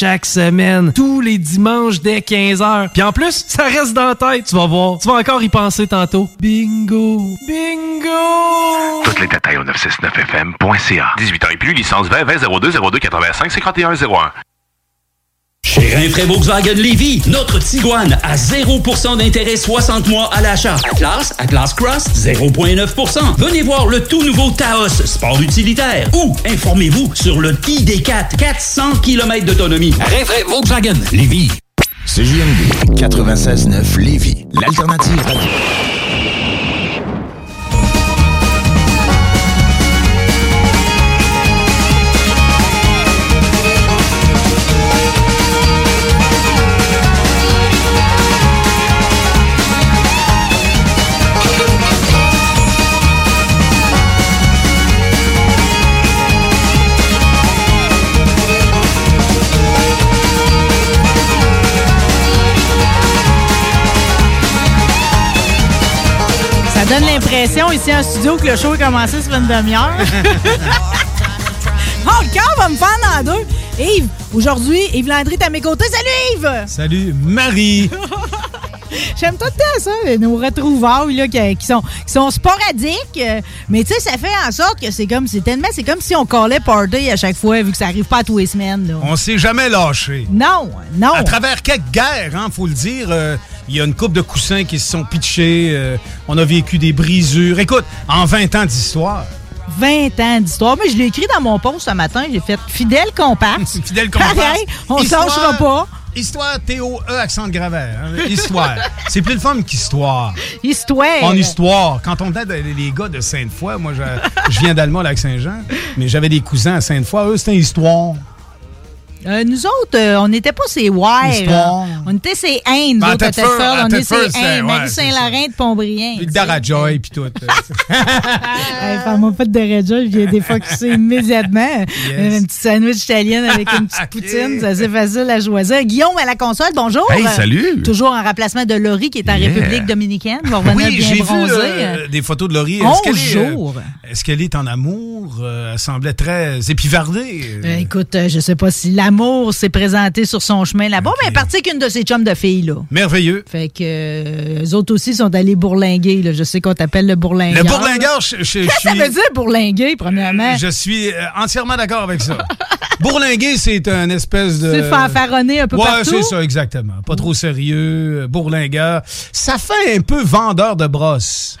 chaque semaine, tous les dimanches dès 15h. Puis en plus, ça reste dans la tête, tu vas voir. Tu vas encore y penser tantôt. Bingo! Bingo! Toutes les détails au 969fm.ca. 18 ans et plus, licence 20 20 02 02 85 51 01. Chez Rinfraie Volkswagen Lévy, notre Tiguan à 0% d'intérêt 60 mois à l'achat. Atlas, Atlas Cross, 0,9%. Venez voir le tout nouveau Taos, sport utilitaire. Ou informez-vous sur le ID4, 400 km d'autonomie. Rinfraie Volkswagen Lévy. CJMD 96.9 Lévy, l'alternative radio. Ça donne l'impression ici en studio que le show est commencé sur une demi-heure. oh, le cœur va me faire dans deux. Yves, aujourd'hui, Yves Landry est à mes côtés. Salut Yves! Salut Marie! J'aime tout le temps ça, nos retrouvailles là, qui, qui sont, qui sont sporadiques. euh, Mais tu sais, ça fait en sorte que c'est comme, c'est tellement, c'est comme si on collait party à chaque fois, vu que ça arrive pas à tous les semaines. là. On s'est jamais lâché. Non, non. À travers quelques guerres, hein, faut le dire, euh, il y a une coupe de coussins qui se sont pitchés. euh, on a vécu des brisures. Écoute, en 20 ans d'histoire. 20 ans d'histoire. Mais je l'ai écrit dans mon post ce matin. J'ai fait fidèle comparse. Fidèle comparse. Pareil, on Histoire- s'enchera pas. Histoire T-O-E, accent de graveur. hein, Histoire. C'est plus le fun qu'histoire. Histoire. En histoire. Quand on était les gars de Sainte-Foy, moi, je, je viens d'Allemagne, lac Saint-Jean, mais j'avais des cousins à Sainte-Foy. Eux, c'était histoire. Euh, nous autres, euh, on n'était pas ces wires. Histoire. On était ces nous Ben, autres, à Thetford. à On est Thetford, ces Indes. ouais, Marie-Saint-Laurent de Pontbriand. Puis Darajoy, puis tout. Parle-moi pas de Daraja, je viens des fois c'est immédiatement. Un petit sandwich italien avec une petite poutine, c'est assez facile à choisir. Guillaume à la console, bonjour. Hey, salut. Toujours en remplacement de Laurie qui est en Yeah. République dominicaine. Je vais revenir Oui, bien j'ai vu bronzé. euh, des photos de Laurie. Onze qu'elle est, euh, jours. Est-ce qu'elle est en amour? Euh, elle semblait très épivardée. Euh, écoute, euh, je sais pas si l'amour s'est présenté sur son chemin là-bas, mais elle est partie qu'une de ses chums de filles, là. Merveilleux. Fait que euh, eux autres aussi sont allés bourlinguer. Là. Je sais qu'on t'appelle le bourlingueur. Le bourlingueur, je, je- je que ça suis... veut dire bourlinguer, premièrement? Je suis euh, entièrement d'accord avec ça. Bourlinguer, c'est un espèce de... C'est fanfaronner un peu ouais, partout? c'est ça, exactement. Pas trop sérieux, bourlingueur. Ça fait un peu vendeur de brosses.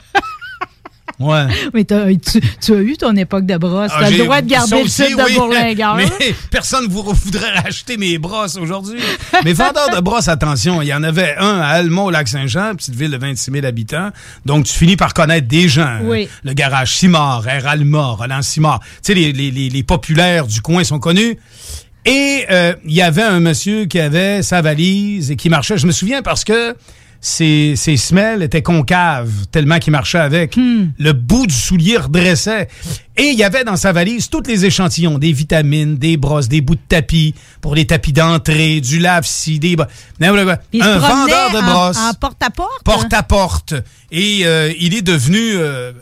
Ouais. Mais t'as- tu, tu as eu ton époque de brosse. Ah, T'as le j'ai- droit de garder le titre de bourlingueur. Mais personne ne vous voudrait acheter mes brosses aujourd'hui. Mais vendeur de brosses, attention, il y en avait un à Almont, au Lac-Saint-Jean, petite ville de 26 000 habitants. Donc, tu finis par connaître des gens. Oui. Le garage Simard, Air Alma, Roland Simard. Tu sais, les, les, les, les populaires du coin sont connus. Et euh, il y avait un monsieur qui avait sa valise et qui marchait. Je me souviens parce que ses, ses semelles étaient concaves tellement qu'il marchait avec. Le bout du soulier redressait. Et il y avait dans sa valise tous les échantillons, des vitamines, des brosses, des bouts de tapis pour les tapis d'entrée, du lave-ci, des... Un vendeur de en- brosses En porte-à-porte? porte à porte. Et euh, il est devenu, euh,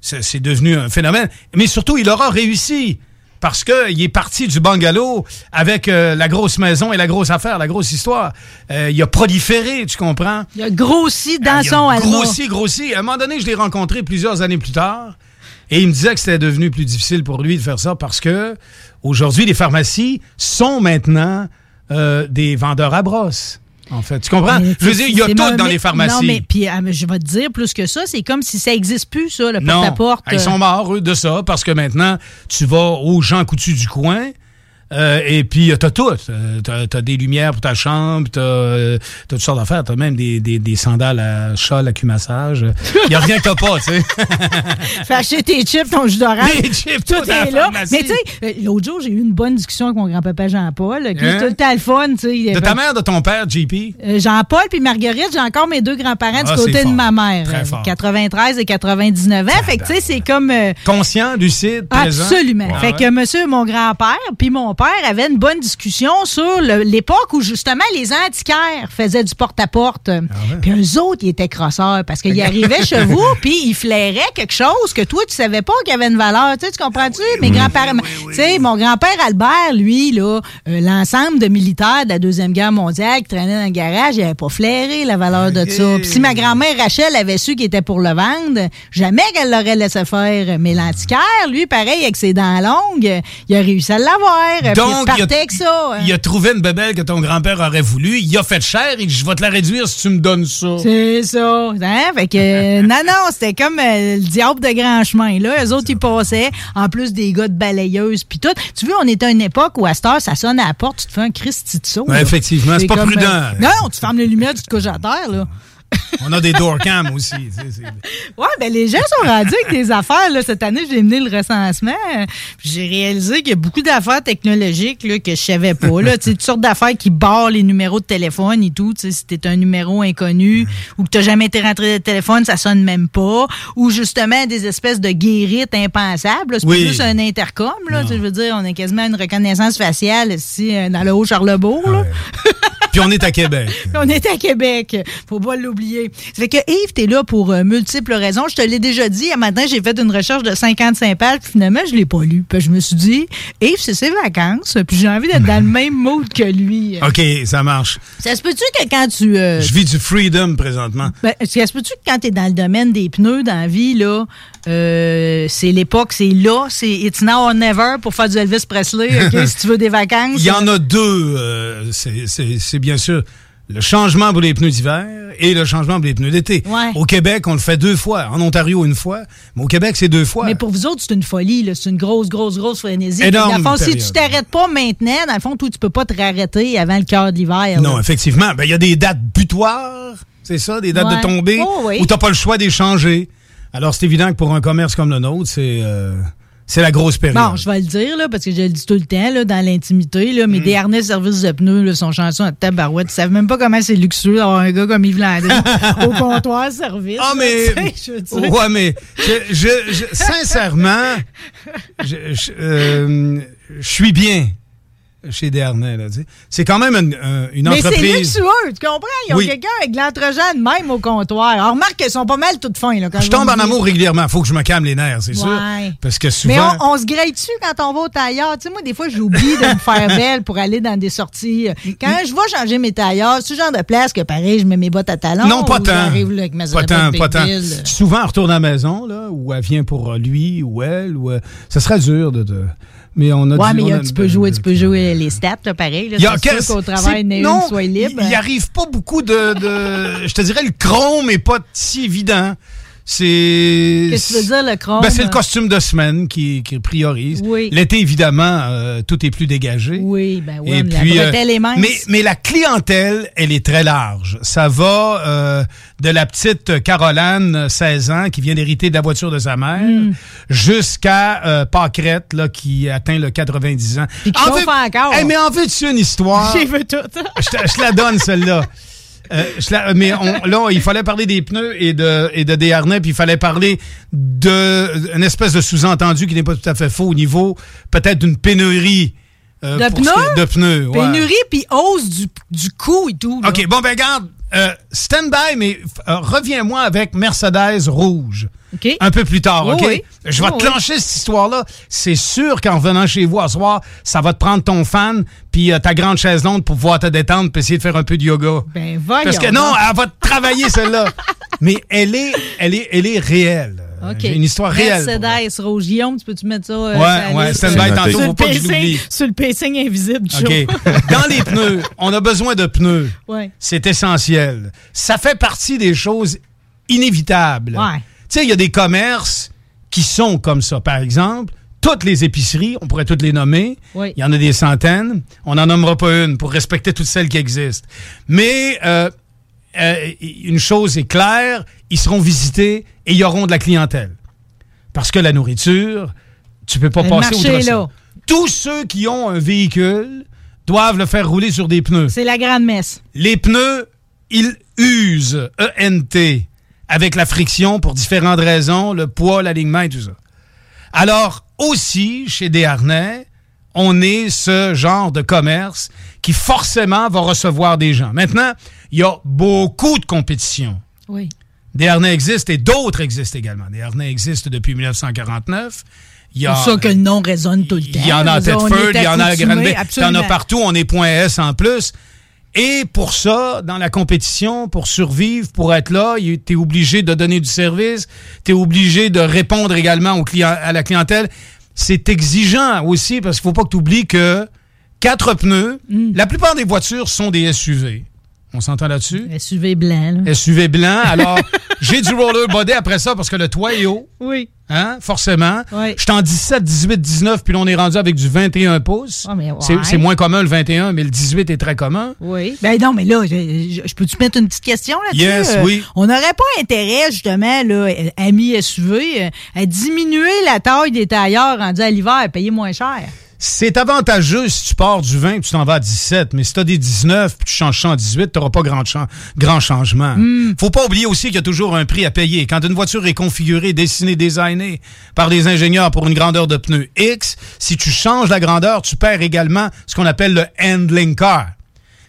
c'est devenu un phénomène. Mais surtout, il aura réussi. Parce que il est parti du bungalow avec euh, la grosse maison et la grosse affaire, la grosse histoire. Euh, il a proliféré, tu comprends? Il a grossi dans Ah, il a son. Grossi, grossi. À un moment donné, je l'ai rencontré plusieurs années plus tard. Et il me disait que c'était devenu plus difficile pour lui de faire ça parce que aujourd'hui, les pharmacies sont maintenant euh, des vendeurs à brosse. En fait, tu comprends? Mais Je veux dire, il y a tout dans les pharmacies. Non, mais puis mais je vais te dire plus que ça, c'est comme si ça n'existe plus, ça, le porte-à-porte. ils sont morts, eux, de ça, parce que maintenant, tu vas aux gens coutus du coin, euh, et puis t'as tout. Euh, T'as t'as des lumières pour ta chambre, t'as euh, t'as toutes sortes d'affaires. T'as même des, des, des sandales à chat, à cumassage. Il y a rien que t'as pas, tu sais. Fais acheter tes chips, ton jus d'orange. Les chips, tout tout est là. Mais tu sais, l'autre jour, j'ai eu une bonne discussion avec mon grand-papa Jean-Paul. Puis Hein? tout le temps le fun, tu sais. De ta mère, de ton père, JP? Euh, Jean-Paul puis Marguerite, j'ai encore mes deux grands-parents du Ah, côté de fort. ma mère. Très euh, fort. 93 et 99 ans. Fait que tu sais, c'est comme... euh, Conscient, lucide, présent? Absolument. Fait que monsieur, mon grand-père, puis mon père, grand-père avait une bonne discussion sur l'époque où justement les antiquaires faisaient du porte-à-porte. Ah Puis eux autres, ils étaient crosseurs parce qu'ils arrivaient chez vous puis ils flairaient quelque chose que toi, tu savais pas qu'il y avait une valeur. Tu sais, tu comprends-tu? Mes grands-parents... tu sais, mon grand-père Albert, lui, là, euh, l'ensemble de militaires de la Deuxième Guerre mondiale qui traînaient dans le garage, il avait pas flairé la valeur de ça. Puis si ma grand-mère Rachel avait su qu'il était pour le vendre, jamais qu'elle l'aurait laissé faire. Mais l'antiquaire, lui, pareil, avec ses dents longues, il a réussi à l'avoir. Puis Donc, il a, il trouvé une bébelle que ton grand-père aurait voulu. Il a fait cher. Dit, je vais te la réduire si tu me donnes ça. C'est ça. Hein? Fait que, euh, non, non, c'était comme euh, le diable de grand chemin. Là, eux autres, ils passaient, en plus des gars de balayeuse puis tout. Tu vois, on était à une époque où à cette heure, ça sonne à la porte, tu te fais un Christy de saut. Ouais, là. effectivement, c'est pas comme, prudent. euh, non, tu fermes les lumières, tu te couches à terre, là. On a des doorcams aussi. tu Ouais, ben les gens sont rendus avec des affaires. Là. Cette année, j'ai mené le recensement. J'ai réalisé qu'il y a beaucoup d'affaires technologiques là, que je savais pas. Là. Tu sais, toutes sortes d'affaires qui barrent les numéros de téléphone et tout. Tu Si t'es un numéro inconnu ou que t'as jamais été rentré de téléphone, ça sonne même pas. Ou justement des espèces de guérites impensables. C'est Oui. juste un intercom. Là. Tu Je veux dire, on a quasiment une reconnaissance faciale ici euh, dans le Haut-Charlebourg. là. Puis on est à Québec. On est à Québec. Faut pas l'oublier. Ça fait que Yves, t'es là pour euh, multiples raisons. Je te l'ai déjà dit. Un matin, j'ai fait une recherche de 55 pages, puis finalement, je l'ai pas lu. Puis je me suis dit, Yves, c'est ses vacances, puis j'ai envie d'être dans le même mood que lui. OK, ça marche. Ça se peut-tu que quand tu... euh, Je vis du freedom présentement. ben, ça se peut-tu que quand t'es dans le domaine des pneus dans la vie, là, euh, c'est l'époque, c'est là, c'est it's now or never pour faire du Elvis Presley, OK, si tu veux des vacances? Il y en a deux. euh, c'est bien sûr le changement pour les pneus d'hiver et le changement pour les pneus d'été. Ouais. Au Québec, on le fait deux fois. En Ontario, une fois. Mais au Québec, c'est deux fois. Mais pour vous autres, c'est une folie, là. C'est une grosse, grosse, grosse frénésie. Énorme Dans le fond, si tu t'arrêtes pas maintenant, dans le fond, toi, tu peux pas te réarrêter avant le cœur de l'hiver. Non, là. effectivement. Ben, Il y a des dates butoirs, c'est ça, des dates Ouais. de tombée, Oh, oui. où tu n'as pas le choix d'échanger. Alors, c'est évident que pour un commerce comme le nôtre, c'est euh, c'est la grosse période. Bon, je vais le dire, là, parce que je le dis tout le temps, là, dans l'intimité, là, Mm. mes derniers services de pneus, là, sont chansons à tabarouette. Ils savent même pas comment c'est luxueux d'avoir un gars comme Yves Landry au comptoir service. Ah, là, mais. sais, je veux dire. Ouais, mais. Je, je- je- sincèrement, je, je, euh, je suis bien chez sais. C'est quand même une, un- une Mais c'est entreprise. luxueux, tu comprends? Ils ont Oui. quelqu'un avec de même au comptoir. Alors, remarque qu'elles sont pas mal toutes fins, là. quand Je tombe en amour régulièrement. Faut que je me calme les nerfs, c'est sûr. Parce que souvent. Mais on, on se grille dessus quand on va au tailleur? Tu sais, moi, des fois, j'oublie de me faire belle pour aller dans des sorties. Quand je vais changer mes tailleurs, c'est ce genre de place que, pareil, je mets mes bottes à talons. Non, pas tant. j'arrive avec ma Pas tant, pas tant. Souvent, elle retourne à la maison, là, ou elle vient pour euh, lui ou elle, ou euh, ça serait dur de. de- Mais on a Ouais, du- mais on a- tu peux jouer, tu peux jouer les stats, là, pareil. Là, Il y a qu'est-ce- qu'au travail, non, soit libre. Il, il arrive pas beaucoup de, de- Je te dirais, le chrome est pas si évident. C'est. Qu'est-ce que tu veux dire, le chrome? Ben, c'est le costume de semaine qui, qui priorise. Oui. L'été, évidemment, euh, tout est plus dégagé. Oui, ben oui, Et mais puis, la euh, bretelle est mince. mais, mais la clientèle, elle est très large. Ça va euh, de la petite Caroline, 16 ans, qui vient d'hériter de la voiture de sa mère, Hmm. jusqu'à euh, Pâquerette, là, qui atteint le 90 ans. Puis qui En veux- encore. Hey, mais en veux-tu une histoire? J'ai vu tout. je, te, je te la donne, celle-là. Euh, la- mais on- là, il fallait parler des pneus et de, et de des harnais, puis il fallait parler de une espèce de sous-entendu qui n'est pas tout à fait faux au niveau peut-être d'une pénurie. euh, De pneus? De pneus, ouais. Pénurie puis hausse du, du coût et tout. là. OK, bon, ben garde, euh, stand by, mais euh, reviens-moi avec Mercedes rouge. OK. Un peu plus tard, OK? oui. Je vais te clencher cette histoire-là. C'est sûr qu'en revenant chez vous à soir, ça va te prendre ton fan puis euh, ta grande chaise longue pour pouvoir te détendre puis essayer de faire un peu de yoga. Ben, voyons. Parce que non, elle va te travailler celle-là. Mais elle est, elle est, elle est réelle. Euh, OK. J'ai une histoire réelle. Mercedes rouge. Guillaume, tu peux-tu mettre ça? euh, Ouais, sur ouais, tantôt, faut le pas que je pacing- l'oublie. Sur le pacing invisible du. Dans les pneus, on a besoin de pneus. Ouais. C'est essentiel. Ça fait partie des choses inévitables. Ouais. Tu sais, il y a des commerces qui sont comme ça. Par exemple, toutes les épiceries, on pourrait toutes les nommer. Oui. Il y en a des centaines. On n'en nommera pas une pour respecter toutes celles qui existent. Mais euh, euh, une chose est claire, ils seront visités et il y auront de la clientèle. Parce que la nourriture, tu peux pas Le passer outre ça. Tous ceux qui ont un véhicule doivent le faire rouler sur des pneus. C'est la grande messe. Les pneus, ils usent, ENT, avec la friction pour différentes raisons, le poids, l'alignement et tout ça. Alors, aussi, chez Desharnais, on est ce genre de commerce qui forcément va recevoir des gens. Maintenant, il y a beaucoup de compétition. Oui. Des harnais existent et d'autres existent également. Des harnais existent depuis 1949. Il y a, C'est pour ça que le nom résonne tout le temps. il y en a à est il y en a à Granby. Il y en a partout. On est point S en plus. Et pour ça, dans la compétition, pour survivre, pour être là, tu es obligé de donner du service, tu es obligé de répondre également aux clients, à la clientèle. C'est exigeant aussi parce qu'il faut pas que tu oublies que quatre pneus, Mm. la plupart des voitures sont des SUV. On s'entend là-dessus? SUV blanc, là. SUV blanc. Alors, j'ai du roller body après ça parce que le toit est haut. Oui. Hein, forcément. Oui. Je suis en 17, 18, 19, puis là, on est rendu avec du 21 pouces. Mais ouais. C'est- moins commun le 21, mais le 18 est très commun. Oui. Ben non, mais là, je, peux-tu mettre une petite question là-dessus? Yes, Euh, oui. On n'aurait pas intérêt, justement, là, euh, amis SUV, euh, à diminuer la taille des tailleurs rendus à l'hiver, à payer moins cher? C'est avantageux si tu pars du 20 et tu t'en vas à 17, mais si tu as des 19 puis tu changes ça en 18, tu n'auras pas grand, chan- grand changement. Hmm. Faut pas oublier aussi qu'il y a toujours un prix à payer. Quand une voiture est configurée, dessinée, designée par des ingénieurs pour une grandeur de pneus X, si tu changes la grandeur, tu perds également ce qu'on appelle le handling car.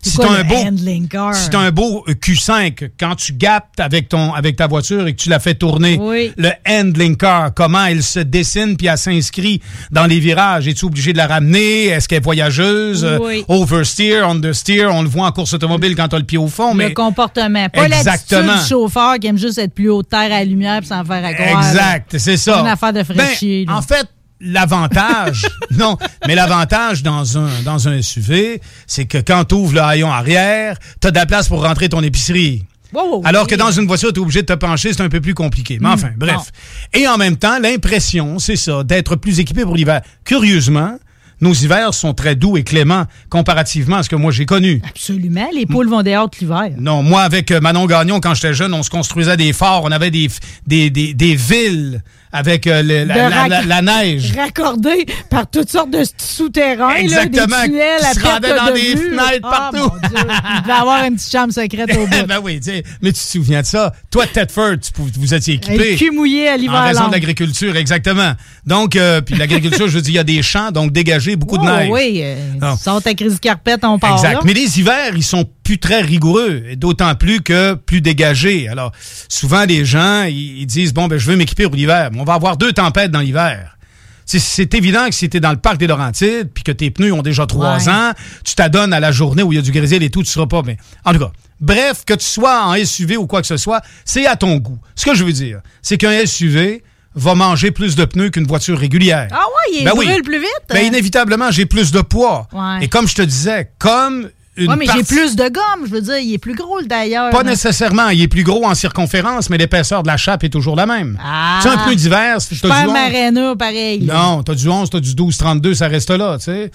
C'est Si t'as le un beau? Si un beau euh, Q5, quand tu gapes avec, ton, avec ta voiture et que tu la fais tourner, Oui. le handling car, comment elle se dessine puis elle s'inscrit dans les virages. Es-tu obligé de la ramener? Est-ce qu'elle est voyageuse? Euh, Oui. Oversteer, understeer, on le voit en course automobile quand tu as le pied au fond. Le mais comportement. Pas l'attitude Exactement. du chauffeur qui aime juste être plus haut de terre à la lumière puis s'en faire à croire. Exact, c'est ça. Une affaire de Ben, fraîchier, en fait, l'avantage, non, mais l'avantage dans un, dans un SUV, c'est que quand tu ouvres le haillon arrière, tu as de la place pour rentrer ton épicerie. Wow, Alors oui. que dans une voiture, tu es obligé de te pencher, c'est un peu plus compliqué. Mais enfin, bref. Et en même temps, l'impression, c'est ça, d'être plus équipé pour l'hiver. Curieusement, nos hivers sont très doux et cléments comparativement à ce que moi j'ai connu. Absolument. Les poules vont dehors l'hiver. Non, moi, avec euh, Manon Gagnon, quand j'étais jeune, on se construisait des forts, on avait des, des, des villes avec euh, le- la, la- la- la neige. Raccordés par toutes sortes de souterrains. Exactement, Là, des tunnels qui à se rendaient dans de des vue. fenêtres Ah, partout. mon Dieu. Il devait avoir une petite chambre secrète au bout. ben oui, mais tu te souviens de ça? Toi, Tedford, tu vous étiez équipé. Cul mouillé à En l'hiver raison long. de l'agriculture, exactement. Donc, euh, puis l'agriculture, je veux dire, il y a des champs, donc dégagé, beaucoup de Oh, neige. oui, euh, Non. sors ta crise carpette, on part Exact. là. Mais les hivers, ils sont plus très rigoureux, et d'autant plus que plus dégagés. Alors, souvent, les gens, ils, ils disent, bon, ben, je veux m'équiper pour l'hiver. Mais on va avoir deux tempêtes dans l'hiver. C'est- évident que si tu es dans le parc des Laurentides, puis que tes pneus ont déjà trois Ouais. ans, tu t'adonnes à la journée où il y a du grésil et tout, tu seras pas. Mais en tout cas, bref, que tu sois en SUV ou quoi que ce soit, c'est à ton goût. Ce que je veux dire, c'est qu'un SUV va manger plus de pneus qu'une voiture régulière. Ah ouais, il Ben oui. brûle plus vite. Ben, inévitablement, j'ai plus de poids. Ouais. Et comme je te disais, comme une Ouais, mais j'ai plus de gomme, je veux dire, il est plus gros d'ailleurs. Pas nécessairement. Il est plus gros en circonférence, mais l'épaisseur de la chape est toujours la même. Ah. Sais, un pneu d'hiver, c'est 11. Marina, pareil. Non, t'as du 11, t'as du 12, 32, ça reste là, tu sais.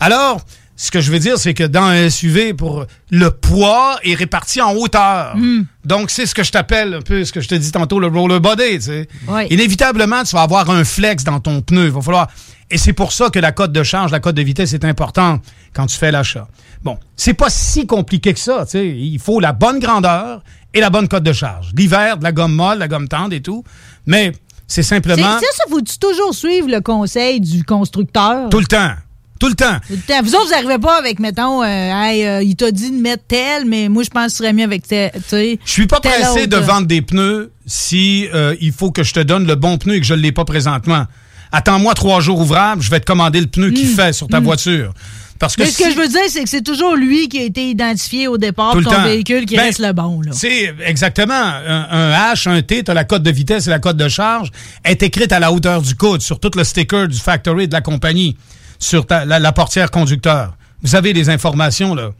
Alors, ce que je veux dire, c'est que dans un SUV, pour le poids est réparti en hauteur. Hmm. Donc, c'est ce que je t'appelle un peu, ce que je te dis tantôt, le roller body, tu sais. Oui. Inévitablement, tu vas avoir un flex dans ton pneu. Il va falloir. Et c'est pour ça que la cote de charge, la cote de vitesse est importante quand tu fais l'achat. Bon, c'est pas si compliqué que ça, tu sais. Il faut la bonne grandeur et la bonne cote de charge. L'hiver, de la gomme molle, la gomme tendre et tout. Mais c'est simplement c'est ça, faut-tu toujours suivre le conseil du constructeur? tout le temps. Tout le temps. Tout le temps. Vous autres, vous n'arrivez pas avec, mettons, euh, hey, euh, il t'a dit de mettre tel, mais moi, je pense que ce serait mieux avec tel. tu sais, Je suis pas pressé autre. de vendre des pneus si euh, il faut que je te donne le bon pneu et que je ne l'ai pas présentement. Attends-moi trois jours ouvrables, je vais te commander le pneu qu'il fait sur ta voiture. Parce que Hmm. Mais ce que je veux dire, c'est que c'est toujours lui qui a été identifié au départ Tout de le ton temps. véhicule qui Ben, reste le bon. C'est exactement. Un, un H, un T, tu as la cote de vitesse et la cote de charge est écrite à la hauteur du coude sur tout le sticker du factory de la compagnie, sur ta- la, la portière conducteur. Vous avez les informations, là.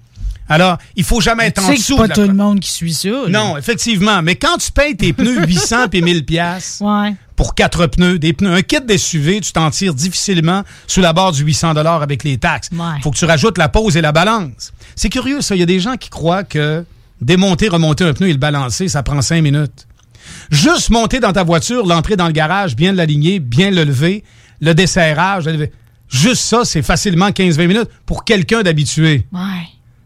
Alors, il faut jamais être en dessous c'est pas de la tout le monde qui suit ça. là. Non, effectivement. Mais quand tu payes tes pneus 800 et 1000 pièces Ouais. pour quatre pneus, des pneus, un kit d'SUV, tu t'en tires difficilement sous la barre du 800 dollars avec les taxes. Ouais. Faut que tu rajoutes la pause et la balance. C'est curieux ça, il y a des gens qui croient que démonter, remonter un pneu et le balancer, ça prend cinq minutes. Juste monter dans ta voiture, l'entrer dans le garage, bien l'aligner, bien le lever, le desserrage, le lever. juste ça, c'est facilement 15-20 minutes pour quelqu'un d'habitué. Ouais.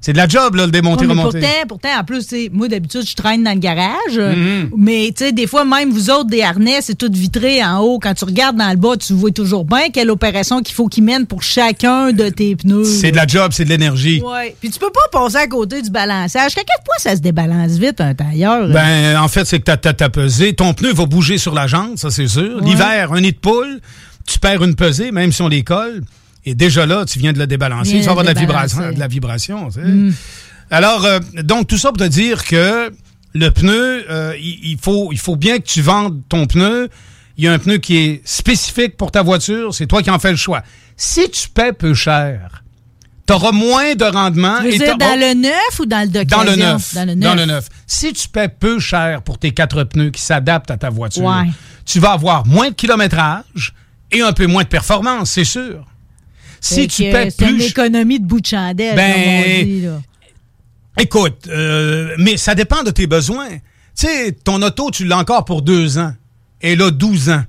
C'est de la job, là, le démonter, Ouais, remonter. pourtant, pourtant, en plus, moi, d'habitude, je traîne dans le garage. Mhm. Mais, tu sais, des fois, même vous autres, des harnais, c'est tout vitré en haut. Quand tu regardes dans le bas, tu vois toujours bien quelle opération qu'il faut qu'ils mènent pour chacun de tes pneus. C'est de la job, c'est de l'énergie. Ouais. Puis tu peux pas passer à côté du balançage. À quel point ça se débalance vite, un tailleur? Ben, en fait, c'est que t'as- t'as t'as pesé. Ton pneu va bouger sur la jante, ça, c'est sûr. Ouais. L'hiver, un nid de poule, tu perds une pesée, même si on les colle. Et déjà là, tu viens de le débalancer. Tu vas avoir de la vibration. De la vibration tu sais. Mm. Alors, euh, donc, tout ça pour te dire que le pneu, euh, il, il faut, il faut bien que tu vendes ton pneu. Il y a un pneu qui est spécifique pour ta voiture. C'est toi qui en fais le choix. Si tu paies peu cher, tu auras moins de rendement. tu veux et dire t'auras- dans le neuf ou dans le dans le neuf. Dans le Dans neuf. le neuf. Si tu paies peu cher pour tes quatre pneus qui s'adaptent à ta voiture, Ouais. tu vas avoir moins de kilométrage et un peu moins de performance, c'est sûr. Si tu paies C'est une plus... économie de bout de chandelle, Ben, comme on dit, là. Écoute, euh, mais ça dépend de tes besoins. Tu sais, ton auto, tu l'as encore pour deux ans. Et là, 12 ans.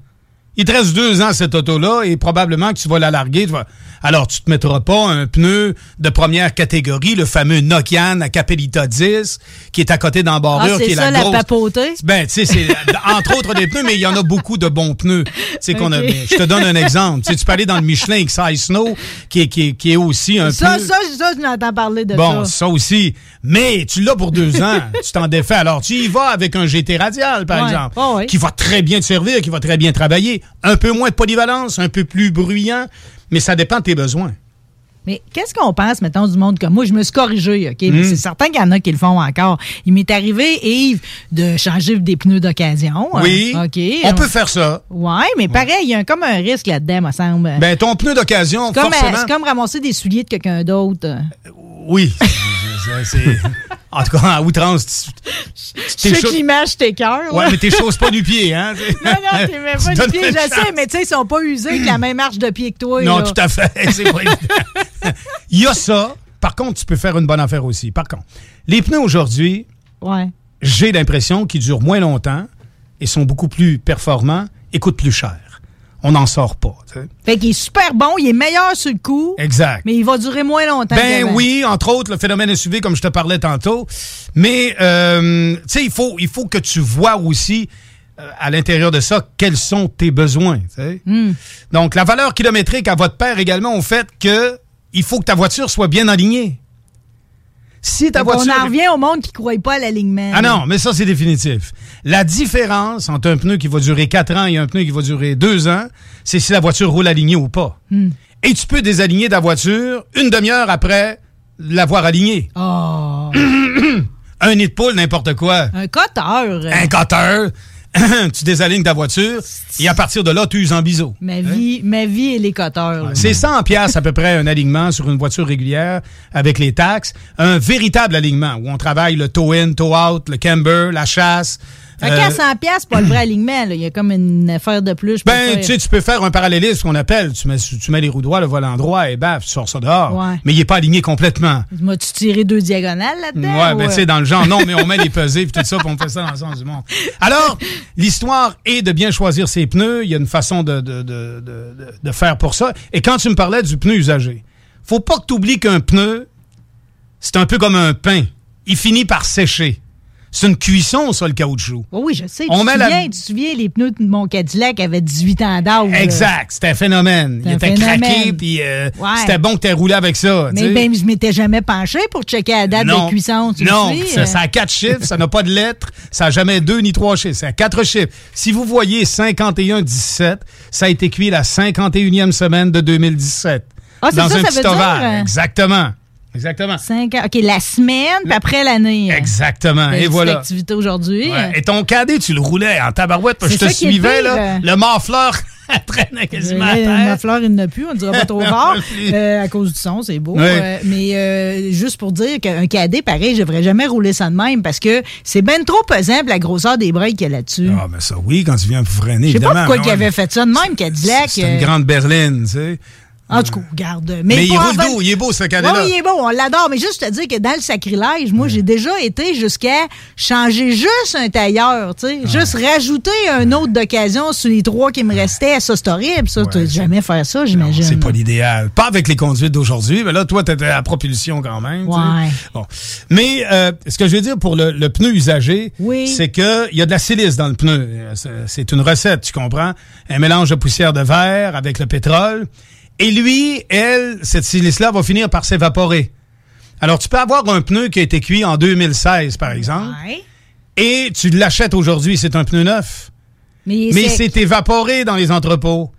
Il te reste deux ans, cette auto-là, et probablement que tu vas la larguer. tu vas- Alors, tu te mettras pas un pneu de première catégorie, le fameux Nokian à Capellita 10, qui est à côté Ah, d'embarrure, qui c'est est ça, la la grosse... papauté? Ben, tu sais, c'est entre autres des pneus, mais il y en a beaucoup de bons pneus. Sais qu'on a. Je te donne un exemple. Tu sais, tu peux aller dans le Michelin XI Snow, qui est, qui est, qui est aussi un Ça, pneu. ça, ça, je n'entends parler de Bon, ça. ça aussi. Mais tu l'as pour deux ans. tu t'en défais. Alors, tu y vas avec un GT radial, par Ouais. exemple, Oh, qui va très bien te servir, qui va très bien travailler. Un peu moins de polyvalence, un peu plus bruyant, mais ça dépend de tes besoins. Mais qu'est-ce qu'on pense, mettons, du monde comme moi? Je me suis corrigé, OK? Hmm. C'est certain qu'il y en a qui le font encore. Il m'est arrivé, Yves, de changer des pneus d'occasion. Oui. Euh, OK. On peut faire ça. Ouais, mais pareil, il y a comme un risque là-dedans, me semble. Ben, ton pneu d'occasion, euh, forcément. c'est comme ramasser des souliers de quelqu'un d'autre. Oui. C'est- c'est- en tout cas, à outrance. tu- Je tes sais que l'image t'écœure. Ouais, là. mais tes choses pas du pied, hein? Non, non, t'es même pas du pied, je sais, mais tu sais, ils sont pas usés avec la même marche de pied que toi. Non, tout à fait. C'est pas. Il y a ça. Par contre, tu peux faire une bonne affaire aussi. Par contre, les pneus aujourd'hui, Ouais. j'ai l'impression qu'ils durent moins longtemps et sont beaucoup plus performants et coûtent plus cher. On n'en sort pas. tu sais. Fait qu'il est super bon, il est meilleur sur le coup, Exact. mais il va durer moins longtemps. Ben oui, entre autres, le phénomène SUV, comme je te parlais tantôt. Mais, euh, tu sais, il faut, il faut que tu vois aussi euh, à l'intérieur de ça quels sont tes besoins. Hmm. Donc, la valeur kilométrique à votre père également au fait que il faut que ta voiture soit bien alignée. Si ta voiture... On en revient au monde qui ne croit pas à l'alignement. Ah non, mais ça, c'est définitif. La différence entre un pneu qui va durer 4 ans et un pneu qui va durer 2 ans, c'est si la voiture roule alignée ou pas. Hmm. Et tu peux désaligner ta voiture une demière après l'avoir alignée. Oh. Un nid de poule, n'importe quoi. Un coteur. Un cutter. tu désalignes ta voiture et à partir de là, tu uses en biseau. Ma vie, ma vie et les coteurs. C'est 100 pièces à peu près un alignement sur une voiture régulière avec les taxes. Un véritable alignement où on travaille le toe-in, toe-out, le camber, la chasse. Fait Euh, qu'à 100 pièces, pas le vrai alignement. là. Il y a comme une affaire de plus. je Ben, tu sais, tu peux faire un parallélisme, ce qu'on appelle. Tu mets, tu mets les roues droits, le volant droit, et baf, tu sors ça dehors. Ouais. Mais il n'est pas aligné complètement. M'as-tu tiré deux diagonales là-dedans? Ouais, ou, ben, tu euh? sais, dans le genre, non, mais on met les pesées, puis tout ça, puis on fait ça dans le sens du monde. Alors, l'histoire est de bien choisir ses pneus. Il y a une façon de, de, de- de faire pour ça. Et quand tu me parlais du pneu usagé, faut pas que tu oublies qu'un pneu, c'est un peu comme un pain. Il finit par sécher. C'est une cuisson, ça, le caoutchouc. Oh oui, je sais. On tu, met te la- souviens, tu te souviens, les pneus de mon Cadillac avaient 18 ans d'âge. Exact, c'était un phénomène. Il un était phénomène. craqué, puis euh, Ouais. c'était bon que tu roulé avec ça. Mais ben, je m'étais jamais penché pour checker la date non, de cuisson. Tu non, le sais, ça, euh. ça a quatre chiffres, ça n'a pas de lettres, ça n'a jamais deux ni trois chiffres, ça a quatre chiffres. Si vous voyez 51-17, ça a été cuit la 51e semaine de 2017. Ah, c'est dans ça, un ça petit veut dire, ovale. euh? Exactement. Exactement. Cinq ans. OK, la semaine, puis après l'année. euh. Exactement. Et voilà. activité aujourd'hui? Ouais. Et ton cadet, tu le roulais en tabarouette, parce que je te suivais, là. euh. Le morfleur traînait quasiment à terre. Ma fleur, il n'a plus, on ne dira pas trop fort, euh, à cause du son, c'est beau. Euh, mais euh, juste pour dire qu'un cadet, pareil, je devrais jamais rouler ça de même parce que c'est ben trop pesant la grosseur des breaks qu'il y a là-dessus. Ah, mais ça, oui, quand tu viens pour freiner, Je sais pas évidemment. pourquoi il avait fait ça de même, Cadillac. C'est une grande berline, tu sais. En tout cas, regarde. Mais, Mais il roule doux, il est beau ce cadet-là. Oui, il est beau, on l'adore. Mais juste te dire que dans le sacrilège, moi, j'ai déjà été jusqu'à changer juste un tailleur, tu sais. Juste rajouter un autre d'occasion sur les trois qui me restaient. Ça, c'est horrible, ça. tu jamais faire ça, j'imagine. C'est pas l'idéal. Pas avec les conduites d'aujourd'hui, mais là, toi, t'étais à propulsion quand même. Ouais. Bon. Mais euh, ce que je veux dire pour le, le pneu usagé, Oui. c'est qu'il y a de la silice dans le pneu. C'est une recette, tu comprends? Un mélange de poussière de verre avec le pétrole. Et lui, elle, cette silice-là va finir par s'évaporer. Alors, tu peux avoir un pneu qui a été cuit en 2016, par exemple, Ouais. et tu l'achètes aujourd'hui, c'est un pneu neuf. Mais, Mais c'est- c'est évaporé dans les entrepôts.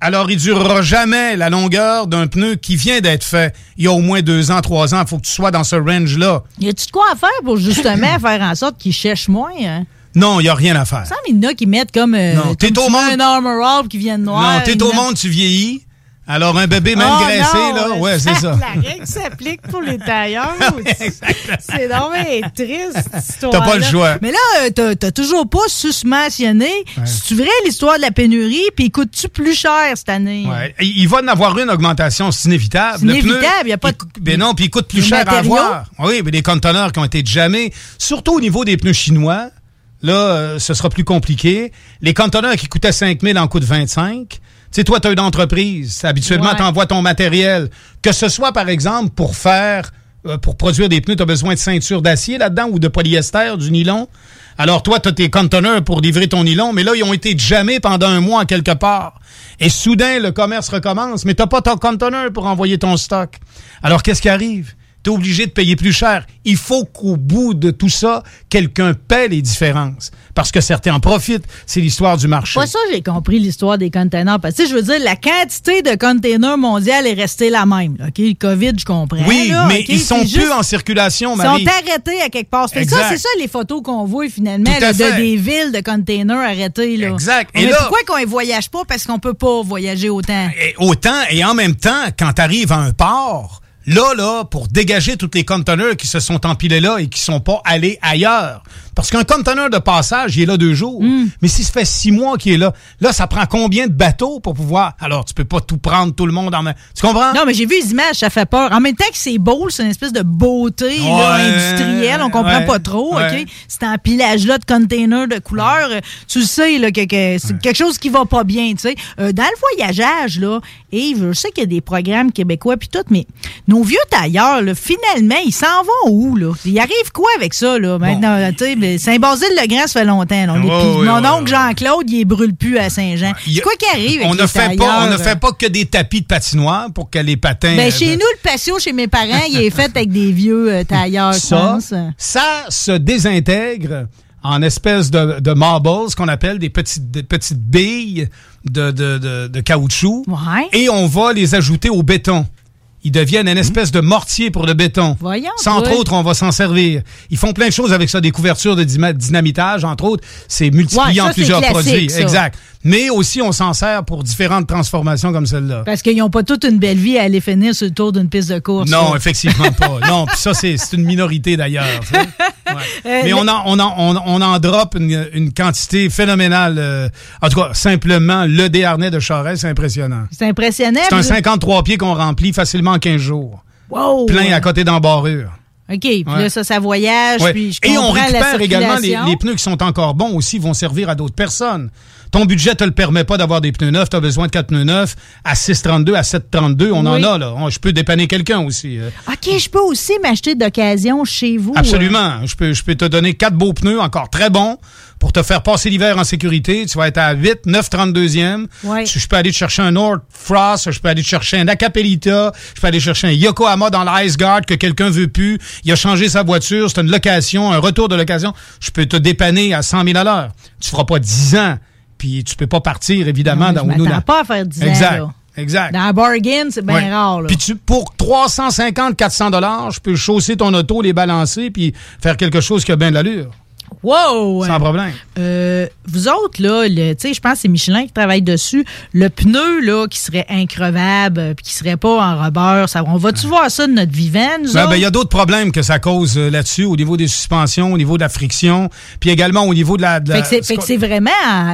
Alors, il durera jamais la longueur d'un pneu qui vient d'être fait il y a au moins deux ans, trois ans. Il faut que tu sois dans ce range-là. Y a-tu de quoi à faire pour justement faire en sorte qu'ils cherchent moins? Hein? Non, il n'y a rien à faire. Ça semble, il y en a qui mettent comme, euh, Non, t'es au monde- un Armor qui vient de noir. non, t'es au monde, tu vieillis. Alors, un bébé même Oh, graissé, non, là, ouais, c'est ça. La règle s'applique pour les tailleurs. c'est vraiment triste, cette histoire T'as pas le choix. Mais là, euh, t'as- toujours pas susmentionné. C'est-tu vrai l'histoire de la pénurie? Puis coûte-tu plus cher cette année? Ouais. Il il va en avoir une augmentation, c'est inévitable. C'est inévitable, y a pas il de- cou- Ben non, puis il coûte plus cher matériaux? à avoir. Oui, mais des conteneurs qui ont été jammés, surtout au niveau des pneus chinois, là, euh, ce sera plus compliqué. Les conteneurs qui coûtaient 5 000 en coûtent 25. Tu sais, toi, tu as une entreprise. Habituellement, Ouais. tu envoies ton matériel. Que ce soit, par exemple, pour faire, euh, pour produire des pneus, tu as besoin de ceinture d'acier là-dedans ou de polyester, du nylon. Alors, toi, tu as tes conteneurs pour livrer ton nylon, mais là, ils ont été jammés pendant un mois quelque part. Et soudain, le commerce recommence, mais tu pas ton conteneur pour envoyer ton stock. Alors, qu'est-ce qui arrive? Tu es obligé de payer plus cher. Il faut qu'au bout de tout ça, quelqu'un paie les différences. Parce que certains en profitent. C'est l'histoire du marché. Pas ça, j'ai compris l'histoire des containers. Parce que, je veux dire, la quantité de containers mondiale est restée la même. là, OK? Le COVID, je comprends. Oui, là, mais OK? ils sont plus en circulation, Ils Marie. sont arrêtés à quelque part. C'est ça, c'est ça les photos qu'on voit finalement là, de des villes de containers arrêtés. Là. Exact. Et Mais pourquoi qu'on ne voyage pas? Parce qu'on peut pas voyager autant. Et autant, et en même temps, quand tu arrives à un port, là, là, pour dégager tous les conteneurs qui se sont empilés là et qui sont pas allés ailleurs. Parce qu'un conteneur de passage, il est là deux jours. Hmm. Mais si ça fait six mois qu'il est là, là, ça prend combien de bateaux pour pouvoir... Alors, tu peux pas tout prendre, tout le monde en main. Tu comprends? Non, mais j'ai vu les images, ça fait peur. En même temps que c'est beau, c'est une espèce de beauté là, industrielle, on comprend ouais, pas trop, ouais. OK? C'est un pilage-là de containers de couleurs. Tu le sais, là, que, que c'est quelque chose qui va pas bien, tu sais. Euh, dans le voyageage, là, et je sais qu'il y a des programmes québécois puis tout, mais nos vieux tailleurs, là, finalement, ils s'en vont où, là? Il arrive quoi avec ça, là? Maintenant, tu sais, mais Saint-Basile-le-Grand, ça fait longtemps. là. Mon oncle Jean-Claude, il brûle plus à Saint-Jean. C'est quoi qui arrive avec on ne fait pas, on ne euh? fait pas que des tapis de patinoire pour que les patins... Ben, euh, chez nous, le patio, chez mes parents, il est fait avec des vieux euh, tailleurs, ça, ça se désintègre en espèces de, de marbles, qu'on appelle des petites, des petites billes de, de, de- de caoutchouc. Ouais. Et on va les ajouter au béton. Ils deviennent une espèce de mortier pour le béton. Voyons, Ça, entre autres, on va s'en servir. Ils font plein de choses avec ça, des couvertures de dynamitage, entre autres. C'est multiplié Ouais, ça, en plusieurs produits. ça. Exact. Mais aussi, on s'en sert pour différentes transformations comme celle-là. Parce qu'ils n'ont pas toute une belle vie à aller finir sur le tour d'une piste de course. Non, là. effectivement pas. Non, puis ça, c'est une minorité d'ailleurs. Ouais. Euh, Mais on en, on, en, on, on en drop une, une quantité phénoménale. euh, en tout cas, simplement, le déharnais de Charest, c'est impressionnant. C'est impressionnant. C'est un vous- 53 pieds qu'on remplit facilement en 15 jours. Wow. Plein à côté d'embarrure. OK, puis Ouais. là, ça, ça voyage. Ouais. Puis je Et on la récupère également les, les pneus qui sont encore bons aussi, vont servir à d'autres personnes. Ton budget te le permet pas d'avoir des pneus neufs, tu as besoin de quatre pneus neufs à 6,32, à 7,32, on Oui. en a là. On- Je peux dépanner quelqu'un aussi. euh. OK, je peux aussi m'acheter d'occasion chez vous. euh. Absolument. Je peux, je peux te donner quatre beaux pneus encore très bons pour te faire passer l'hiver en sécurité. Tu vas être à 8, 9, 32e. Ouais. Je, je peux aller te chercher un North Frost, je peux aller te chercher un Acapelita, je peux aller chercher un Yokohama dans l'Ice Guard que quelqu'un veut plus. Il a changé sa voiture, c'est une location, un retour de location. Je peux te dépanner à 100 000 à l'heure. Tu feras pas 10 ans, puis tu peux pas partir, évidemment, Non, dans je dans- pas à faire 10 ans. Exact. là. Exact. Dans la bargain, c'est bien Ouais. rare. Là. Puis tu, pour 350, 400 dollars, je peux chausser ton auto, les balancer, puis faire quelque chose qui a bien de l'allure. Wow! Sans problème. Euh, vous autres, là, je pense que c'est Michelin qui travaille dessus. Le pneu, là, qui serait increvable, euh, puis qui serait pas en rubber, ça, on va-tu voir ça de notre vivant, nous Ben, ben, Il y a d'autres problèmes que ça cause euh, là-dessus, au niveau des suspensions, au niveau de la friction, puis également au niveau de la... de Fait que c'est- vraiment,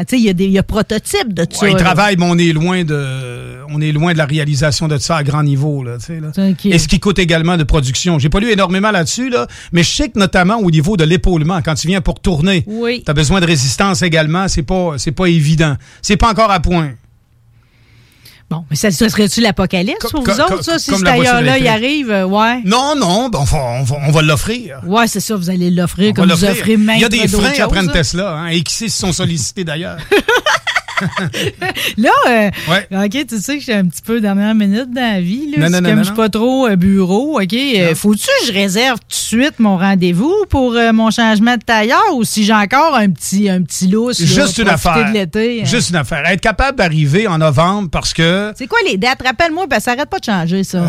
tu sais, il y, a des- il y a prototype de tout Ouais, ça. ils travaillent, mais on est loin de, on est loin de la réalisation de ça à grand niveau, là, là. Et ce qui coûte également de production. J'ai pas lu énormément là-dessus, là, mais je sais que notamment au niveau de l'épaulement, quand tu viens pour tourner, Oui. tu as besoin de résistance également, c'est pas, c'est pas évident. C'est pas encore à point. Bon, mais ça, ça serait-tu l'apocalypse pour vous autres, ça, si comme ce la voiture tailleur-là, il électrique. arrive, euh, ouais? Non, non, ben, on va, on va, on va l'offrir. Ouais, c'est ça, vous allez l'offrir comme vous offrez même Il y a des freins après une là. Tesla, hein, et qui s'y sont sollicités d'ailleurs. Là, euh, Ouais. OK, tu sais que je suis un petit peu dernière minute dans la vie. Là. Non, C'est non, non, comme je suis pas trop euh, bureau, OK? euh, Faut-tu que je réserve tout de suite mon rendez-vous pour mon changement de tailleur ou si j'ai encore un petit, un petit lousse? là, Juste une affaire. de l'été? hein? Juste une affaire. Être capable d'arriver en novembre parce que, C'est quoi les dates? Rappelle-moi, que ça arrête pas de changer, ça.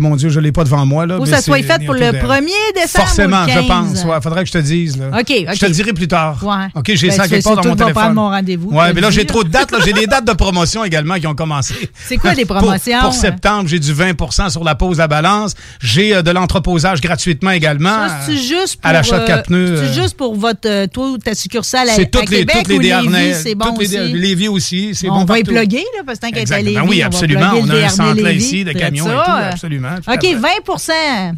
mon Dieu, je l'ai pas devant moi, là. Mais ça soit fait pour le bientôt d'air. 1er décembre Forcément, ou le je 15. pense. Ouais, faudrait que je te dise, là. OK, OK. Je te le dirai plus tard. Ouais. OK, j'ai Ben, ça quelque part dans mon téléphone. prendre mon rendez-vous, Ouais, mais là, j'ai trop dates. J'ai des dates de promotion également qui ont commencé. C'est quoi les promotions? Pour, septembre, j'ai du 20% sur la pause à balance. J'ai euh, de l'entreposage gratuitement également. Ça, c'est juste pour. à l'achat de quatre pneus, C'est euh, juste pour votre, euh, toi ou ta succursale à, à toutes les, Québec toutes les ou Lévis, c'est bon toutes les aussi? dé- Lévis aussi, c'est on bon va y plugger, là, parce que est à. Lévis, oui, on absolument. On a un centre ici de camions et tout. Absolument. OK, fait. 20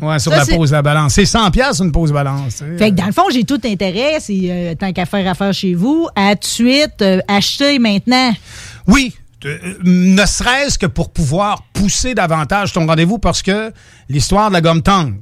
Ouais, sur la pause à balance. C'est 100 pièces une pause balance. Fait que dans le fond, j'ai tout intérêt, c'est euh, tant qu'à faire affaire chez vous, à de suite euh, acheter Oui, euh, ne serait-ce que pour pouvoir pousser davantage ton rendez-vous parce que l'histoire de la gomme tendre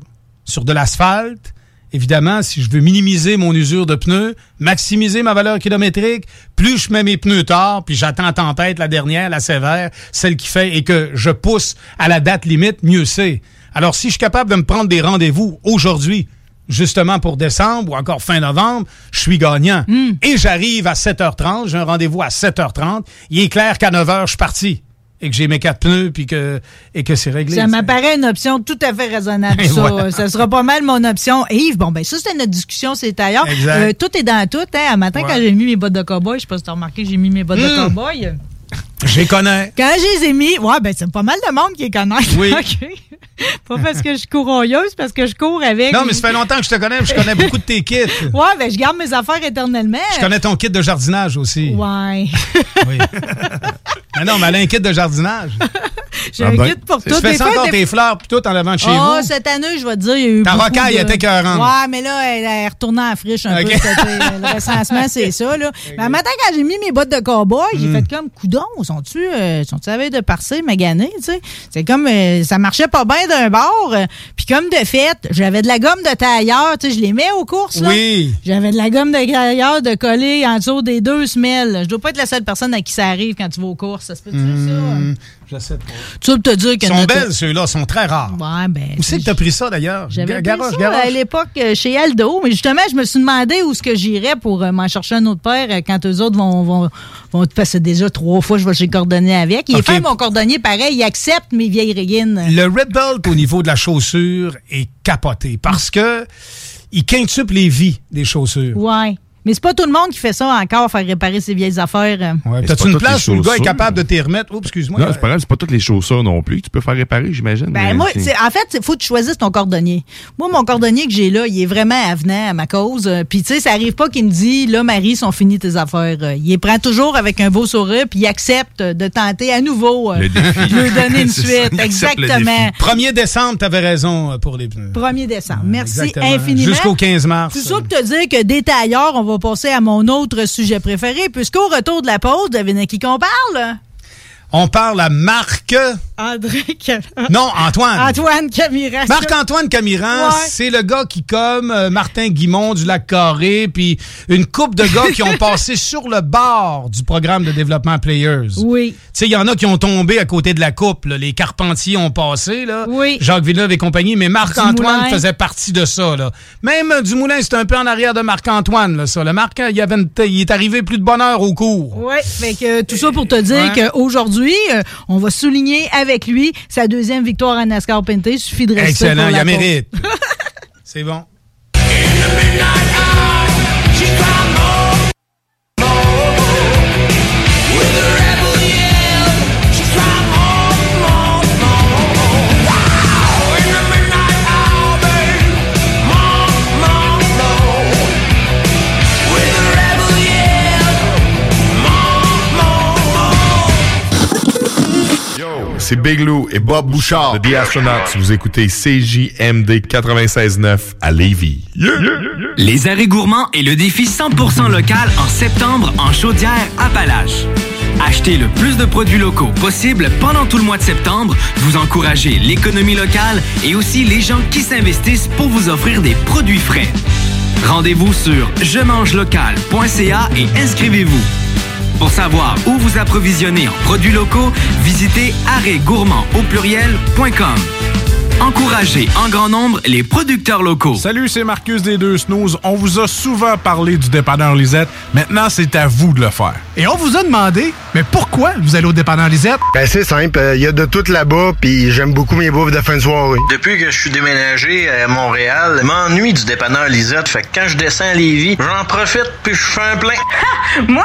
sur de l'asphalte, évidemment, si je veux minimiser mon usure de pneus, maximiser ma valeur kilométrique, plus je mets mes pneus tard, puis j'attends tempête, la dernière, la sévère, celle qui fait et que je pousse à la date limite, mieux c'est. Alors, si je suis capable de me prendre des rendez-vous aujourd'hui, justement pour décembre ou encore fin novembre, je suis gagnant. Et j'arrive à 7h30, j'ai un rendez-vous à 7h30. Il est clair qu'à 9h, je suis parti. Et que j'ai mes quatre pneus, puis que, et que c'est réglé. Ça m'apparaît une option tout à fait raisonnable, Et ça. voilà. Ça sera pas mal mon option. Et Yves, bon, ben ça, c'était notre discussion, c'est ailleurs. Euh, tout est dans tout. Hein. Un matin, Ouais. quand j'ai mis mes bottes de cowboy, je sais pas si tu as remarqué j'ai mis mes bottes de Mm. cowboy. Je les connais. Quand je les ai mis, ouais, ben c'est pas mal de monde qui les connaît. Oui. OK. Pas parce que je suis courailleuse, parce que je cours avec. Non, mais ça fait longtemps que je te connais, je connais beaucoup de tes kits. Ouais, ben je garde mes affaires éternellement. Je connais ton kit de jardinage aussi. Ouais. Oui. mais non, mais elle a un kit de jardinage. J'ai Ah un ben. kit pour Tu tout. fais Des ça encore tes fleurs, puis tout en avant de chez Ah, vous? cette année, je vais te dire, il y a eu Ta beaucoup rocaille de- était écœurante. Ouais, mais là, elle est retournée en friche un Ok. peu. c'était- Le recensement, c'est ça, là. Mais un matin, quand j'ai mis mes bottes de cowboy, Hmm. j'ai fait comme, coudon, sont-tu, euh, sont-tu à de parcer, magané, tu sais? C'est comme, euh, ça marchait pas bien d'un bord. euh, Puis comme de fait, j'avais de la gomme de tailleur, tu sais, je les mets aux courses, là. Oui. J'avais de la gomme de tailleur de coller en dessous des deux semelles. Je dois pas être la seule personne à qui ça arrive quand tu vas aux courses. Ça se peut-tu, Hum, Je sais pas. Tu veux te dire que Ils sont notre- belles, ceux-là, sont très rares. Ouais, ben. Où c'est que t'as pris ça, d'ailleurs? J'avais Ga- pris garoche, ça garoche. à l'époque euh, chez Aldo, mais justement, je me suis demandé où est-ce que j'irais pour euh, m'en chercher un autre paire euh, quand eux autres vont, vont, vont passer déjà trois fois, je vais chez le cordonnier avec. Il est Ok. fait mon cordonnier pareil, il accepte mes vieilles régines. Le Red Belt au niveau de la chaussure est capoté parce que il quintuple les vies des chaussures. Ouais. Mais c'est pas tout le monde qui fait ça encore, faire réparer ses vieilles affaires. Ouais, T'as-tu une place où le gars est capable de t'y remettre? Oups, excuse-moi. Non, c'est pas grave, c'est pas toutes les chaussures non plus que tu peux faire réparer, j'imagine. Ben moi, en fait, il faut que tu choisisses ton cordonnier. Moi, mon cordonnier que j'ai là, il est vraiment avenant à ma cause. Euh, Puis tu sais, ça arrive pas qu'il me dit, là, Marie, sont finies tes affaires. Euh, Il les prend toujours avec un beau sourire, puis il accepte de tenter à nouveau euh, Le défi. de lui donner une ça, suite. Exactement. 1er décembre, t'avais raison pour les pneus. 1er décembre. Merci Exactement. infiniment. Jusqu'au 15 mars. Tout ça pour te dire que des tailleurs, on va passer à mon autre sujet préféré, puisqu'au retour de la pause, devinez qui qu'on parle? On parle à Marc. André Cam- Non, Antoine. Antoine Camira. Marc-Antoine Camiran, Ouais. c'est le gars qui, comme euh, Martin Guimond du Lac Carré, puis une coupe de gars qui ont passé sur le bord du programme de développement Players. Oui. Tu sais, il y en a qui ont tombé à côté de la coupe. là. Les Carpentiers ont passé, là. Oui. Jacques Villeneuve et compagnie, mais Marc-Antoine faisait partie de ça. Là. Même euh, Dumoulin, c'est un peu en arrière de Marc-Antoine, là, ça. Le Marc, il, y avait une il est arrivé plus de bonheur au cours. Oui, que euh, tout ça pour te dire Ouais. qu'aujourd'hui, euh, on va souligner avec lui sa deuxième victoire à NASCAR Pinté. Suffit de rester Excellent, il la a mérite. c'est bon. C'est Big Lou et Bob Bouchard de The Astronaut. Vous écoutez CJMD 96.9 à Lévis. Les arrêts gourmands et le défi 100% local en septembre en Chaudière-Appalaches. Achetez le plus de produits locaux possible pendant tout le mois de septembre. Vous encouragez l'économie locale et aussi les gens qui s'investissent pour vous offrir des produits frais. Rendez-vous sur je local.ca et inscrivez-vous. Pour savoir où vous approvisionner en produits locaux, visitez arrêtgourmand au pluriel.com. Encouragez en grand nombre les producteurs locaux. Salut, c'est Marcus des Deux Snooze. On vous a souvent parlé du dépanneur Lisette. Maintenant, c'est à vous de le faire. Et on vous a demandé, mais pourquoi vous allez au dépanneur Lisette? Ben, c'est simple. Il y a de tout là-bas, puis j'aime beaucoup mes bouffes de fin de soirée. Depuis que je suis déménagé à Montréal, je m'ennuie du dépanneur Lisette. Fait que quand je descends à Lévis, j'en profite puis je fais un plein. Moi?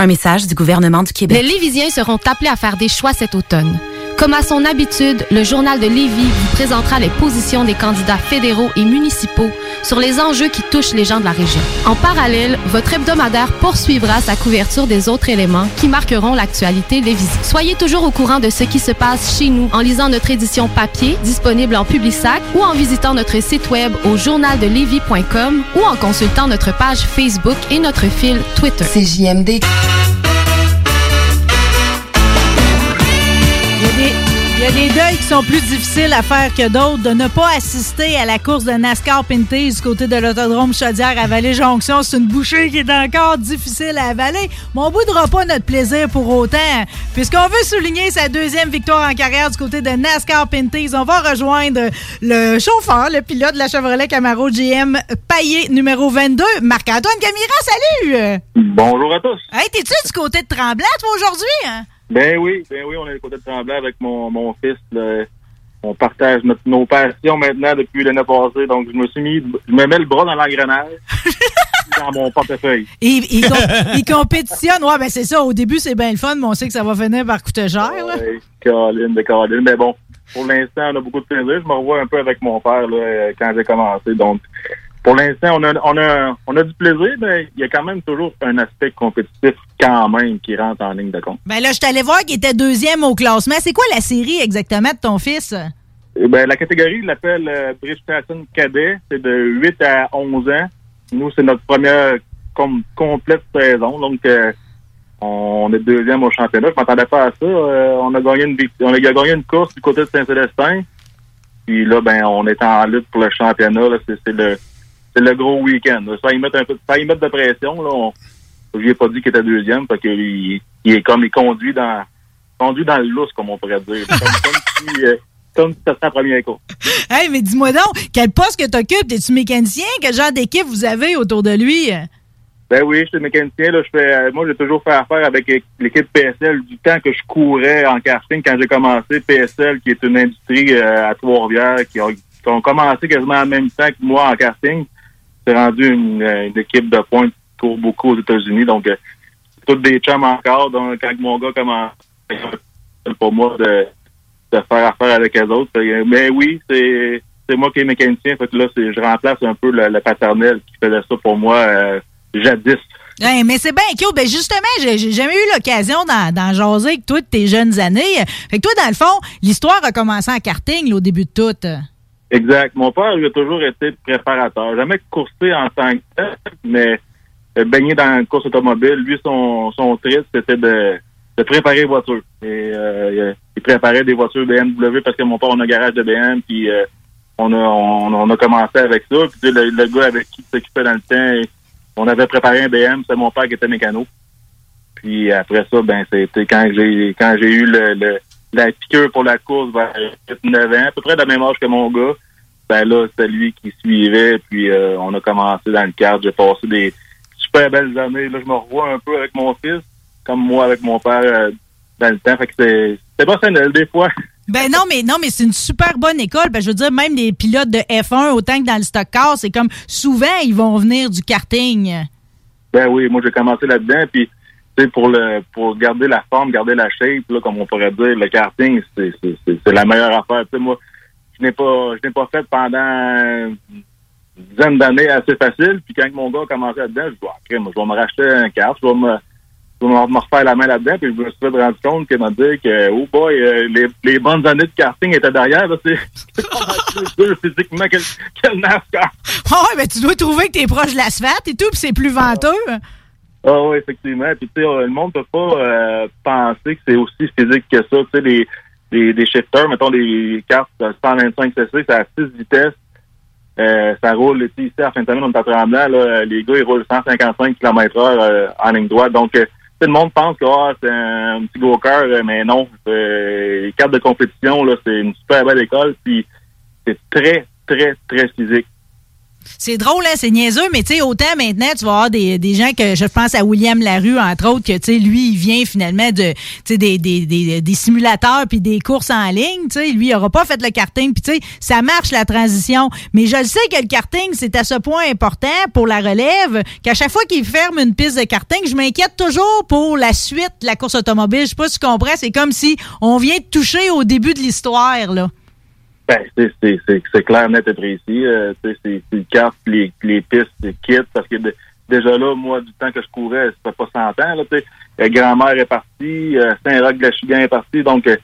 Un message du gouvernement du Québec. Les Lévisiens seront appelés à faire des choix cet automne. Comme à son habitude, le Journal de Lévis vous présentera les positions des candidats fédéraux et municipaux sur les enjeux qui touchent les gens de la région. En parallèle, votre hebdomadaire poursuivra sa couverture des autres éléments qui marqueront l'actualité visites. Soyez toujours au courant de ce qui se passe chez nous en lisant notre édition papier disponible en Publisac ou en visitant notre site web au journaldelévis.com ou en consultant notre page Facebook et notre fil Twitter. Il a des deuils qui sont plus difficiles à faire que d'autres. De ne pas assister à la course de NASCAR Pinty du côté de l'autodrome Chaudière à Vallée-Jonction, c'est une bouchée qui est encore difficile à avaler. Mais on boudera pas notre plaisir pour autant. Puisqu'on veut souligner sa deuxième victoire en carrière du côté de NASCAR Pinty, on va rejoindre le chauffeur, le pilote de la Chevrolet Camaro GM Paillé numéro 22, Marc-Antoine Camira. Salut! Bonjour à tous. Hey, t'es-tu du côté de Tremblant, toi, aujourd'hui? hein? Ben oui, ben oui, on est du côté de Tremblant avec mon, mon fils. là. On partage notre- nos passions maintenant depuis l'année passée. Donc, je me suis mis, je me mets le bras dans l'engrenage, dans mon portefeuille. Il, il, com- il compétitionne. Ouais, ben c'est ça. Au début, c'est bien le fun, mais on sait que ça va finir par coûter cher. là. Ouais, Caroline, de Caroline. Mais bon, pour l'instant, on a beaucoup de plaisir. Je me revois un peu avec mon père là, euh, quand j'ai commencé. Donc, pour l'instant, on a, on, a, on a du plaisir, mais il y a quand même toujours un aspect compétitif quand même qui rentre en ligne de compte. Ben là, je t'allais voir qu'il était deuxième au classement. C'est quoi la série exactement de ton fils? Eh ben, la catégorie, il l'appelle euh, Pattern Cadet. C'est de 8 à 11 ans. Nous, c'est notre première com- complète saison. Donc, euh, on est deuxième au championnat. Je m'attendais pas à ça. Euh, on a gagné une on a gagné une course du côté de Saint-Célestin. Puis là, ben, on est en lutte pour le championnat. c'est le c'est le gros week-end. Ça y mettre un peu ça y mettre de pression. Là. On, je lui ai pas dit qu'il était deuxième parce qu'il il est comme il conduit dans conduit dans le lousse, comme on pourrait dire. Comme, comme si euh, comme si c'était première course. Hey, mais dis-moi donc, quel poste que t'occupes? T'es-tu mécanicien? Quel genre d'équipe vous avez autour de lui? Ben oui, je suis mécanicien. Là, je fais, euh, moi, j'ai toujours fait affaire avec l'équipe PSL du temps que je courais en karting quand j'ai commencé. PSL, qui est une industrie euh, à Trois-Rivières, qui, ont- qui ont commencé quasiment en même temps que moi en karting. C'est rendu une, euh, une équipe de pointe qui court beaucoup aux États-Unis. Donc, euh, c'est tous des chums encore. Donc, quand mon gars commence, pour moi de, faire affaire avec les autres. Mais oui, c'est moi qui est mécanicien. Fait que là, je remplace un peu le, le paternel qui faisait ça pour moi euh, jadis. Hey, mais c'est bien cute. Ben justement, j'ai jamais eu l'occasion d'en jaser avec toi de tes jeunes années. Fait que toi, dans le fond, l'histoire a commencé en karting au début de tout. Exact. Mon père, il a toujours été préparateur. Jamais coursé en tant que tel, mais euh, baigné dans une course automobile. Lui, son, son trip, c'était de, de préparer les voitures. Et euh, il préparait des voitures BMW parce que mon père, on a un garage de BM, puis euh, on, a, on, on a commencé avec ça. Puis tu sais, le, le gars avec qui s'occupait dans le temps, on avait préparé un BM, c'était mon père qui était mécano. Puis après ça, ben c'était quand j'ai quand j'ai eu le, le- la piqûre pour la course vers 9 ans, à peu près de la même âge que mon gars. Ben là, c'était lui qui suivait, puis euh, on a commencé dans le cadre. J'ai passé des super belles années. Là, je me revois un peu avec mon fils, comme moi avec mon père euh, dans le temps. Fait que c'est c'est pas ça des fois. Ben non, mais non, mais c'est une super bonne école. Ben, je veux dire, même les pilotes de F1, autant que dans le stock car, c'est comme souvent ils vont venir du karting. Ben oui, moi j'ai commencé là-dedans, puis pour le pour garder la forme, garder la shape, là, comme on pourrait dire, le karting, c'est la meilleure affaire. Moi, je n'ai pas je n'ai pas fait pendant une dizaine d'années assez facile. Puis quand mon gars a commencé là-dedans, je dis ah, crème, je vais me racheter un kart, je vais me je vais me refaire la main là-dedans, puis je me suis fait rendu compte qu'il m'a dit que, oh boy, euh, les, les bonnes années de karting étaient derrière. C'est plus dur physiquement que, que le NASCAR. Ah ouais, ben tu dois trouver que t'es proche de l'asphalte et tout, puis c'est plus venteux. Ah oui, effectivement. Puis tu sais, le monde peut pas euh, penser que c'est aussi physique que ça. Tu sais, les, les, les shifters, mettons les cartes euh, 125 cc, c'est à 6 vitesses. Euh, ça roule, ici, à fin de semaine, on est à Tremblant, là, les gars, ils roulent 155 km heure euh, en ligne droite. Donc, euh, tout le monde pense que ah, c'est un petit go-kart, euh, mais non. Euh, les cartes de compétition, là, c'est une super belle école, puis c'est très, très, très physique. C'est drôle, hein, c'est niaiseux, mais tu sais, autant maintenant, tu vas avoir des, gens que je pense à William Larue, entre autres, que tu sais, lui, il vient finalement de des, des, des, des simulateurs puis des courses en ligne. Tu sais, lui, il aura pas fait le karting. Puis tu sais, ça marche la transition. Mais je le sais que le karting, c'est à ce point important pour la relève qu'à chaque fois qu'il ferme une piste de karting, je m'inquiète toujours pour la suite de la course automobile. Je sais pas si tu comprends. C'est comme si on vient de toucher au début de l'histoire, là. Ben, c'est- clair, net et précis. Euh, c'est le carte, les, les pistes, les kits, parce que déjà là, moi, du temps que je courais, ça fait pas 100 ans. Là. Euh, Grand-mère est partie, euh, Saint-Roch-de-Lachigan est parti, donc euh,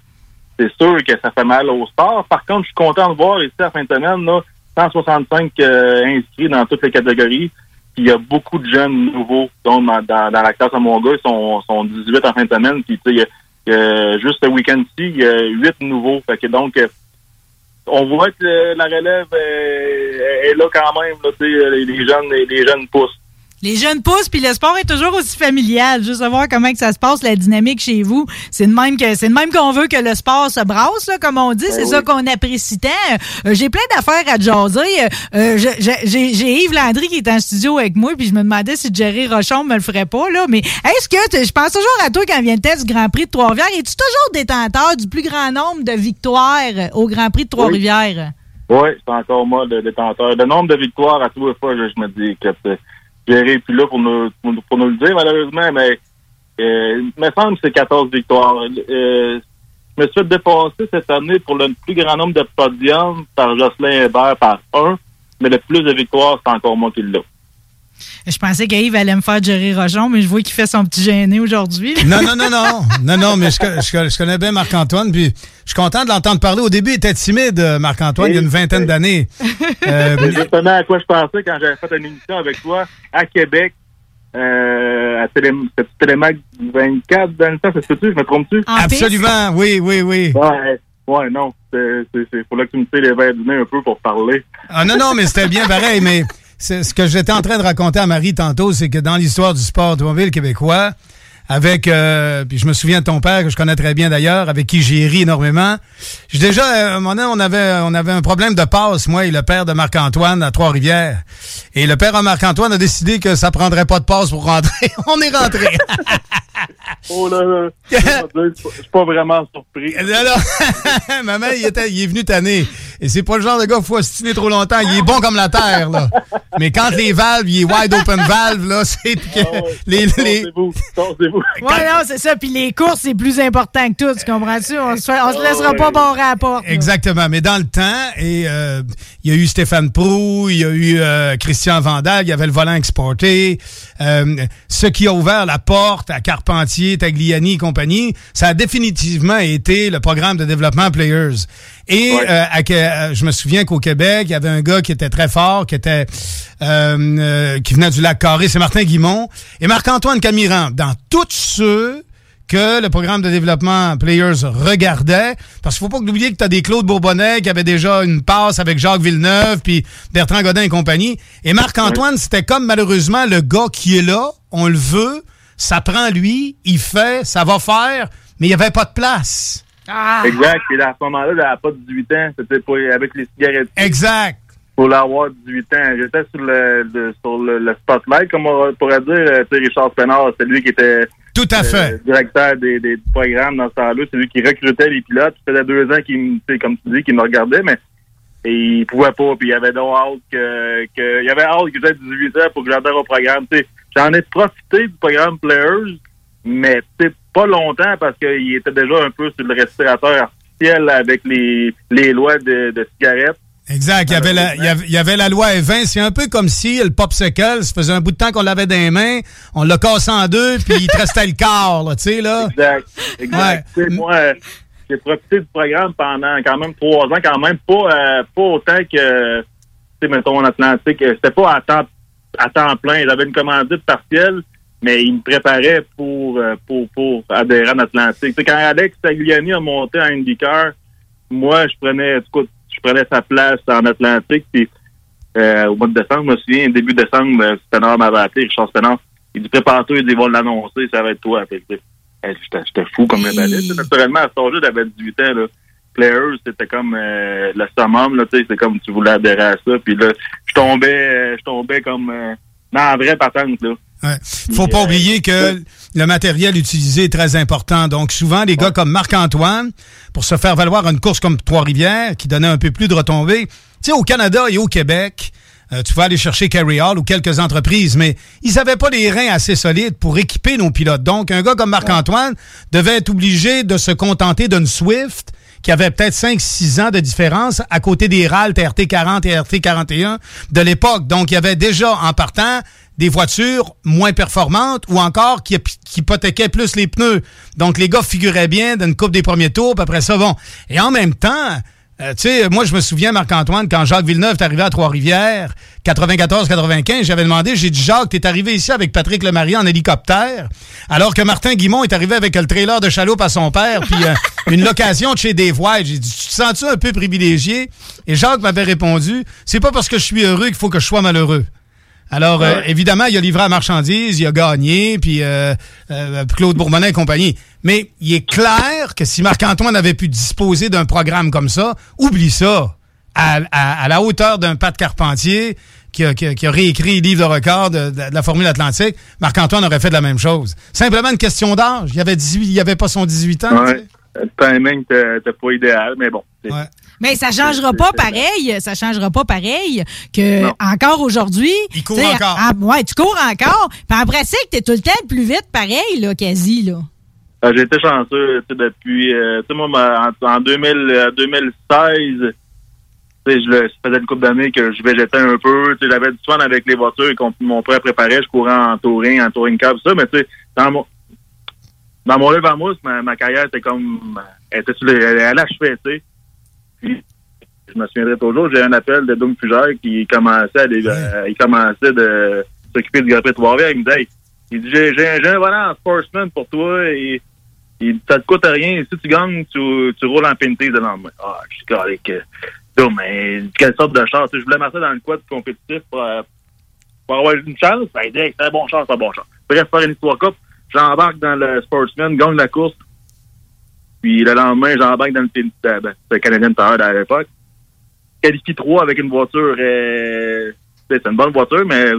c'est sûr que ça fait mal au sport. Par contre, je suis content de voir ici à fin de semaine, là, 165 euh, inscrits dans toutes les catégories. Puis il y a beaucoup de jeunes nouveaux. Donc, dans, dans, dans la classe à mon ils sont, sont 18 en fin de semaine. Puis, tu sais, juste ce week-end-ci, il y a 8 nouveaux. Fait que donc, on voit que la relève est là quand même. Là, les, les jeunes, les, les jeunes poussent. Les jeunes poussent, puis le sport est toujours aussi familial. Juste savoir comment que ça se passe, la dynamique chez vous. C'est de même que c'est de même qu'on veut que le sport se brasse, là, comme on dit. c'est oui. ça qu'on apprécie tant. Euh, j'ai plein d'affaires à te jaser. Euh, je- j'ai, Yves Landry qui est en studio avec moi, puis je me demandais si Jerry Rochon me le ferait pas, là. Mais est-ce que je pense toujours à toi quand vient le temps du Grand Prix de Trois-Rivières. Es-tu toujours détenteur du plus grand nombre de victoires au Grand Prix de Trois-Rivières? Oui, c'est encore moi le détenteur. Le nombre de victoires à tous les fois, je, je me dis que euh, Jerry plus là pour nous, pour, nous- le dire, malheureusement, mais euh, il me semble que c'est 14 victoires. Euh, je me suis fait cette année pour le plus grand nombre de podiums par Jocelyn Hébert par un, mais le plus de victoires, c'est encore moi qui l'ai. Je pensais qu'Yves allait me faire Jerry Rochon, mais je vois qu'il fait son petit gêné aujourd'hui. Non, non, non, non. Non, non, mais je, co- je co- je connais bien Marc-Antoine, puis je suis content de l'entendre parler. Au début, il était timide, euh, Marc-Antoine, il y a une vingtaine d'années. Euh, C'est justement à quoi je pensais quand j'avais fait une émission avec toi à Québec, euh, à Télé, Télémac 24 dans le temps, ça se peut-tu? Je me trompe-tu? Absolument, oui, oui, oui. Ouais, ouais, non. C'est, c'est, c'est, faut là que tu me tires les verres du nez un peu pour parler. Ah non, non, mais c'était bien pareil, mais ce que j'étais en train de raconter à Marie tantôt, c'est que dans l'histoire du sport automobile québécois, avec, euh, puis je me souviens de ton père, que je connais très bien d'ailleurs, avec qui j'ai ri énormément. J'ai déjà, euh, à un moment donné, on avait, on avait un problème de passe, moi et le père de Marc-Antoine à Trois-Rivières. Et le père de Marc-Antoine a décidé que ça prendrait pas de passe pour rentrer. on est rentré. Oh là là, je suis pas vraiment surpris. Non, non. Maman, il, était, il est venu tanner. Et c'est pas le genre de gars qu'il faut ostiner trop longtemps. Il est bon comme la terre, là. Mais quand les valves, il est wide open valve, là, c'est que les, les... Ouais, non, c'est ça. Puis les courses, c'est plus important que tout. Tu comprends-tu? On se, on se laissera pas barrer à la porte. là. Exactement. Mais dans le temps, et euh, il y a eu Stéphane Prou, il y a eu euh, Christian Vandal, il y avait le volant exporté. Euh, ce qui a ouvert la porte à Carpentier, Tagliani et compagnie, ça a définitivement été le programme de développement Players. Et euh, à euh, je me souviens qu'au Québec, il y avait un gars qui était très fort, qui était euh, euh, qui venait du lac Carré, c'est Martin Guimont et Marc-Antoine Camiran. Dans tous ceux que le programme de développement Players regardait. Parce qu'il faut pas oublier que tu as des Claude Bourbonnais qui avaient déjà une passe avec Jacques Villeneuve, puis Bertrand Godin et compagnie. Et Marc-Antoine, c'était comme malheureusement le gars qui est là, on le veut, ça prend lui, il fait, ça va faire, mais il n'y avait pas de place. Exact. Et à ce moment-là, elle n'avait pas 18 ans. C'était pour, avec les cigarettes. Exact. Pour l'avoir 18 ans. J'étais sur le, le- sur le, le spotlight, comme on pourrait dire. Euh, Tu sais, Richard Pénard, c'est lui qui était Tout à fait. euh, directeur des, des programmes dans ce temps-là. C'est lui qui recrutait les pilotes. Ça faisait deux ans qu'il, me- tu sais, comme tu dis, qu'il me regardait, mais et il pouvait pas. Puis il avait donc hâte que, que il avait hâte que j'aie 18 ans pour que j'adhère au programme. Tu sais, j'en ai profité du programme Players, mais pas longtemps parce qu'il était déjà un peu sur le respirateur artificiel avec les, les lois de, de cigarettes. Exact. Il y avait la, il y avait, il y avait la loi Evin. C'est un peu comme si le popsicle, ça faisait un bout de temps qu'on l'avait dans les mains, on l'a cassé en deux, puis il te restait le quart, là, tu sais, là. Exact. Exact. Moi, j'ai profité du programme pendant quand même trois ans, quand même pas, euh, pas autant que, tu sais, mettons, en Atlantique. C'était pas à temps, à temps plein. J'avais une commandite partielle, mais il me préparait pour, euh, pour, pour adhérer en Atlantique. Tu sais, quand Alex Tagliani a monté en IndyCar, moi, je prenais, je prenais sa place en Atlantique, puis euh, au mois de décembre, je me souviens, début décembre, euh, Spenard m'avait appelé, Richard Spenard. Il dit, prépare-toi, il dit, ils vont l'annoncer, ça va être toi. J'étais fou comme un balai. Naturellement, à cet âge-là, j'avais 18 ans, là. Players, c'était comme euh, le summum, là, tu sais, c'est comme tu voulais adhérer à ça. Puis là, je tombais, euh, je tombais comme euh, dans la vraie patente, là. Ouais. Faut pas oublier que le matériel utilisé est très important. Donc, souvent, les gars comme Marc-Antoine, pour se faire valoir une course comme Trois-Rivières, qui donnait un peu plus de retombées, tu sais, au Canada et au Québec, euh, tu vas aller chercher Carry Hall ou quelques entreprises, mais ils avaient pas les reins assez solides pour équiper nos pilotes. Donc, un gars comme Marc-Antoine devait être obligé de se contenter d'une Swift qui avait peut-être 5-6 ans de différence à côté des RALT RT40 et RT41 de l'époque. Donc, il y avait déjà, en partant, des voitures moins performantes ou encore qui, qui hypothéquaient plus les pneus. Donc, les gars figuraient bien d'une coupe des premiers tours, puis après ça, bon. Et en même temps, euh, tu sais, moi, je me souviens, Marc-Antoine, quand Jacques Villeneuve est arrivé à Trois-Rivières, 94-95, j'avais demandé, j'ai dit, Jacques, t'es arrivé ici avec Patrick Lemarie en hélicoptère, alors que Martin Guimont est arrivé avec le trailer de chaloupe à son père, puis euh, une location de chez Dave White. J'ai dit, tu te sens-tu un peu privilégié? Et Jacques m'avait répondu, c'est pas parce que je suis heureux qu'il faut que je sois malheureux. Alors, euh, évidemment, il a livré la marchandise, il a gagné, puis euh, euh, Claude Bourbonnais et compagnie. Mais il est clair que si Marc-Antoine avait pu disposer d'un programme comme ça, oublie ça. À, à- à la hauteur d'un Pat Carpentier qui a, qui a- qui a réécrit le livre de record de, de- de la Formule Atlantique, Marc-Antoine aurait fait de la même chose. Simplement une question d'âge. Il avait 18, il avait pas son 18 ans. tu sais. Ouais. Le timing était était pas idéal, mais bon. Mais ça changera pas pareil, ça changera pas pareil que encore aujourd'hui. Il court encore. ouais, tu cours encore. Puis en pratique, t'es tout le temps plus vite pareil, là, quasi, là. Ah, J'ai été chanceux tu sais, depuis, euh, tu sais, moi, ma- en, en 2000, euh, 2016, tu sais, je le- ça faisait une couple d'années que je végétais un peu. Tu sais, J'avais du fun avec les voitures qu'on mon père préparait. Je courais en touring, en touring car, tout ça. Mais tu sais, dans mon, dans mon lèvre à mousse, ma, ma carrière était comme, elle était sur elle, elle achevait, tu sais. Puis, je me souviendrai toujours, j'ai un appel de Doug Fugère qui commençait à, des- euh, il commençait de s'occuper du Grand Prix Trois-Rivières. Il me dit, Hey, il dit, j'ai, un volant en sportsman pour toi et il, ça te coûte rien. Si tu gagnes, tu, tu roules en pinty le lendemain. Ah, je suis correct. Non, mais quelle sorte de sais, je voulais marcher dans le quad compétitif pour, euh, pour avoir une chance. Ben, c'est un bon char, c'est un bon char. Bref, faire une histoire coupe. J'embarque dans le sportsman, gagne la course. Puis le lendemain, j'embarque dans le euh, Ben, c'était Canadian Tire à l'époque. Qualifie 3 avec une voiture. Euh, c'est une bonne voiture, mais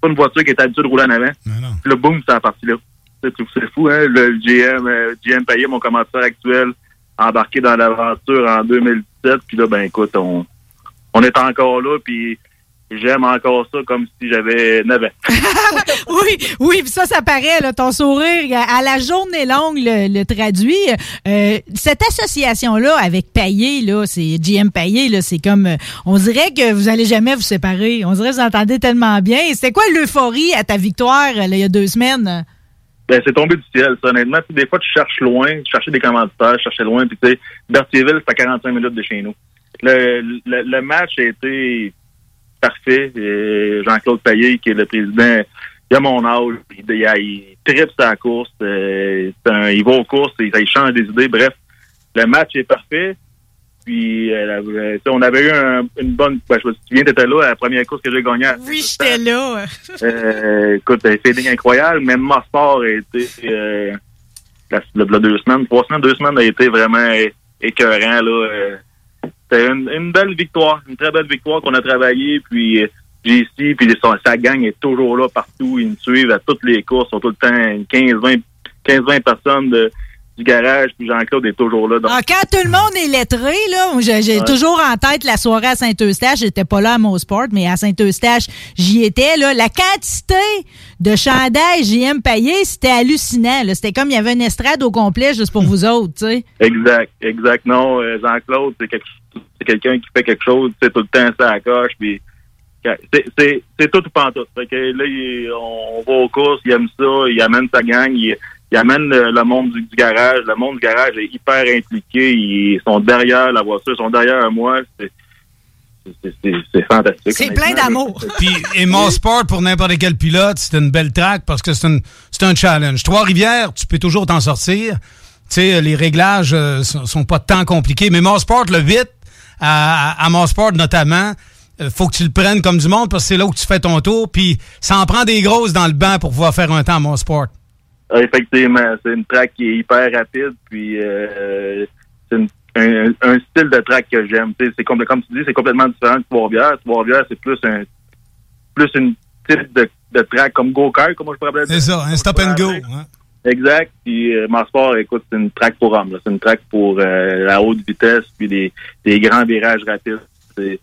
pas une voiture qui est habituée de rouler en avant. Puis là, boum, c'est parti là. C'est c'est fou, hein? Le GM, euh, GM Payet, mon commentateur actuel, embarqué dans l'aventure en 2017. Puis là, ben écoute, on, on est encore là, puis j'aime encore ça comme si j'avais 9 ans. oui, oui, puis ça, ça paraît, là, ton sourire à la journée longue le, le traduit. Euh, cette association-là avec Payet, là, c'est GM Payet, là, c'est comme, euh, on dirait que vous allez jamais vous séparer. On dirait que vous entendez tellement bien. C'était quoi l'euphorie à ta victoire, là, il y a deux semaines? Ben, c'est tombé du ciel, ça, honnêtement. Puis des fois, tu cherches loin, tu cherchais des commanditaires, tu cherchais loin, puis tu sais, Berthierville, c'est à 45 minutes de chez nous. Le, le, le match a été parfait. Jean-Claude Payet, qui est le président, il a mon âge, il, il, il tripe sa course, euh, c'est un- il va aux courses, il, il change des idées, bref. Le match est parfait. Puis, euh, euh, tu on avait eu un- une bonne... Ben, je me souviens, t'étais là à la première course que j'ai gagnée. Oui, j'étais là. euh, écoute, feeling incroyable. Même Mosport a été, euh, la, deux semaines, trois semaines, deux semaines a été vraiment écœurant, là. C'était une, une belle victoire, une très belle victoire qu'on a travaillé, puis euh, JC, puis son- sa gang est toujours là partout. Ils me suivent à toutes les courses, ils sont tout le temps 15-20 15-20 personnes de, du garage, puis Jean-Claude est toujours là. Donc, Ah, quand tout le monde est lettré, là, j'ai Ouais. toujours en tête la soirée à Saint-Eustache. J'étais pas là à mon sport, mais à Saint-Eustache, j'y étais. Là. La quantité de chandail JM Payet, c'était hallucinant. C'était comme il y avait une estrade au complet juste pour vous autres, tu sais. Exact, exact. Non, euh, Jean-Claude, c'est quelque- c'est quelqu'un qui fait quelque chose, c'est tout le temps ça à la coche, puis c'est- c'est c'est tout ou pas tout. Fait que là, il- on va aux courses, il aime ça, il amène sa gang, il, il amène le, le monde du, du garage. Le monde du garage est hyper impliqué, ils sont derrière la voiture, ils sont derrière moi. C'est c'est- c'est- c'est fantastique. C'est plein d'amour. Puis, et mon sport pour n'importe quel pilote, c'est une belle track parce que c'est une- c'est un challenge. Trois-Rivières, tu peux toujours t'en sortir. Tu sais, les réglages euh, sont, sont pas tant compliqués. Mais mon sport, le vite, à, à, à mon sport notamment, euh, faut que tu le prennes comme du monde parce que c'est là où tu fais ton tour. Puis, ça en prend des grosses dans le banc pour pouvoir faire un temps à mon sport. Ah, Effectivement, c'est une track qui est hyper rapide, puis euh, c'est un, un style de track que j'aime. C'est comme, comme tu dis, c'est complètement différent de Trois-Rivières. Trois-Rivières, c'est plus un plus une type de, de track comme go-kart, comme je pourrais appeler C'est ça, un stop and go. hein. Exact. Puis euh, écoute, c'est une track pour hommes. C'est une track pour euh, la haute vitesse puis des, des grands virages rapides. C'est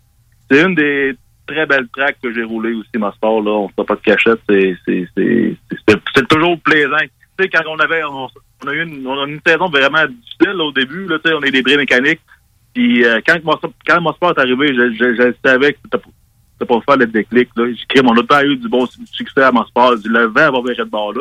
une des très belles tracks que j'ai roulées aussi, Sport. Là, on fait pas de cachette. C'est toujours plaisant. Tu sais, quand on avait on, on a eu une, on a une saison vraiment difficile là, au début. Là, on est des bris mécaniques. Puis euh, quand Mosport- quand est arrivé, je, je, je savais que c'était pour- faire le déclic. J'ai créé mon autre a eu du bon su- succès à Mosport. Le vent va virer de bord là.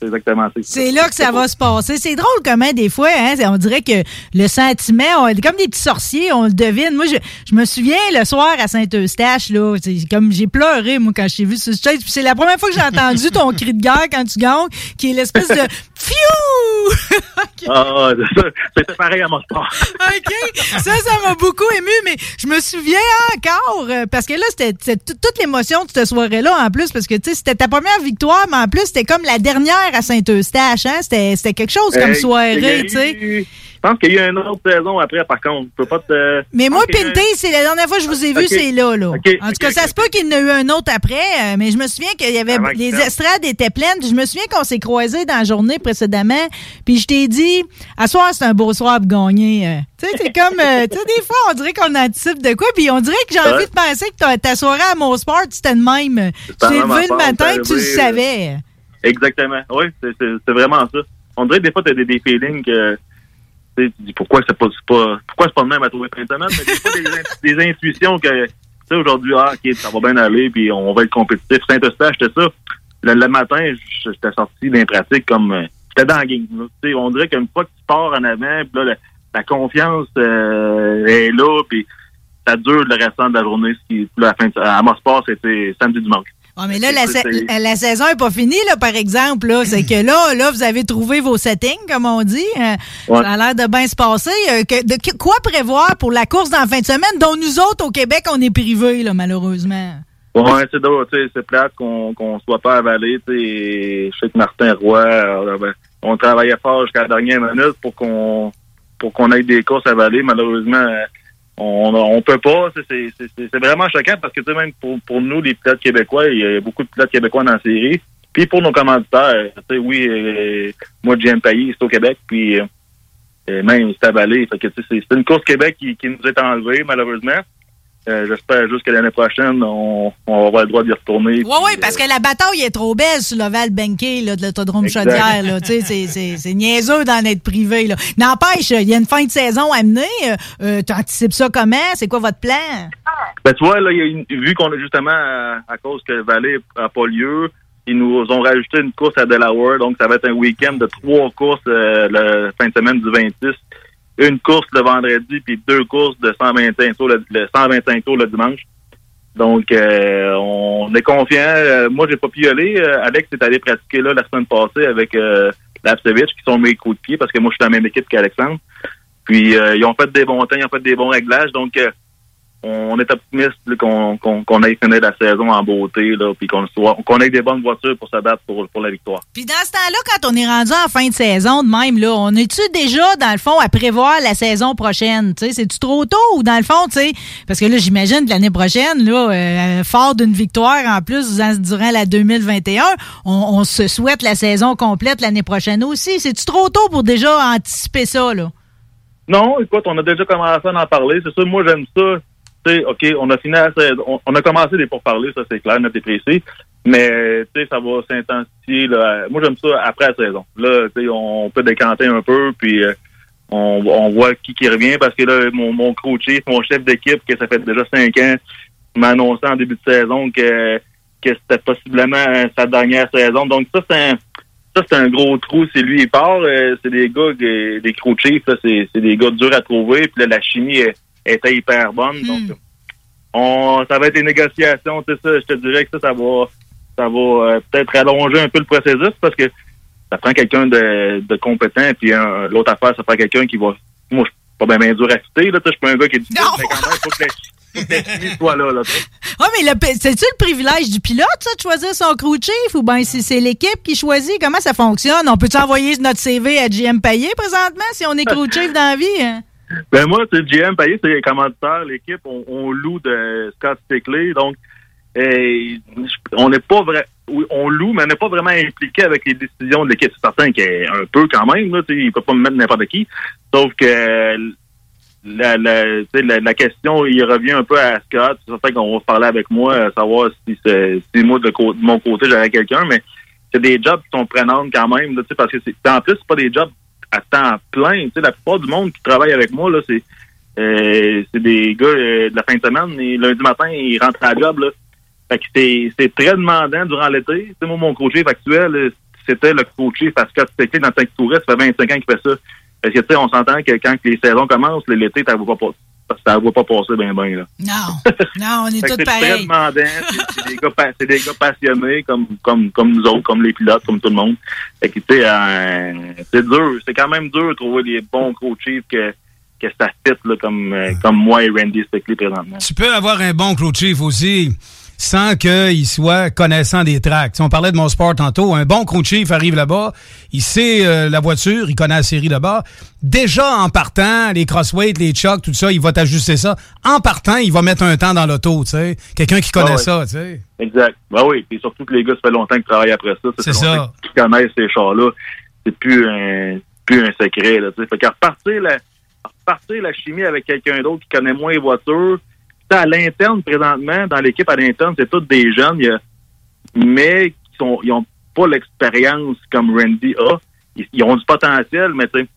C'est exactement ça. C'est là que ça va se passer. C'est drôle comment des fois, hein, on dirait que le sentiment, on comme des petits sorciers, on le devine. Moi, je, je me souviens le soir à Saint-Eustache, là, c'est comme j'ai pleuré, moi, quand je t'ai vu ce stage. C'est la première fois que j'ai entendu ton cri de guerre quand tu gagnes, qui est l'espèce de Fiou! Ah, ça, c'était pareil à Mosport. OK. Ça, ça m'a beaucoup ému, mais je me souviens encore, euh, parce que là, c'était c'était tout- toute l'émotion de cette soirée-là, en plus, parce que, tu sais, c'était ta première victoire, mais en plus, c'était comme la dernière à Saint-Eustache, hein? C'était quelque chose comme Euh, soirée, tu sais. Je pense qu'il y a eu une autre saison après, par contre. Je peux pas te. Mais moi, je pense qu'il y a Pinté, c'est la dernière fois que je vous ai vu, c'est là, là. En tout cas, ça se peut qu'il y en a eu un autre après, euh, mais je me souviens qu'il y avait les estrades étaient pleines. Je me souviens qu'on s'est croisés dans la journée précédemment, puis je t'ai dit, à soir, c'est un beau soir pour gagner. euh. Tu sais, c'est comme, euh, tu sais, des fois, on dirait qu'on anticipe de quoi, puis on dirait que j'ai envie de penser que ta, ta soirée à mon sport, c'était de même. Même levé le matin, que tu le savais. Exactement. Oui, c'est vraiment ça. On dirait des fois, tu as des, des feelings que. Tu dis pourquoi c'est pas, pas, pourquoi c'est pas le même à trouver semaine, mais des fois, des, des intuitions que, tu sais, aujourd'hui, ah, OK, ça va bien aller, puis on va être compétitif. Saint-Eustache, c'était ça. Le, le matin, j'étais sorti d'un pratique comme. euh, J'étais dans la game. on dirait qu'une fois que tu pars en avant, puis là, la, la confiance euh, est là, puis ça dure le restant de la journée. Ce la fin de, à Mosport, c'était samedi dimanche. Ah, mais là, la, sa- la- saison n'est pas finie, là, par exemple. Là. C'est que là, là, vous avez trouvé vos settings, comme on dit. Euh, Ouais. Ça a l'air de bien se passer. Euh, que- de que- quoi prévoir pour la course dans la fin de semaine, dont nous autres, au Québec, on est privés, là, malheureusement? Ouais, c'est drôle, c'est plate qu'on qu'on soit pas avalé. Je sais que Martin Roy, euh, ben, on travaillait fort jusqu'à la dernière minute pour qu'on pour qu'on ait des courses avalées. Malheureusement, on on peut pas. C'est- vraiment choquant parce que même pour, pour nous, les pilotes québécois, il y a beaucoup de pilotes québécois dans la série. Puis pour nos commanditaires, tu sais, oui, euh, moi, Jim Payet, c'est au Québec, puis euh, même c'est avalé. Fait que c'est une course Québec qui, qui nous est enlevée, malheureusement. Euh, J'espère juste que l'année prochaine, on, on va avoir le droit d'y retourner. Oui, oui, parce que la bataille est trop belle sur l'Oval Benké là, de l'autodrome. Chaudière. c'est- niaiseux d'en être privé. N'empêche, il y a une fin de saison à mener. Euh, euh, tu anticipes ça comment? C'est quoi votre plan? Ben, tu vois, là, y a une- vu qu'on a justement, à, à cause que Vallée n'a pas lieu, ils nous ont rajouté une course à Delaware. Donc, ça va être un week-end de trois courses euh, la fin de semaine du 26. Une course le vendredi, puis deux courses de 125 tours le, le 125 tours le dimanche. Donc, euh, on est confiant. Euh, moi, j'ai pas pu y aller. Alex est allé pratiquer là la semaine passée avec euh, Lapsevich, qui sont mes coups de pied, parce que moi, je suis dans la même équipe qu'Alexandre. Puis, euh, ils ont fait des bons temps, ils ont fait des bons réglages. Donc, euh, on est optimiste qu'on qu'on qu'on aille finir la saison en beauté, là, puis qu'on qu'on ait des bonnes voitures pour se battre pour, pour la victoire. Puis dans ce temps-là, quand on est rendu en fin de saison de même, là, on est-tu déjà, dans le fond, à prévoir la saison prochaine? C'est-tu trop tôt ou dans le fond, sais, parce que là, j'imagine que l'année prochaine, là, euh, fort d'une victoire en plus durant la 2021, on, on se souhaite la saison complète l'année prochaine aussi. C'est-tu trop tôt pour déjà anticiper ça, là? Non, écoute, on a déjà commencé à en parler. C'est sûr, moi j'aime ça. OK, on a fini on, a commencé des pourparlers, ça c'est clair, et précis. Mais ça va s'intensifier. Moi j'aime ça après la saison. Là, on peut décanter un peu, puis euh, on, voit qui revient parce que là, mon, mon chief, mon chef d'équipe, que ça fait déjà cinq ans, m'a annoncé en début de saison que, c'était possiblement sa dernière saison. Donc ça, c'est un ça, c'est un gros trou. C'est lui, il part. Euh, c'est des gars, que- des crew chiefs, c'est des gars durs à trouver. Puis là, la chimie est- était hyper bonne. Donc, on, ça va être des négociations. Tu sais, ça, je te dirais que ça, ça va, ça va euh, peut-être allonger un peu le processus parce que ça prend quelqu'un de, de compétent. Puis l'autre affaire, ça prend quelqu'un qui va... Moi, je suis pas bien, bien dur à fitter. Là, Tu sais, je suis pas un gars qui est difficile, mais quand même, il faut que que là. Ah, mais le- c'est-tu le privilège du pilote, ça, de choisir son crew chief, ou bien si c'est l'équipe qui choisit? Comment ça fonctionne? On peut-tu envoyer notre CV à GM Payet présentement si on est crew chief dans la vie? hein? Ben moi, c'est GM payé, c'est les commanditaires, l'équipe, on, loue de Scott Stickley, donc euh, on n'est pas vrai, on loue, mais on n'est pas vraiment impliqué avec les décisions de l'équipe. C'est certain qu'il est un peu quand même, là, il peut pas me mettre n'importe qui. Sauf que la, la, la, question, il revient un peu à Scott. C'est certain qu'on va parler avec moi, savoir si, si moi, de, de mon côté, j'aurais quelqu'un, mais c'est des jobs qui sont prenantes quand même, là, parce que c'est, en plus, c'est pas des jobs à temps plein. Tu sais, la plupart du monde qui travaille avec moi, là, c'est, euh, c'est des gars euh, de la fin de semaine, et lundi matin, ils rentrent à la job, là. Fait que c'est, c'est très demandant durant l'été. Moi, mon coach actuel, euh, c'était le coaché Pascal Stéclé dans 5 touriste. Ça fait 25 ans qu'il fait ça. Parce que, sais, on s'entend que quand les saisons commencent, l'été, ça ne va pas, ça va pas passer bien, bien, là. Non. Non, on est que tous c'est très pareils. demandant. C'est- C'est des, gars des passionnés comme, comme, comme nous autres, comme les pilotes, comme tout le monde. Fait que, tu sais, euh, c'est dur. C'est quand même dur de trouver des bons coachs que, que ça fit, là, comme, euh, comme moi et Randy Stickley présentement. Tu peux avoir un bon chief aussi sans qu'il soit connaissant des tracks. Si on parlait de mon sport tantôt, un bon crew chief arrive là-bas, il sait euh, la voiture, il connaît la série là-bas. Déjà en partant, les crossweights, les chucks, tout ça, il va t'ajuster ça. En partant, il va mettre un temps dans l'auto, tu sais. Quelqu'un qui connaît Ah ouais. ça, tu sais. Exact. Ben oui, et surtout que les gars, ça fait longtemps qu'ils travaillent après ça. C'est ça. qu'ils connaissent ces chars-là. C'est plus un, plus un secret, là, tu sais. Fait qu'à repartir la, repartir la chimie avec quelqu'un d'autre qui connaît moins les voitures, à l'interne, présentement, dans l'équipe à l'interne, c'est tous des jeunes, il y a- mais qui sont, ils ont pas l'expérience comme Randy a. Ils, ils ont du potentiel, mais tu sais,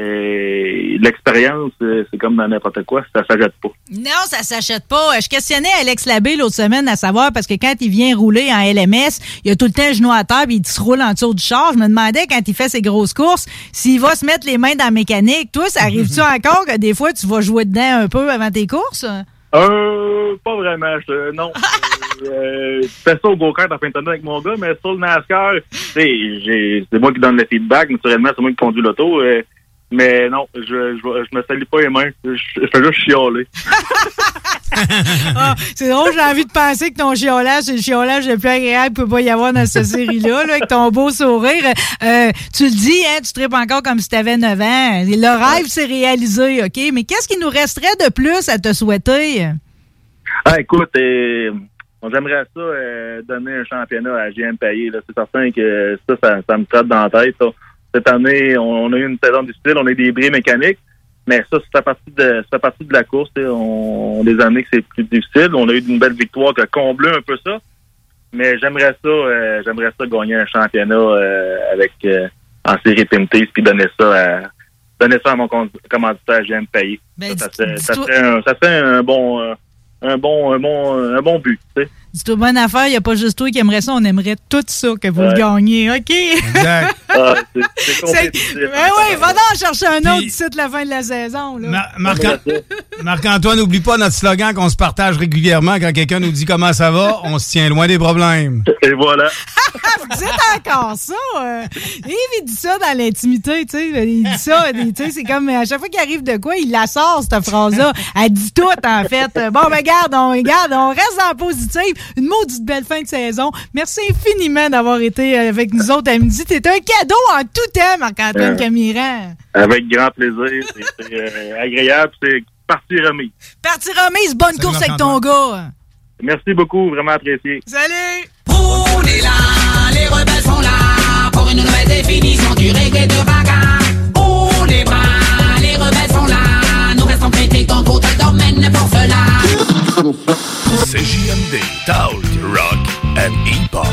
euh, l'expérience, euh, c'est comme dans n'importe quoi, ça s'achète pas. Non, ça s'achète pas. Je questionnais Alex Labbé l'autre semaine à savoir parce que quand il vient rouler en LMS, il a tout le temps le genou à terre puis il se roule en dessous du char. Je me demandais quand il fait ses grosses courses s'il va se mettre les mains dans la mécanique. Toi, ça arrive-tu encore que des fois tu vas jouer dedans un peu avant tes courses? Euh, pas vraiment. Je, non. euh, je fais ça au go-kart en fin de avec mon gars, mais sur le NASCAR, c'est moi qui donne le feedback. Naturellement, c'est moi qui conduis l'auto. euh, mais non, je, je, je me salis pas les mains. Je, je fais juste chialer. Ah, c'est drôle, j'ai envie de penser que ton chiolage, c'est le chiolage le plus agréable qu'il peut pas y avoir dans cette série-là, là, avec ton beau sourire. Euh, tu le dis, hein, tu tripes encore comme si tu avais 9 ans. Le rêve s'est réalisé, OK? Mais qu'est-ce qui nous resterait de plus à te souhaiter? Ah, écoute, euh, j'aimerais ça euh, donner un championnat à GM Payé. là. C'est certain que ça, ça, ça me trotte dans la tête. ça. Cette année, on, on a eu une saison difficile, on a eu des bris mécaniques, mais ça, c'est partie de, c'est partie de la course. sais. On, des années que c'est plus difficile. On a eu une belle victoire qui a comblé un peu ça. Mais j'aimerais ça, euh, j'aimerais ça gagner un championnat euh, avec euh, en série Pintis puis donner ça à donner ça à mon com- commanditaire GM Payé. Ben, ça, ça, serait- ça, un, ça serait un bon euh, un bon un bon un bon but, tu sais. Dis-toi bonne affaire, il n'y a pas juste toi qui aimerait ça, on aimerait tout ça que vous le Ouais. gagnez, OK? Exact. Ah, c'est- c'est C'est- compétitif. Ben oui, va donc chercher un autre d'ici la fin de la saison. Là. Ma- Marc- Marc-Antoine, n'oublie pas notre slogan qu'on se partage régulièrement quand quelqu'un nous dit comment ça va, on se tient loin des problèmes. Et voilà. Vous dites encore ça? Euh, Yves, il dit ça dans l'intimité, tu sais. Il dit ça, tu sais, c'est comme à chaque fois qu'il arrive de quoi, il la sort, cette phrase-là. Elle dit tout, en fait. Bon, ben, garde, on, regarde, on reste dans le positif. Une maudite belle fin de saison. Merci infiniment d'avoir été avec nous autres à midi. T'es un cadeau en tout temps, Marc-Antoine Euh. Camiran. Avec grand plaisir. C'est c'est, euh, agréable. C'est partie remise. Partie remise, bonne Salut, course avec ton gars. Merci beaucoup. Vraiment apprécié. Salut! On est là, les rebelles sont là pour une nouvelle définition du reggae de bagarre. On les bras, les rebelles sont là, nous restons critiques dans tout le domaine pour cela. CJMD, Talk, Rock and Hip-Hop.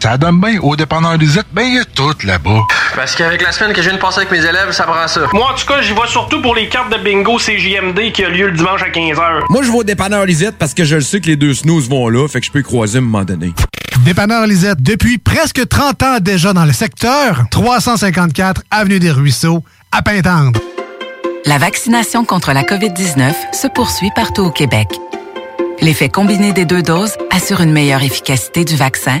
Ça donne bien. Au dépanneur Lisette, ben il y a tout là-bas. Parce qu'avec la semaine que je viens de passer avec mes élèves, ça prend ça. Moi, en tout cas, j'y vais surtout pour les cartes de bingo CJMD qui a lieu le dimanche à 15h. Moi, je vais au dépanneur Lisette parce que je le sais que les deux snooze vont là, fait que je peux y croiser à un moment donné. Dépanneur Lisette, depuis presque 30 ans déjà dans le secteur, 354 Avenue des Ruisseaux, à Pintendre. La vaccination contre la COVID-19 se poursuit partout au Québec. L'effet combiné des deux doses assure une meilleure efficacité du vaccin,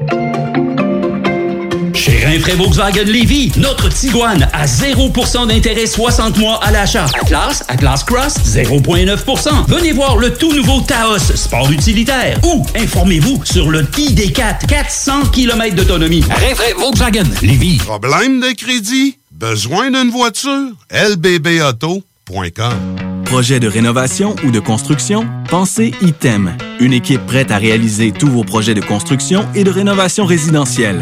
Rinfraie Volkswagen Lévy, notre Tiguan à 0% d'intérêt 60 mois à l'achat. Atlas, Atlas Cross, 0,9%. Venez voir le tout nouveau Taos, sport utilitaire. Ou informez-vous sur le ID4, 400 km d'autonomie. Rinfraie Volkswagen Lévy. Problème de crédit? Besoin d'une voiture? lbbauto.com Projet de rénovation ou de construction? Pensez ITEM. Une équipe prête à réaliser tous vos projets de construction et de rénovation résidentielle.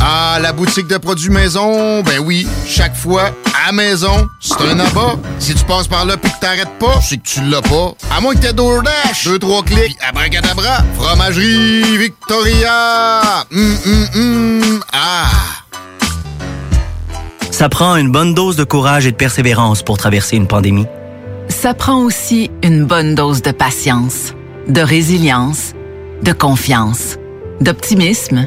Ah, la boutique de produits maison, ben oui, chaque fois, à maison, c'est un abat. Si tu passes par là pis que t'arrêtes pas, c'est que tu l'as pas. À moins que t'aies DoorDash, deux, trois clics, pis abracadabra, fromagerie Victoria! Hum, hum, hum, ah! Ça prend une bonne dose de courage et de persévérance pour traverser une pandémie. Ça prend aussi une bonne dose de patience, de résilience, de confiance, d'optimisme,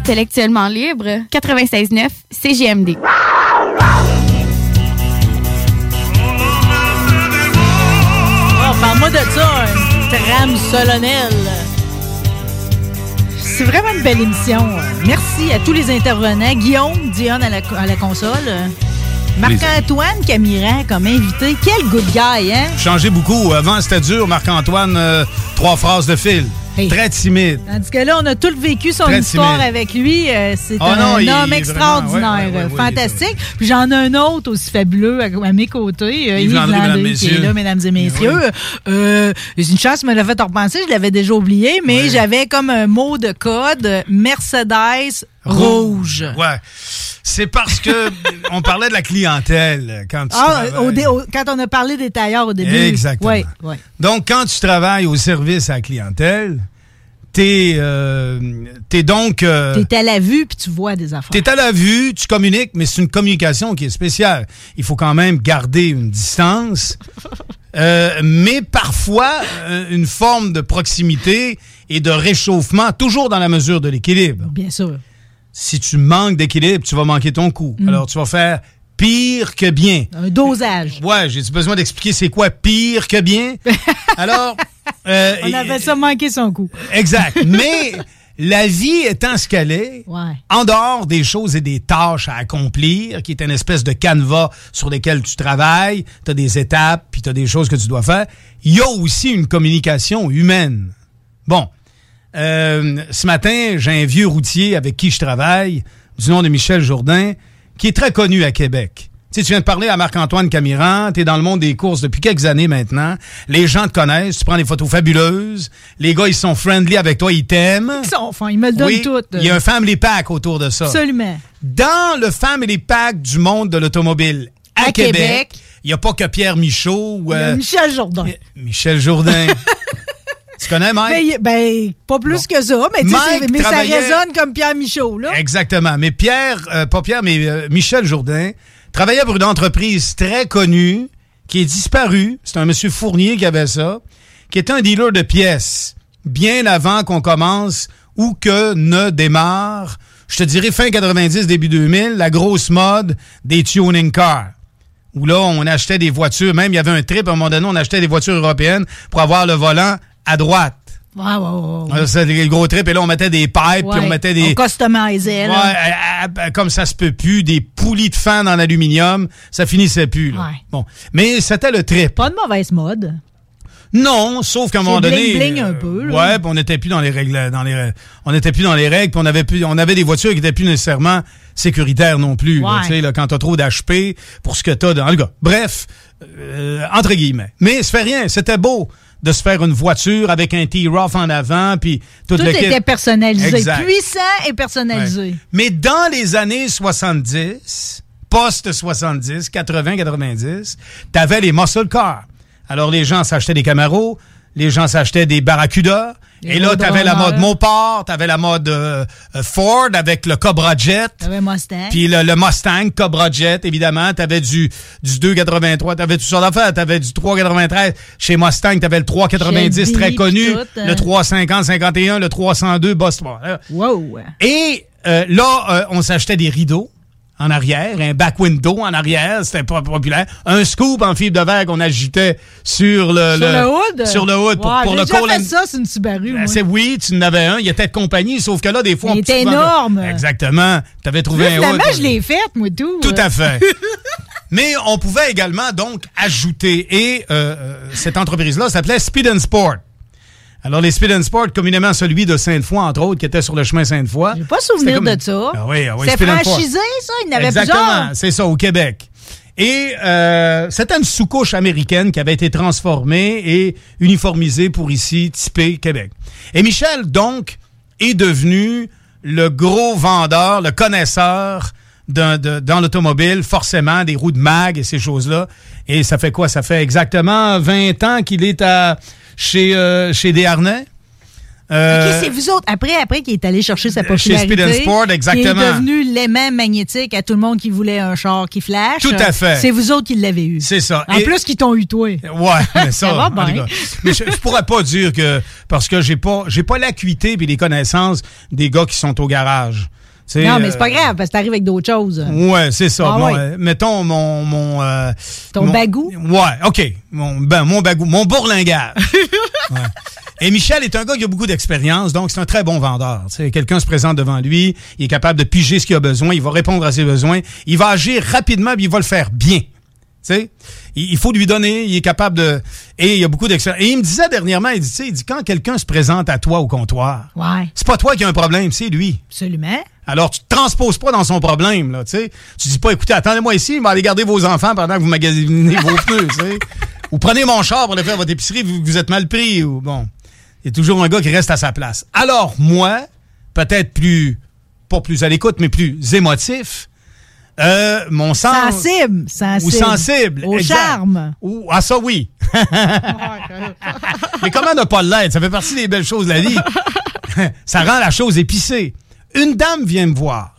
Intellectuellement libre, 96.9 CGMD. Oh, parle-moi de ça, un trame solennel. C'est vraiment une belle émission. Merci à tous les intervenants. Guillaume, Dionne à la, à la console. Marc-Antoine Camiran comme invité. Quel good guy, hein? Changé beaucoup. Avant, c'était dur. Marc-Antoine, euh, trois phrases de fil. Très timide. Tandis que là, on a tout vécu son Très histoire timide. avec lui. Euh, C'est Oh un non, homme extraordinaire, vraiment- ouais, ouais, ouais, fantastique. Puis j'en ai un autre aussi fabuleux à, à mes côtés, euh, Yves Landry, Landry, mesdames, qui est là, mesdames et messieurs. Euh, une chance, me l'a fait repenser, je l'avais déjà oublié, mais j'avais comme un mot de code, Mercedes rouge. Ouais. C'est parce que on parlait de la clientèle quand tu Ah, au dé- au- quand on a parlé des tailleurs au début. Exactement. Ouais, ouais. Donc, quand tu travailles au service à la clientèle, t'es euh, t'es donc... euh, T'es à la vue puis tu vois des affaires. T'es à la vue, tu communiques, mais c'est une communication qui est spéciale. Il faut quand même garder une distance, euh, mais parfois euh, une forme de proximité et de réchauffement, toujours dans la mesure de l'équilibre. Bien sûr. Si tu manques d'équilibre, tu vas manquer ton coup. Mm. Alors, tu vas faire pire que bien. Un dosage. Ouais, j'ai besoin d'expliquer c'est quoi pire que bien. Alors, euh, On avait ça manqué son coup. Exact. Mais la vie étant ce qu'elle est, Ouais. en dehors des choses et des tâches à accomplir, qui est une espèce de canevas sur lesquels tu travailles, tu as des étapes, puis tu as des choses que tu dois faire, il y a aussi une communication humaine. Bon, euh, ce matin, j'ai un vieux routier avec qui je travaille, du nom de Michel Jourdain, qui est très connu à Québec. Tu sais, tu viens de parler à Marc-Antoine Camiran, tu es dans le monde des courses depuis quelques années maintenant. Les gens te connaissent, tu prends des photos fabuleuses. Les gars, ils sont friendly avec toi, ils t'aiment. Ils sont fins, ils me le donnent Oui, tout. Il y a un family pack autour de ça. Absolument. Dans le family pack du monde de l'automobile à, À Québec, il n'y a pas que Pierre Michaud ou euh, Michel Jourdain. Michel Jourdain. tu connais, Mike? Mais, ben, pas plus que ça, mais, tu sais, Mike mais ça résonne comme Pierre Michaud, là. Exactement. Mais Pierre, euh, pas Pierre, mais euh, Michel Jourdain, travaillait pour une entreprise très connue qui est disparue. C'est un monsieur Fournier qui avait ça, qui était un dealer de pièces. Bien avant qu'on commence ou que ne démarre, je te dirais fin 90, début 2000, la grosse mode des tuning cars. Où là, on achetait des voitures, même il y avait un trip, à un moment donné, on achetait des voitures européennes pour avoir le volant à droite. Ouais. Alors, C'était le gros trip, et là, on mettait des pipes, puis on mettait des... On customisait, Ouais, à- à- comme ça se peut plus, des poulies de fan en aluminium, ça finissait plus. là. Ouais. Bon, mais c'était le trip. Pas de mauvaise mode. Non, sauf qu'à un C'est moment donné, bling-bling un peu, là. ouais, puis on n'était plus dans les règles, dans les, on n'était plus dans les règles, puis on avait plus, on avait des voitures qui étaient plus nécessairement sécuritaires non plus. là, Ouais. tu sais, là, quand t'as trop d'HP pour ce que t'as dans le gars. Bref, euh, entre guillemets. Mais ça fait rien, c'était beau de se faire une voiture avec un T-Rough en avant, puis tout, Tout était personnalisé. Exact. Puissant et personnalisé. Ouais. Mais dans les années 70, post-70, 80-90, t'avais les muscle cars. Alors les gens s'achetaient des Camaros, les gens s'achetaient des Barracuda. Des Et là, t'avais la mode Mopar, t'avais la mode euh, euh, Ford avec le Cobra Jet. T'avais Mustang. Puis le, le Mustang, Cobra Jet, évidemment. T'avais du, du 2,83. T'avais toutes sortes d'affaires. T'avais du 3,93. Chez Mustang, t'avais le 3,90 Chevy, très connu. tout, hein. Le 350, 51, le 302 Boss. Wow. Et euh, là, euh, on s'achetait des rideaux en arrière, un back window en arrière, c'était pas populaire. Un scoop en fibre de verre qu'on agitait sur le, Sur le hood? Sur le hood pour, le déjà fait and- ça, c'est une Subaru. moi. c'est oui, tu en avais un, il était de compagnie, sauf que là, des fois, Il on était énorme. Exactement. Tu avais trouvé Là, un hood. je l'ai faite, moi, tout. Tout à fait. Mais on pouvait également donc ajouter, et euh, euh, cette entreprise-là s'appelait Speed and Sport. Alors, les Speed and Sport, communément celui de Sainte-Foy, entre autres, qui était sur le chemin Sainte-Foy. J'ai pas souvenir comme- de ça. Ah oui, ah oui, C'est franchisé, ça? Il y en avait Exactement, plusieurs? c'est ça, au Québec. Et euh, c'était une sous-couche américaine qui avait été transformée et uniformisée pour ici, typé Québec. Et Michel, donc, est devenu le gros vendeur, le connaisseur d'un- de- dans l'automobile, forcément, des roues de mag et ces choses-là. Et ça fait quoi? Ça fait exactement 20 ans qu'il est à, chez, euh, chez Desharnais. Euh, OK, c'est vous autres. Après, après qu'il est allé chercher sa chez popularité. Speed and Sport, exactement. Il est devenu l'aimant magnétique à tout le monde qui voulait un char qui flash. Tout à fait. C'est vous autres qui l'avez eu. C'est ça. En Et- plus, qu'ils t'ont eu, toi. Ouais, mais ça, Ça va en tout bien. cas. Mais je, je pourrais pas dire que parce que j'ai pas j'ai pas l'acuité puis les connaissances des gars qui sont au garage. Non, mais euh, c'est pas grave, parce que t'arrives avec d'autres choses. Ouais, c'est ça. Ah Bon, ouais. euh, mettons mon mon euh, Ton mon- bagou? Ouais, OK. Mon ben mon bagou, mon bourlingage. Ouais. Et Michel est un gars qui a beaucoup d'expérience, donc c'est un très bon vendeur. Quelqu'un se présente devant lui, il est capable de piger ce qu'il a besoin, il va répondre à ses besoins, il va agir rapidement, puis il va le faire bien. Il faut lui donner, il est capable de... Et il y a beaucoup d'expérience. Et il me disait dernièrement, il dit, il dit, quand quelqu'un se présente à toi au comptoir, Ouais. c'est pas toi qui as un problème, c'est lui. Absolument. Alors, tu te transposes pas dans son problème, là, tu sais. Tu dis pas, écoutez, attendez-moi ici, il va aller garder vos enfants pendant que vous magasinez vos pneus, tu. Ou prenez mon char pour aller faire votre épicerie, vous, vous êtes mal pris, ou bon. Il y a toujours un gars qui reste à sa place. Alors, moi, peut-être plus, pas plus à l'écoute, mais plus émotif, euh, mon sens... Sensible. Sensible. Ou sensible. Au exact. charme. Ou, ah, ça, oui. Mais comment ne pas l'être? Ça fait partie des belles choses de la vie. ça rend la chose épicée. Une dame vient me voir.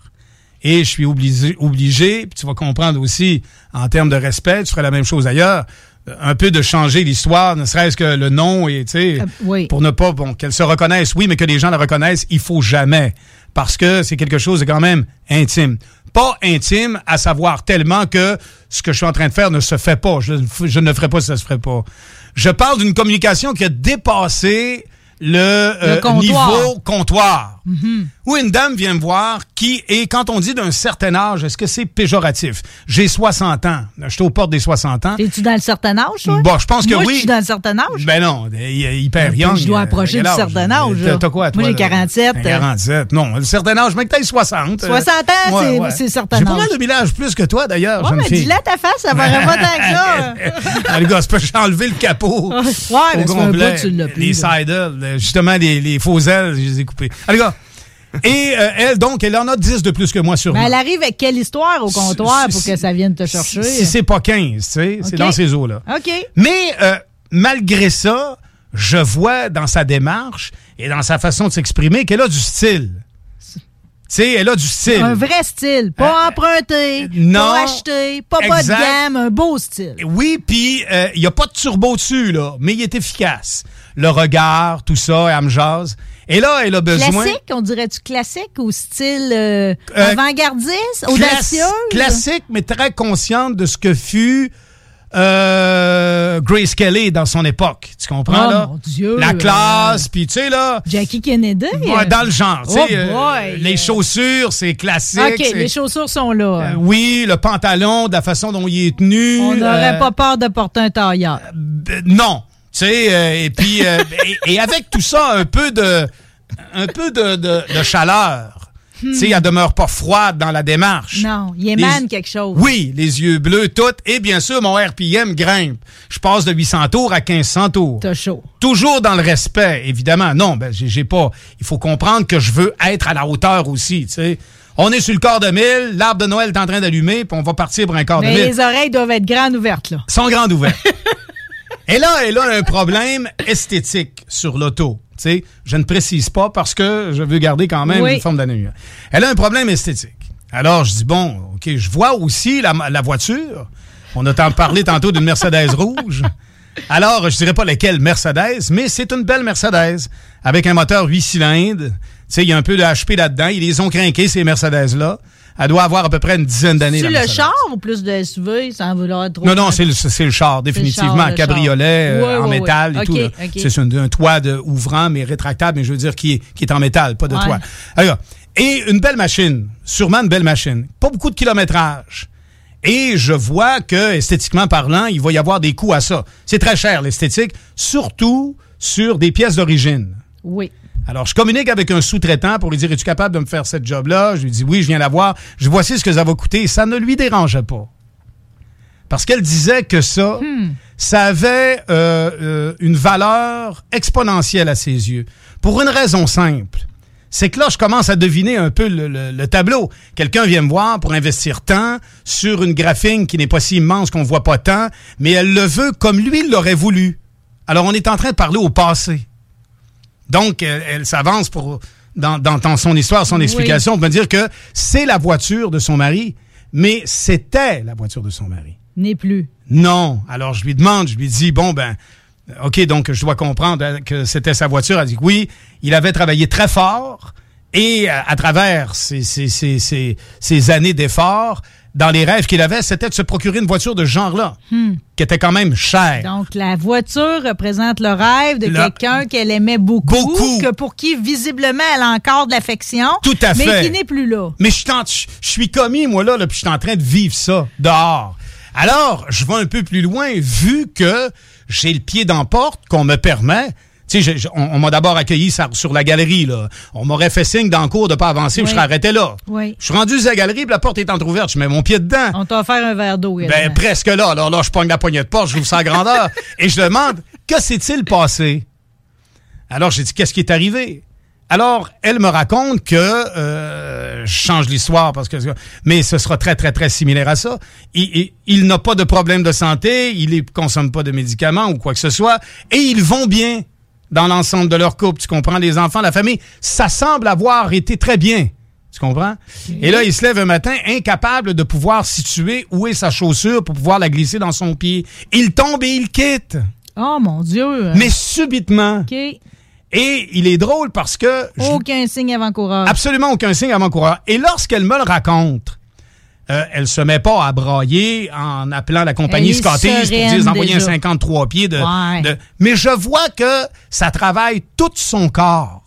Et je suis obligé, obligé, puis tu vas comprendre aussi, en termes de respect, tu ferais la même chose ailleurs, un peu de changer l'histoire, ne serait-ce que le nom, et tu sais, Euh, oui. pour ne pas, bon, qu'elle se reconnaisse, oui, mais que les gens la reconnaissent, il faut jamais. Parce que c'est quelque chose de quand même intime. Pas intime, à savoir tellement que ce que je suis en train de faire ne se fait pas. Je, je ne ferai pas si ça se ferait pas. Je parle d'une communication qui a dépassé le, euh, comptoir. niveau comptoir. Mhm. Où une dame vient me voir qui, et quand on dit d'un certain âge, est-ce que c'est péjoratif? J'ai 60 ans. Je suis aux portes des 60 ans. Es-tu dans le certain âge, toi? Bon, je pense que Moi, oui. je suis dans le certain âge. Ben non, il est hyper young. Je dois approcher du âge? certain âge, T'as- quoi, toi? Moi, j'ai là? 47. Ben, 47. Non, le certain âge, mec, t'as 60. 60 ans, Ouais, c'est- ouais. c'est certain J'ai pas âge. mal de village plus que toi, d'ailleurs, Ouais, mais à ta face, ça paraît pas tant que ça. Ah, les gars, que j'ai enlevé le capot. Ouais, au mais complet. que tu l'as plus, Les sidles, le- justement, les, les faux ailes, je les ai coupés. Allez, gars. Et euh, elle, donc, elle en a 10 de plus que moi sur Mais elle arrive avec quelle histoire au comptoir pour que ça vienne te chercher? Si c'est pas 15, tu sais, c'est dans ces eaux-là. OK. Mais euh, malgré ça, je vois dans sa démarche et dans sa façon de s'exprimer qu'elle a du style. Tu sais, elle a du style. Un vrai style. Pas emprunté, Euh, non. pas acheté, pas bas de gamme, un beau style. Oui, puis euh, il n'y a pas de turbo dessus, là, mais il est efficace. Le regard, tout ça, elle me jase. Et là, elle a besoin... Classique, on dirait-tu classique au style euh, Euh, avant-gardiste, audacieuse? Classique, mais très consciente de ce que fut euh, Grace Kelly dans son époque. Tu comprends, Oh, là? mon Dieu, La euh, classe, puis tu sais, là... Jackie Kennedy? Ouais, dans le genre. tu sais, Oh euh, les chaussures, c'est classique. OK, les chaussures sont là. Oui, le pantalon, de la façon dont il est tenu. on n'aurait pas peur de porter un tailleur. euh, non. Tu sais, et puis, et, et avec tout ça, un peu de, un peu de, de, de chaleur. Tu sais, elle demeure pas froide dans la démarche. Hmm. Non, il émane Les- quelque chose. Oui, les yeux bleus, tout. Et bien sûr, mon RPM grimpe. Je passe de 800 tours à 1500 tours. T'as chaud. Toujours dans le respect, évidemment. Non, ben, j'ai pas. Il faut comprendre que je veux être à la hauteur aussi, tu sais. On est sur le quart de mille, l'arbre de Noël est en train d'allumer, puis on va partir pour un quart de Mais mille. les oreilles doivent être grandes ouvertes, là. sont grandes ouvertes. Et là, elle a un problème esthétique sur l'auto. Sais, je ne précise pas parce que je veux garder quand même Oui. une forme d'anonymat. Elle a un problème esthétique. Alors, je dis, bon, OK, je vois aussi la, la voiture. On a tant parlé tantôt d'une Mercedes rouge. Alors, je dirais pas laquelle Mercedes, mais c'est une belle Mercedes avec un moteur 8 cylindres. Tu sais, il y a un peu de HP là-dedans. Ils les ont crinqués, ces Mercedes-là. Elle doit avoir à peu près une dizaine d'années. La le char ou plus de SUV sans vouloir trop. Non, non, c'est le, c'est le char, définitivement. char, cabriolet euh, en métal et tout. C'est un, un toit de, ouvrant, mais rétractable, mais je veux dire qui est, qui est en métal, pas de Ouais. toit. Alors, et une belle machine, sûrement une belle machine. Pas beaucoup de kilométrage. Et je vois que, esthétiquement parlant, il va y avoir des coûts à ça. C'est très cher, l'esthétique, surtout sur des pièces d'origine. Oui. Alors, je communique avec un sous-traitant pour lui dire Es-tu capable de me faire cette job-là? Je lui dis Oui, je viens la voir. Je Voici ce que ça va coûter. Ça ne lui dérangeait pas. Parce qu'elle disait que ça, ça avait euh, euh, une valeur exponentielle à ses yeux. Pour une raison simple. C'est que là, je commence à deviner un peu le, le- le tableau. Quelqu'un vient me voir pour investir tant sur une graphine qui n'est pas si immense qu'on voit pas tant, mais elle le veut comme lui l'aurait voulu. Alors, on est en train de parler au passé. Donc, elle, elle s'avance pour dans, dans- dans son histoire, son Oui. explication, pour me dire que c'est la voiture de son mari, mais c'était la voiture de son mari. N'est plus. Non. Alors, je lui demande, je lui dis, bon, ben, OK, donc je dois comprendre hein, que c'était sa voiture. Elle dit que oui, il avait travaillé très fort et euh, à travers ces- ces- ces- ces années d'efforts, dans les rêves qu'il avait, c'était de se procurer une voiture de ce genre-là, Hmm. qui était quand même chère. Donc, la voiture représente le rêve de quelqu'un qu'elle aimait beaucoup, Beaucoup. que pour qui, visiblement, elle a encore de l'affection. Tout à mais fait. qui n'est plus là. Mais je je je suis commis, moi, là, là puis je suis en train de vivre ça dehors. Alors, je vais un peu plus loin, vu que j'ai le pied dans la porte, qu'on me permet. Tu sais, on, on m'a d'abord accueilli sur, sur la galerie, là. On m'aurait fait signe dans le cours de pas avancer, puis Oui. je serais arrêté là. Oui. Je suis rendu sur la galerie, puis la porte est entrouverte. Je mets mon pied dedans. On t'a offert un verre d'eau. Ben, presque là. Alors là, je pogne la poignée de porte, je j'ouvre sa grandeur. et je demande, que s'est-il passé? Alors, j'ai dit, qu'est-ce qui est arrivé? Alors, elle me raconte que, euh, je change l'histoire parce que, mais ce sera très, très, très similaire à ça. Il, il- il n'a pas de problème de santé, il ne consomme pas de médicaments ou quoi que ce soit, et ils vont bien dans l'ensemble de leur couple. Tu comprends? Les enfants, la famille, ça semble avoir été très bien. Tu comprends? Et là, il se lève un matin incapable de pouvoir situer où est sa chaussure pour pouvoir la glisser dans son pied. Il tombe et il quitte. Oh, mon Dieu. Mais subitement. OK. Et il est drôle parce que je- Aucun signe avant-coureur. absolument aucun signe avant-coureur. Et lorsqu'elle me le raconte, euh, elle se met pas à brailler en appelant la compagnie Scottish pour dire d'envoyer un déjà. 53 pieds de, Ouais. de- Mais je vois que ça travaille tout son corps.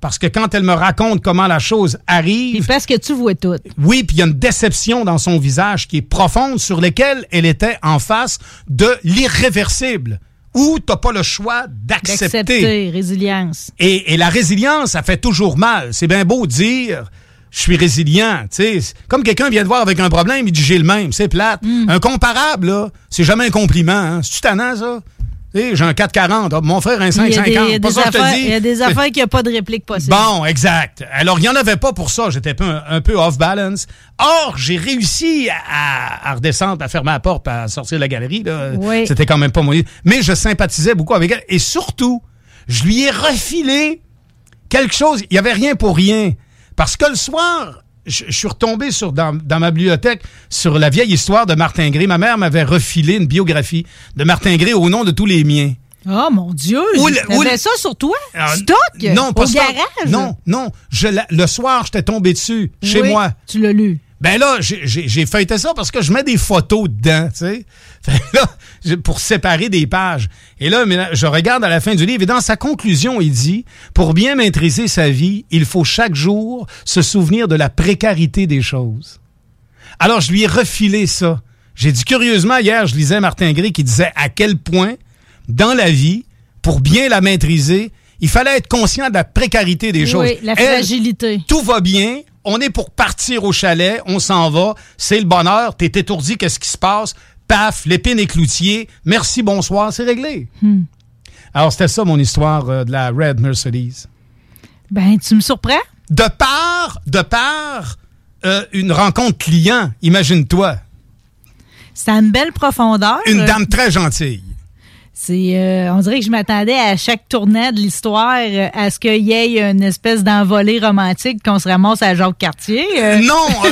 Parce que quand elle me raconte comment la chose arrive. parce que tu vois tout. Oui, puis il y a une déception dans son visage qui est profonde sur laquelle elle était en face de l'irréversible. Où t'as pas le choix d'accepter. D'accepter, résilience. Et, et la résilience, ça fait toujours mal. C'est bien beau de dire je suis résilient. tu sais. C'est Comme quelqu'un vient te voir avec un problème, il dit j'ai le même. C'est plate. Un comparable, là, c'est jamais un compliment. Hein. C'est-tu tannant, ça? J'ai un 440. Ah, mon frère un Il y a des, 550. il y a des affaires, qui n'ont pas de réplique possible. Bon, exact. Alors, il n'y en avait pas pour ça. J'étais un peu, un peu off-balance. Or, j'ai réussi à, à redescendre, à fermer la porte, à sortir de la galerie. Oui. C'était quand même pas mon... Mais je sympathisais beaucoup avec elle. Et surtout, je lui ai refilé quelque chose. Il n'y avait rien pour rien. Parce que le soir, je, je suis retombé sur, dans, dans ma bibliothèque sur la vieille histoire de Martin Gray. Ma mère m'avait refilé une biographie de Martin Gray au nom de tous les miens. Oh, mon Dieu. Où le- ça sur toi? Ah, Stock? Non, pas Au garage? Non, non. Je la- le soir, j'étais tombé dessus, chez Oui, moi. Tu l'as lu. Ben là, j'ai- feuilleté ça parce que je mets des photos dedans, tu sais. Pour séparer des pages. Et là, je regarde à la fin du livre et dans sa conclusion, il dit, pour bien maîtriser sa vie, il faut chaque jour se souvenir de la précarité des choses. Alors, je lui ai refilé ça. J'ai dit, curieusement, hier, je lisais Martin Gray qui disait à quel point, dans la vie, pour bien la maîtriser, il fallait être conscient de la précarité des choses. Oui, la Elle, fragilité. tout va bien, on est pour partir au chalet, on s'en va, c'est le bonheur, t'es étourdi, qu'est-ce qui se passe? Paf, l'épine et cloutier, merci, bonsoir, c'est réglé. Hmm. Alors, c'était ça mon histoire euh, de la Red Mercedes. Ben, tu me surprends? De part, de part, euh, une rencontre client, imagine-toi. C'est à une belle profondeur. Une dame très gentille. C'est, euh, on dirait que je m'attendais à chaque tournant de l'histoire euh, à ce qu'il y ait une espèce d'envolée romantique qu'on se ramasse à Jacques Cartier. euh. Non, euh,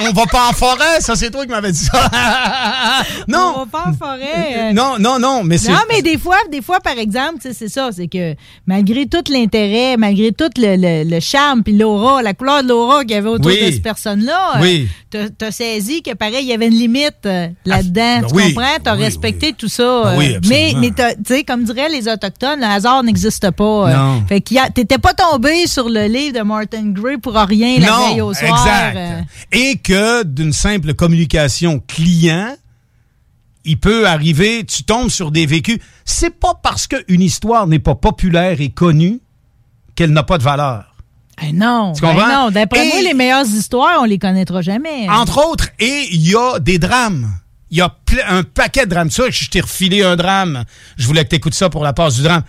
on, on va pas en forêt, ça c'est toi qui m'avais dit ça. non. On va pas en forêt. Non, non, non, mais c'est. Non, mais des fois, des fois, par exemple, c'est ça, c'est que malgré tout l'intérêt, malgré tout le, le- le charme, puis l'aura, la couleur de l'aura qu'il y avait autour Oui. de cette personne-là, Oui. t'as- saisi que pareil, il y avait une limite là-dedans. ben tu oui, comprends? T'as respecté tout ça. Ben euh, oui, absolument. mais sais, comme diraient les Autochtones, le hasard n'existe pas. euh. Non. Fait que t'étais pas tombé sur le livre de Martin Gray pour rien la veille au soir. exact. euh. Et que d'une simple communication client, il peut arriver, tu tombes sur des vécus. C'est pas parce qu'une histoire n'est pas populaire et connue qu'elle n'a pas de valeur. Eh non, Tu ben comprends? non. D'après moi, les meilleures histoires, on les connaîtra jamais. Entre autres, et il y a des drames. Il y a un paquet de drames. Ça, je t'ai refilé un drame. Je voulais que tu écoutes ça pour la passe du drame,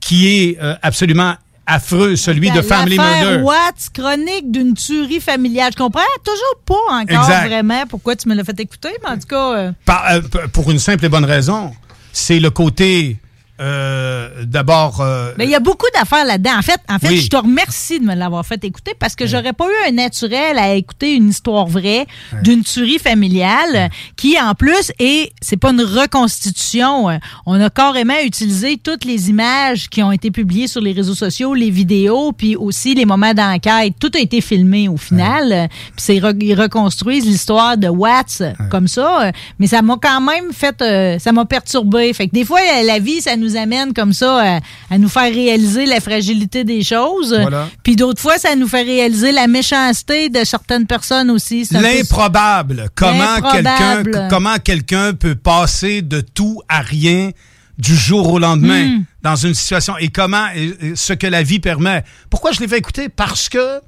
qui est euh, absolument affreux, celui de Family Murder. Watts, chronique d'une tuerie familiale. Je comprends toujours pas encore Exact. vraiment pourquoi tu me l'as fait écouter, mais en tout cas, euh, Par- euh, pour une simple et bonne raison. C'est le côté, euh, d'abord... euh, mais il y a beaucoup d'affaires là-dedans. En fait, en fait, Oui. je te remercie de me l'avoir fait écouter parce que j'aurais pas eu un naturel à écouter une histoire vraie d'une tuerie familiale qui, en plus, est, c'est pas une reconstitution. On a carrément utilisé toutes les images qui ont été publiées sur les réseaux sociaux, les vidéos, puis aussi les moments d'enquête. Tout a été filmé au final. Puis c'est re- ils reconstruisent l'histoire de Watts comme ça. Mais ça m'a quand même fait, euh, ça m'a perturbé. Fait que des fois, la, la vie, ça nous amène comme ça à, à nous faire réaliser la fragilité des choses. Voilà. Puis d'autres fois, ça nous fait réaliser la méchanceté de certaines personnes aussi. Peu- L'improbable. Comment quelqu'un comment quelqu'un peut passer de tout à rien du jour au lendemain Mm. dans une situation? Et comment et- ce que la vie permet? Pourquoi je l'ai fait écouter? Parce que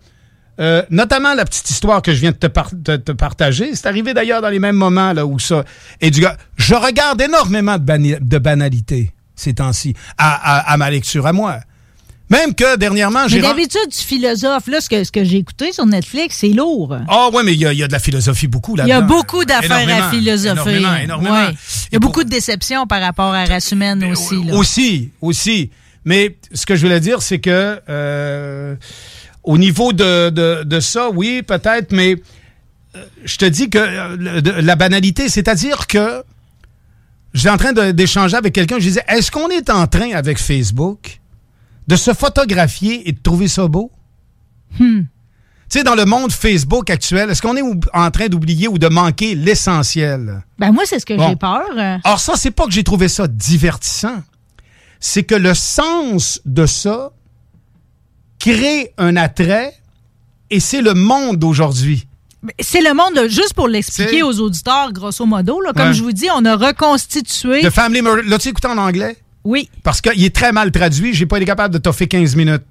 euh, notamment la petite histoire que je viens de te, par- de te partager, c'est arrivé d'ailleurs dans les mêmes moments là où ça et du gars, je regarde énormément de banalités ces temps-ci à, à- à ma lecture à moi. Même que dernièrement, Mais j'ai ren- d'habitude, du philosophe, là, ce que, ce que j'ai écouté sur Netflix, c'est lourd. Ah ouais, mais il y, y a de la philosophie beaucoup Il y là-dedans. a beaucoup d'affaires à philosopher. Énormément, énormément. Ouais. Il y a beaucoup de déceptions par rapport à la race humaine aussi. Là. Aussi, aussi. Mais ce que je voulais dire, c'est que euh, au niveau de, de, de ça, oui, peut-être, mais euh, je te dis que euh, de- la banalité, c'est-à-dire que j'étais en train d'échanger avec quelqu'un, je disais, est-ce qu'on est en train, avec Facebook, de se photographier et de trouver ça beau? Hmm. Tu sais, dans le monde Facebook actuel, est-ce qu'on est en train d'oublier ou de manquer l'essentiel? Ben moi, c'est ce que Bon. j'ai peur. Alors ça, c'est pas que j'ai trouvé ça divertissant. C'est que le sens de ça crée un attrait et c'est le monde d'aujourd'hui. C'est le monde, juste pour l'expliquer aux auditeurs, grosso modo, là, comme Ouais. je vous dis, on a reconstitué. The Family Murder. L'as-tu écouté en anglais? Oui. Parce qu'il est très mal traduit. J'ai pas été capable de t'offrir 15 minutes.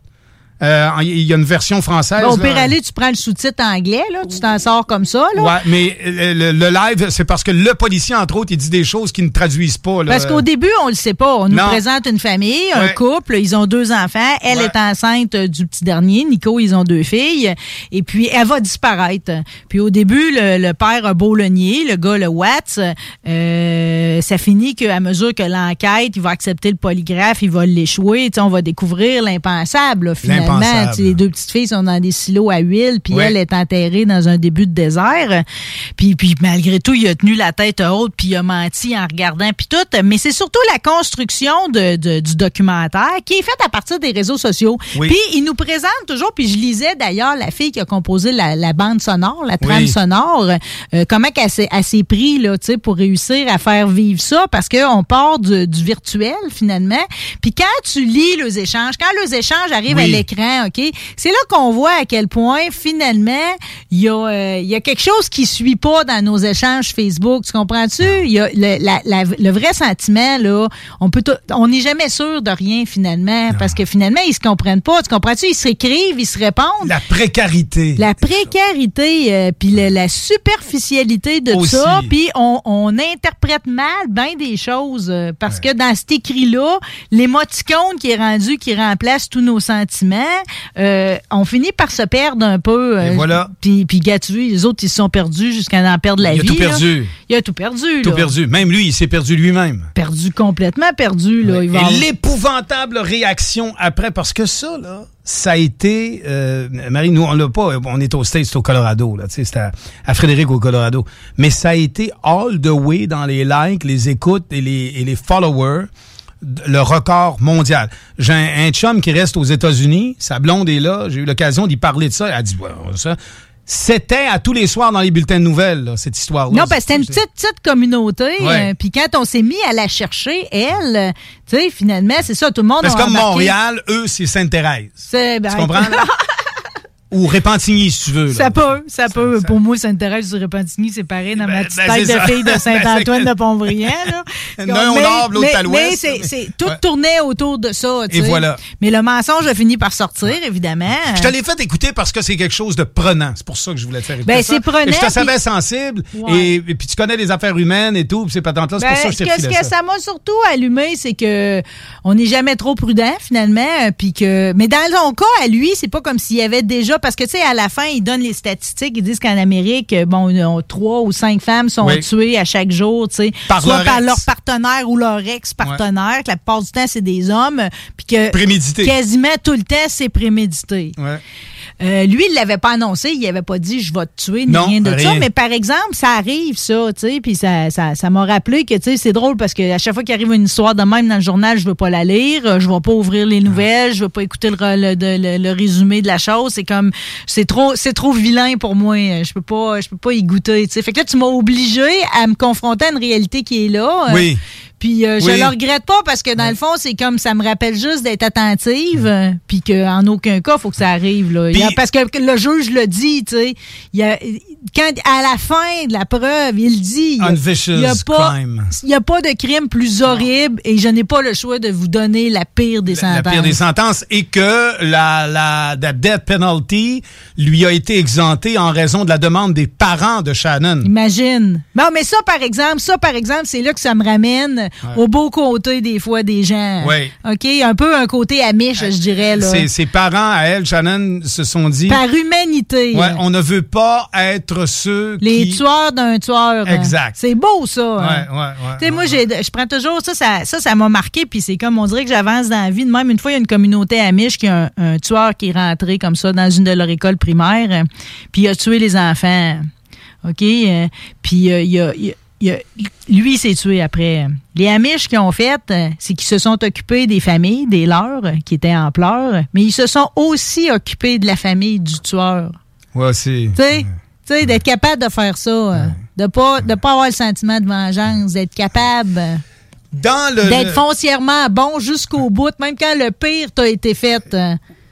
Euh, Il y a une version française. Bon, au pire aller, tu prends le sous-titre anglais, là, tu t'en sors comme ça. Là. Ouais, mais le, le- live, c'est parce que le policier, entre autres, il dit des choses qui ne traduisent pas. là. Parce qu'au début, on le sait pas. On nous présente une famille, un couple, ils ont deux enfants. Elle Ouais. est enceinte euh, du petit dernier. Nico, ils ont deux filles. Et puis, elle va disparaître. Puis au début, le, le père a beau le nier, le gars, le Watts. euh, ça finit qu'à mesure que l'enquête, il va accepter le polygraphe, il va l'échouer. On va découvrir l'impensable, là, finalement. L'impensable. Tu sais, Les deux petites filles sont dans des silos à huile, puis Ouais. elle est enterrée dans un début de désert. Puis, puis malgré tout, il a tenu la tête haute, puis il a menti en regardant, puis tout. Mais c'est surtout la construction de, de- du documentaire qui est faite à partir des réseaux sociaux. Oui. Puis il nous présente toujours, puis je lisais d'ailleurs la fille qui a composé la, la bande sonore, la trame Oui. sonore, euh, comment qu'elle s'est elle s'est pris là, tu sais, pour réussir à faire vivre ça, parce qu'on part du, du virtuel finalement. Puis quand tu lis les échanges, quand les échanges arrivent à Oui. Ok, c'est là qu'on voit à quel point finalement il y a euh, il y a quelque chose qui suit pas dans nos échanges Facebook. Tu comprends-tu? Il y a le, la- la- le vrai sentiment là, on peut on n'est jamais sûr de rien finalement parce que finalement ils se comprennent pas. Tu comprends-tu? Ils s'écrivent, ils se répondent. La précarité. La précarité, euh, puis la superficialité de Aussi. ça, puis on, on interprète mal bien des choses euh, parce que dans cet écrit-là, l'émoticône qui est rendu, qui remplace tous nos sentiments, euh, on finit par se perdre un peu. euh, Et voilà. Puis, puis les autres, ils se sont perdus jusqu'à en perdre la Il a vie. tout là. perdu. Il a tout perdu. Tout là. perdu. Même lui, il s'est perdu lui-même. Perdu complètement perdu. Là. Il va Et avoir- l'épouvantable réaction après, parce que ça, là, ça a été... euh, Marie, nous, on l'a pas... On est au States, c'est au Colorado, là, tu sais, c'est à, à Frédéric au Colorado. Mais ça a été all the way dans les likes, les écoutes et les, et les followers le record mondial. J'ai un, un chum qui reste aux États-Unis, sa blonde est là, j'ai eu l'occasion d'y parler de ça, elle a dit, ouais, ça... C'était à tous les soirs dans les bulletins de nouvelles, là, cette histoire-là. Non, parce que c'était une petite, petite communauté. Ouais. euh, Puis quand on s'est mis à la chercher, elle, euh, tu sais, finalement, c'est ça, tout le monde que comme embarqué. Montréal, eux, c'est Sainte-Thérèse. C'est, ben, Tu comprends? Ou Repentigny, si tu veux. là. Ça peut, ça peut. Pour moi, Sainte-Thérèse du Repentigny, c'est pareil dans ma petite ben, tête c'est de ça. fille de Saint-Antoine Ben, de Pontbriand. L'un au Mais- nord, l'autre mais- à l'ouest. Mais c'est, c'est- tout Ouais. tournait autour de ça. tu Et sais. voilà. Mais le mensonge a fini par sortir, évidemment. Je te l'ai fait écouter parce que c'est quelque chose de prenant. C'est pour ça que je voulais te faire écouter. Ben, ça. c'est prenant, Et je te savais sensible. Ouais. Et, et puis tu connais les affaires humaines et tout. Puis c'est. C'est Ben, pour ça que je t'ai ce que ça. ça m'a surtout allumé, c'est que on n'est jamais trop prudent finalement, puis que mais dans son cas à lui, c'est pas comme s'il y avait déjà parce que tu sais à la fin il donne les statistiques, ils disent qu'en Amérique, euh, bon, euh, trois ou cinq femmes sont Oui. tuées à chaque jour, tu sais, Par soit leur par ex. leur partenaire ou leur ex-partenaire, que la plupart du temps c'est des hommes, puis que Prémédité. quasiment tout le temps c'est prémédité. Ouais. Euh, lui, il l'avait pas annoncé, il avait pas dit je vais te tuer ni Non, rien de rien. ça, mais par exemple, ça arrive ça, tu sais, puis ça ça ça m'a rappelé que tu sais c'est drôle parce que à chaque fois qu'il arrive une histoire de même dans le journal, je veux pas la lire, euh, je vais pas ouvrir les nouvelles, je veux pas écouter le, re- le, de- le- le résumé de la chose, c'est comme c'est trop c'est trop vilain pour moi, je peux pas je peux pas y goûter, tu sais. Fait que là tu m'as obligé à me confronter à une réalité qui est là. euh, Oui. Puis euh, je Oui. le regrette pas parce que dans le fond, c'est comme ça me rappelle juste d'être attentive, euh, puis qu'en aucun cas, faut que ça arrive. Là. A- parce que le juge le dit, tu sais. il y a- Quand à la fin de la preuve, il dit. il y a- a n'y a pas de crime plus horrible et je n'ai pas le choix de vous donner la pire des La sentences. pire des sentences et que la, la, la death penalty lui a été exemptée en raison de la demande des parents de Shannon. Imagine. Non, mais ça, par exemple, ça, par exemple, c'est là que ça me ramène au beau côté des fois des gens. Oui. OK? Un peu un côté amiche, je dirais. Là. Ses, ses parents, à elle, Shannon, se sont dit... Par humanité. Ouais, on ne veut pas être ceux Les qui... tueurs d'un tueur. hein. Exact. C'est beau, ça. hein. Ouais, ouais, ouais. Tu sais, moi, j'ai- je prends toujours ça, ça, ça, m'a marqué, puis c'est comme, on dirait que j'avance dans la vie. De même, une fois, il y a une communauté amiche qui a un, un tueur qui est rentré comme ça dans une de leurs écoles primaires, euh, puis il a tué les enfants. OK? euh, Puis euh, il a- il a- il a- lui, il s'est tué après. Les Amish qui ont fait, euh, c'est qu'ils se sont occupés des familles, des leurs, euh, qui étaient en pleurs, mais ils se sont aussi occupés de la famille du tueur. Ouais, c'est... Tu sais, d'être capable de faire ça, euh, de pas de pas avoir le sentiment de vengeance, d'être capable Dans le... d'être foncièrement bon jusqu'au bout, même quand le pire t'a été fait.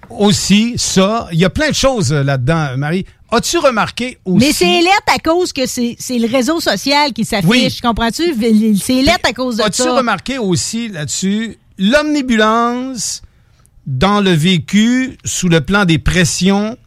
Aussi, ça, il y a plein de choses là-dedans, Marie. As-tu remarqué aussi... Mais c'est lettre à cause que c'est le réseau social qui s'affiche, Oui. comprends-tu? C'est lettre à cause de As-tu ça. remarqué aussi là-dessus l'omnibulance dans le vécu sous le plan des pressions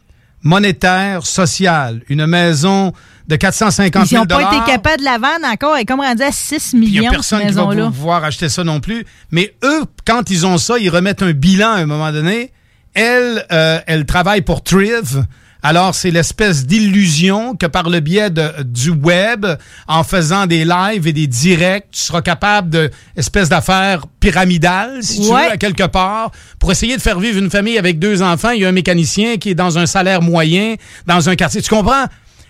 monétaires, sociales? Une maison de 450 Ils 000 n'ont pas été capables de la vendre encore. Elle est comme rendue à 6 Il n'y millions, a cette personne qui va pouvoir acheter ça non plus. Mais eux, quand ils ont ça, ils remettent un bilan à un moment donné. Elle, euh, elle travaille pour Triv. Alors, c'est l'espèce d'illusion que par le biais de, du web, en faisant des lives et des directs, tu seras capable de espèce d'affaires pyramidale, si tu veux, à quelque part, pour essayer de faire vivre une famille avec deux enfants. Il y a un mécanicien qui est dans un salaire moyen, dans un quartier. Tu comprends?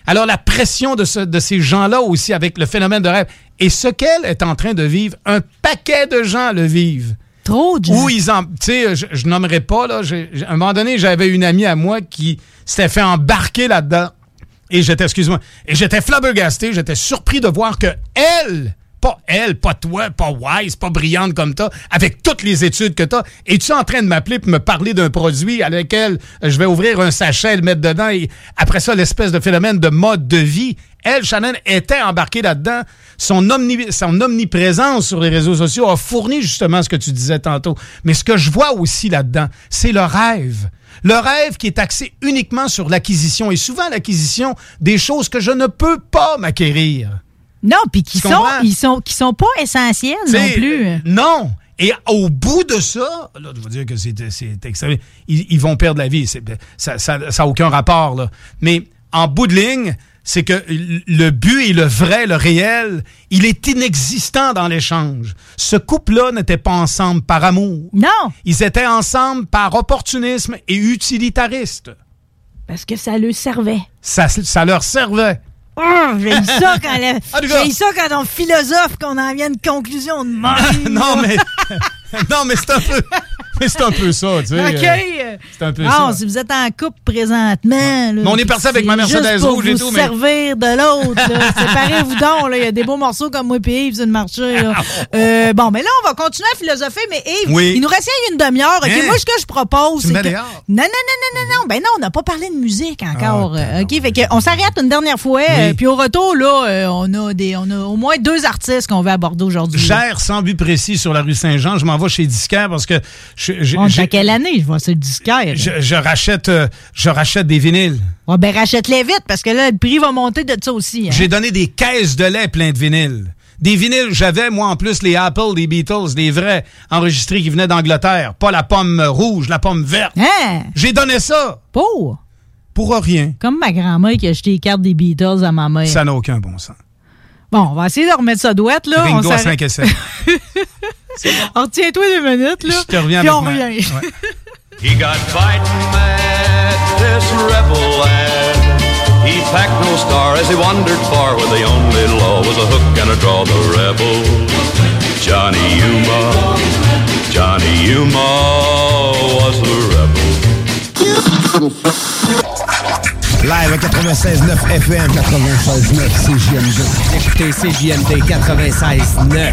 Alors, la pression de, ce- de ces gens-là aussi avec le phénomène de rêve. Et ce qu'elle est en train de vivre, un paquet de gens le vivent. Trop de Où ils en. Tu sais, je, je pas, là. à un moment donné, j'avais une amie à moi qui s'était fait embarquer là-dedans. Et j'étais, excuse-moi, et j'étais flabbergasté, j'étais surpris de voir que elle, pas elle, pas toi, pas wise, pas brillante comme toi, avec toutes les études que t'as, es-tu en train de m'appeler pour me parler d'un produit à lequel je vais ouvrir un sachet, le mettre dedans, et après ça, l'espèce de phénomène de mode de vie? Elle, Shannon, était embarquée là-dedans. Son, omni- son omniprésence sur les réseaux sociaux a fourni justement ce que tu disais tantôt. Mais ce que je vois aussi là-dedans, c'est le rêve. Le rêve qui est axé uniquement sur l'acquisition et souvent l'acquisition des choses que je ne peux pas m'acquérir. Non, puis qui sont, comprends? ils sont, qui sont pas essentiels non plus. euh, Non. Et au bout de ça, là, je veux dire que c'est c'est extrême. Ils, ils vont perdre la vie. C'est- Ça n'a ça, ça a aucun rapport. Là. Mais en bout de ligne, c'est que le but et le vrai, le réel, il est inexistant dans l'échange. Ce couple-là n'était pas ensemble par amour. Non. Ils étaient ensemble par opportunisme et utilitariste. Parce que ça le servait. Ça, ça leur servait. Oh, j'ai ça quand Ah, ça quand on philosophe qu'on en vient à une conclusion de même. non, mais, non, mais c'est un peu, c'est un peu ça, tu sais. OK. euh, C'est un peu non, ça. si vous êtes en couple présentement. là, Mais on est parti avec ma Mercedes rouge et vous tout, mais- servir de l'autre. là. Séparez-vous donc. là. Il y a des beaux morceaux comme moi et Yves le marché. là. Euh, bon, mais là, on va continuer à philosopher. Mais Yves, Oui. il nous reste une demi-heure. OK, Hein? moi, ce que je propose, c'est que... Non, non, non, non, non, non. Ben non, on n'a pas parlé de musique encore. Ah, euh, OK, fait que on s'arrête une dernière fois. euh, Puis au retour, là, on, a des, on a au moins deux artistes qu'on veut aborder aujourd'hui. Gère sans but précis sur la rue Saint-Jean. Je m'en vais chez Disquaire parce que je, je- On est j'ai- à quelle année? Je vois le disquaire. je, je rachète, euh, je rachète des vinyles. Ouais, ben rachète-les vite parce que là, le prix va monter de ça aussi. hein. J'ai donné des caisses de lait plein de vinyles. Des vinyles, j'avais moi en plus les Apple, les Beatles, les vrais enregistrés qui venaient d'Angleterre. Pas la pomme rouge, la pomme verte. Hein? J'ai donné ça. Pour? Pour rien. Comme ma grand-mère qui a acheté les cartes des Beatles à ma mère. Ça n'a aucun bon sens. Bon, on va essayer de remettre ça douette, là. Ringo on à s'arrête- 5 et 7. On retient-toi deux minutes, là. Je te reviens Puis avec on ma- revient. Ouais. He got fighting mad, this rebel lad. He packed no star as he wandered far, where the only law was a hook and a draw. The rebel, Johnny Yuma, Johnny Yuma was the rebel. Live à 96.9 FM, 96.9 CJMD. Écoutez CJMD 96.9.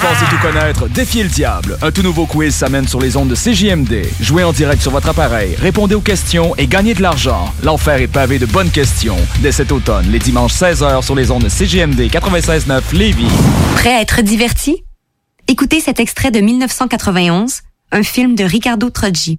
Vous pensez tout connaître? Défiez le diable. Un tout nouveau quiz s'amène sur les ondes de CJMD. Jouez en direct sur votre appareil, répondez aux questions et gagnez de l'argent. L'enfer est pavé de bonnes questions. Dès cet automne, les dimanches 16h sur les ondes de CJMD 96.9 Lévis. Prêt à être diverti? Écoutez cet extrait de 1991, un film de Ricardo Troggi.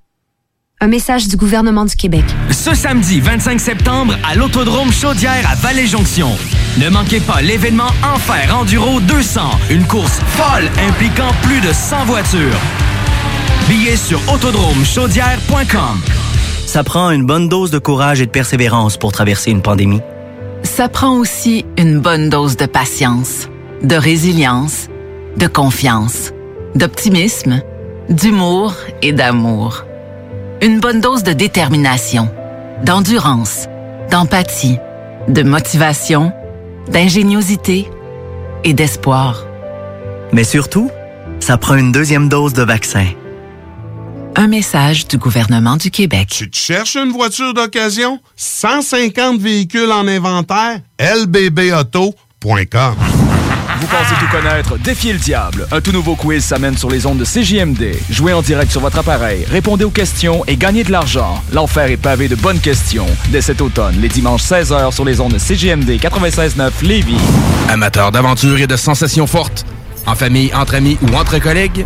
Un message du gouvernement du Québec. Ce samedi 25 septembre à l'Autodrome Chaudière à Vallée-Jonction. Ne manquez pas l'événement Enfer Enduro 200, une course folle impliquant plus de 100 voitures. Billets sur autodromechaudière.com. Ça prend une bonne dose de courage et de persévérance pour traverser une pandémie. Ça prend aussi une bonne dose de patience, de résilience, de confiance, d'optimisme, d'humour et d'amour. Une bonne dose de détermination, d'endurance, d'empathie, de motivation, d'ingéniosité et d'espoir. Mais surtout, ça prend une deuxième dose de vaccin. Un message du gouvernement du Québec. Tu te cherches une voiture d'occasion? 150 véhicules en inventaire? lbbauto.com Vous pensez tout connaître? Défiez le diable. Un tout nouveau quiz s'amène sur les ondes de CJMD. Jouez en direct sur votre appareil, répondez aux questions et gagnez de l'argent. L'enfer est pavé de bonnes questions. Dès cet automne, les dimanches 16h sur les ondes de CJMD 96.9 Lévis. Amateurs d'aventure et de sensations fortes, en famille, entre amis ou entre collègues,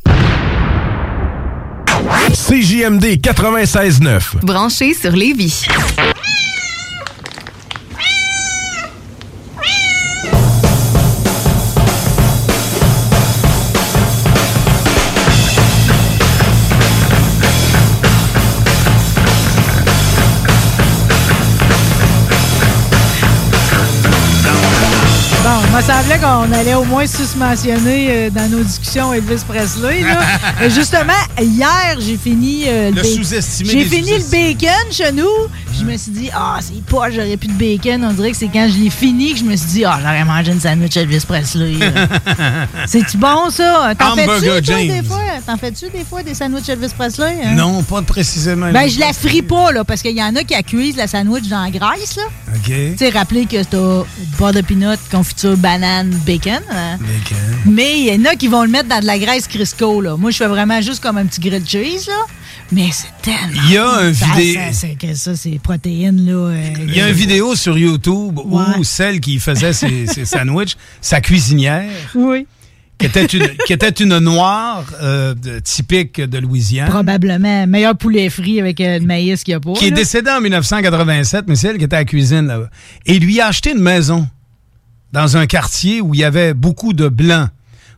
CJMD 96.9. Branché sur Lévis. Il me semblait qu'on allait au moins susmentionner euh, dans nos discussions Elvis Presley. là. Justement, hier, j'ai fini euh, Le sous-estimé J'ai fini le bacon chez nous. Je me suis dit, ah, c'est pas, j'aurais plus de bacon. On dirait que c'est quand je l'ai fini que je me suis dit, ah, j'aurais mangé une sandwich Elvis Presley. là. C'est-tu bon, ça? T'en fais-tu, des fois? T'en fais-tu des fois des sandwichs Elvis Presley? hein? Non, pas précisément. Ben, je la frie pas, là, parce qu'il y en a qui la cuisent la sandwich dans la graisse, là. OK. Tu sais, rappelez que t'as beurre de peanut, confiture, banane, bacon. hein. Bacon. Mais il y en a qui vont le mettre dans de la graisse Crisco, là. Moi, je fais vraiment juste comme un petit grilled cheese, là. Mais c'est tellement. Il y a un Ça, vidé- ça, C'est que ça, c'est protéines, là. euh, Il y a une vidéo sur YouTube où celle qui faisait ses, sandwichs, sa cuisinière, Oui. qui était une, qui était une noire euh, de- typique de Louisiane, Probablement. Meilleur poulet frit avec euh, le maïs qu'il y a pas. qui est décédée en 1987, mais c'est elle qui était à la cuisine là-bas. Et il lui a acheté une maison dans un quartier où il y avait beaucoup de blancs.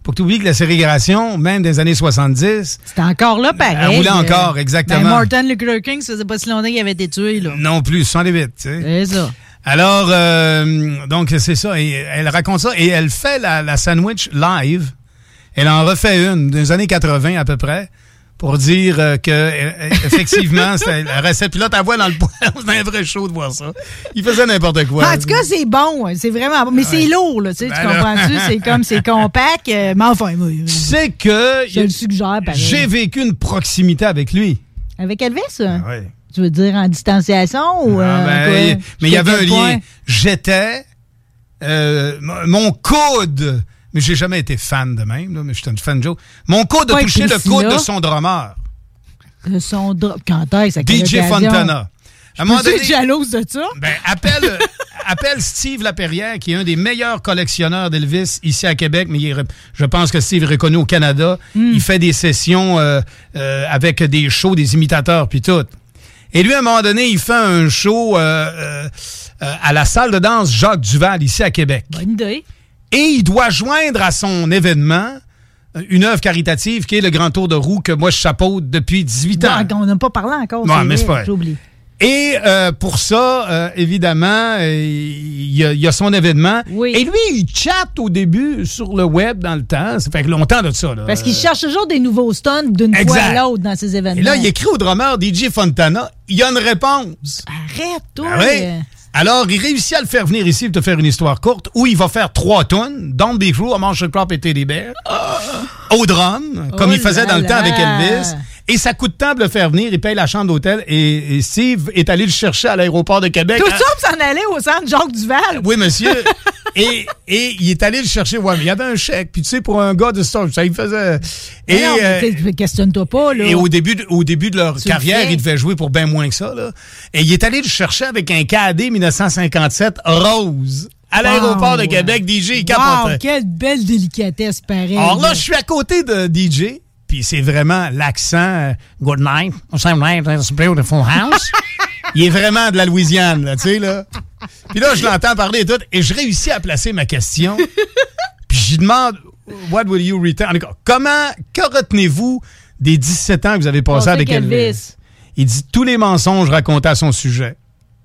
Pour que tu oublies que la ségrégation, même des années 70, C'était encore là, pareil. Elle roulait encore, exactement. Ben, Martin Luther King, ça faisait pas si longtemps qu'il avait été tué, là. non plus, 108, tu sais. C'est ça. Alors, euh, donc c'est ça. Et elle raconte ça et elle fait la, la sandwich live. Elle en refait une des années 80 à peu près pour dire euh, que euh, effectivement c'était la recette. Puis là, ta voix dans le poêle, c'est un vrai show de voir ça. Il faisait n'importe quoi. En tout cas, c'est bon. hein, C'est vraiment bon. Mais c'est lourd, là. Tu, sais, Ben comprends-tu? C'est comme, c'est compact. euh, mais enfin, moi, tu sais que je le suggère, pareil. j'ai vécu une proximité avec lui. Avec Elvis? Oui. Tu veux dire en distanciation ou. Ah, euh, ben, quoi? mais il y avait un lien. J'étais euh, mon coude. Mais j'ai jamais été fan de même, là, mais j'étais une fan de Joe. Mon coude a touché le coude de son drummer. De son drop. Quand est-ce? DJ? Fontana. À un Je donné- jalouse de ça? Ben, appelle, appelle Steve Laperrière, qui est un des meilleurs collectionneurs d'Elvis ici à Québec, mais il je pense que Steve est reconnu au Canada. Hmm. Il fait des sessions euh, euh, avec des shows, des imitateurs, puis tout. Et lui, à un moment donné, il fait un show euh, à la salle de danse Jacques Duval, ici à Québec. Bonne idée. Et il doit joindre à son événement euh, une œuvre caritative qui est le Grand Tour de roue que moi je chapeaute depuis 18 ans. On n'a pas parlé encore. Ouais, mais c'est pas- J'oublie. Et euh, pour ça, euh, évidemment, euh, il y, a- il y a son événement. Et lui, il chatte au début sur le web dans le temps. Ça fait longtemps de ça. Là. Parce qu'il cherche toujours des nouveaux stunts d'une fois à l'autre dans ses événements. Et là, il écrit au drummer DJ Fontana. Il y a une réponse. Arrête, toi. Ah oui. Alors, il réussit à le faire venir ici pour te faire une histoire courte où il va faire trois tonnes. Don't Be Fool, Marshall Crop et Teddy Bear. Au drum, comme Oh il faisait là dans le temps avec. Elvis. Et ça coûte tant de le faire venir. Il paye la chambre d'hôtel. Et, et Steve est allé le chercher à l'aéroport de Québec. Tout à- ça pour s'en aller au centre Jacques Duval. oui, monsieur. et, et il est allé le chercher. Ouais, mais il y avait un chèque. Puis tu sais, pour un gars de Storm, ça il faisait. Et, Mais non, mais euh, questionne-toi pas, là. et au début, de, au début de leur Tu carrière, fais. il devait jouer pour bien moins que ça. Là. Et il est allé le chercher avec un KD 1957 rose à l'aéroport de. Québec. DJ, il Wow, quelle belle délicatesse, pareil. Alors là, je suis à côté de DJ, puis c'est vraiment l'accent euh, Good night, same night, it's a beautiful house. il est vraiment de la Louisiane, là, tu sais, là. Puis là, je l'entends parler et tout, et je réussis à placer ma question. puis je lui demande, What will you return? En tout cas, Comment, que retenez-vous des 17 ans que vous avez passé Passé avec Elvis? Elvis. Il dit tous les mensonges racontés à son sujet.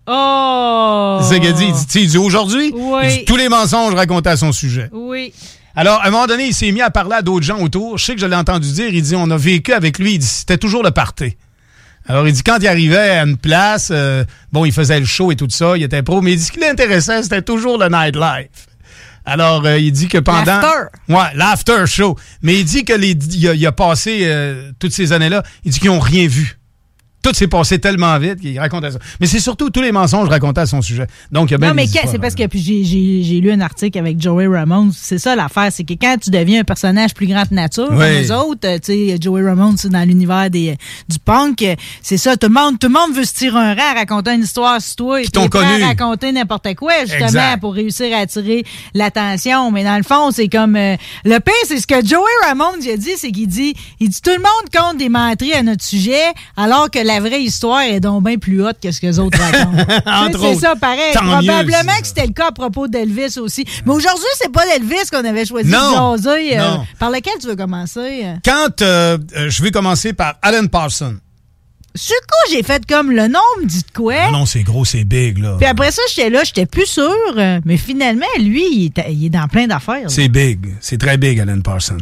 Oh! C'est ce qu'il dit. Il dit, tu sais, il dit aujourd'hui, Oui. il dit tous les mensonges racontés à son sujet. Oui. Alors, à un moment donné, il s'est mis à parler à d'autres gens autour. Je sais que je l'ai entendu dire. Il dit, on a vécu avec lui. Il dit, c'était toujours le party. Alors, il dit, quand il arrivait à une place, euh, bon, il faisait le show et tout ça, il était pro, mais il dit, ce qui l'intéressait, c'était toujours le nightlife. Alors, euh, il dit que pendant... L'after. Ouais, l'after show. Mais il dit que les, il, a, il a passé euh, toutes ces années-là, il dit qu'ils n'ont rien vu. Tout s'est passé tellement vite qu'il racontait ça. Mais c'est surtout tous les mensonges racontés à son sujet. Donc, il y a bien Non, mais c'est parce que puis j'ai- lu un article avec Joey Ramone. C'est ça l'affaire, c'est que quand tu deviens un personnage plus grand que nature, Oui. les autres, euh, tu sais, Joey Ramone, c'est dans l'univers des du punk, euh, c'est ça. Tout le monde, tout le monde veut se tirer un rang, raconter une histoire sur toi, et à connu. raconter n'importe quoi justement Exact. pour réussir à attirer l'attention. Mais dans le fond, c'est comme euh, le pire, c'est ce que Joey Ramone a dit, c'est qu'il dit, il dit tout le monde compte des menteries à notre sujet, alors que la vraie histoire est donc bien plus haute que ce que les autres racontent. C'est ça, pareil. Tant Probablement que c'était le cas à propos d'Elvis aussi. Mais aujourd'hui, c'est pas l'Elvis qu'on avait choisi Non. de jaser. euh, Non. par lequel tu veux commencer? euh? Quand euh, euh, je vais commencer par Alan Parsons. Sur quoi j'ai fait comme le nom me dit de quoi? Ah non, c'est gros, c'est big, là. Puis après ça, j'étais là, j'étais plus sûr. Mais finalement, lui, il est, dans plein d'affaires. C'est big. C'est très big, Alan Parsons.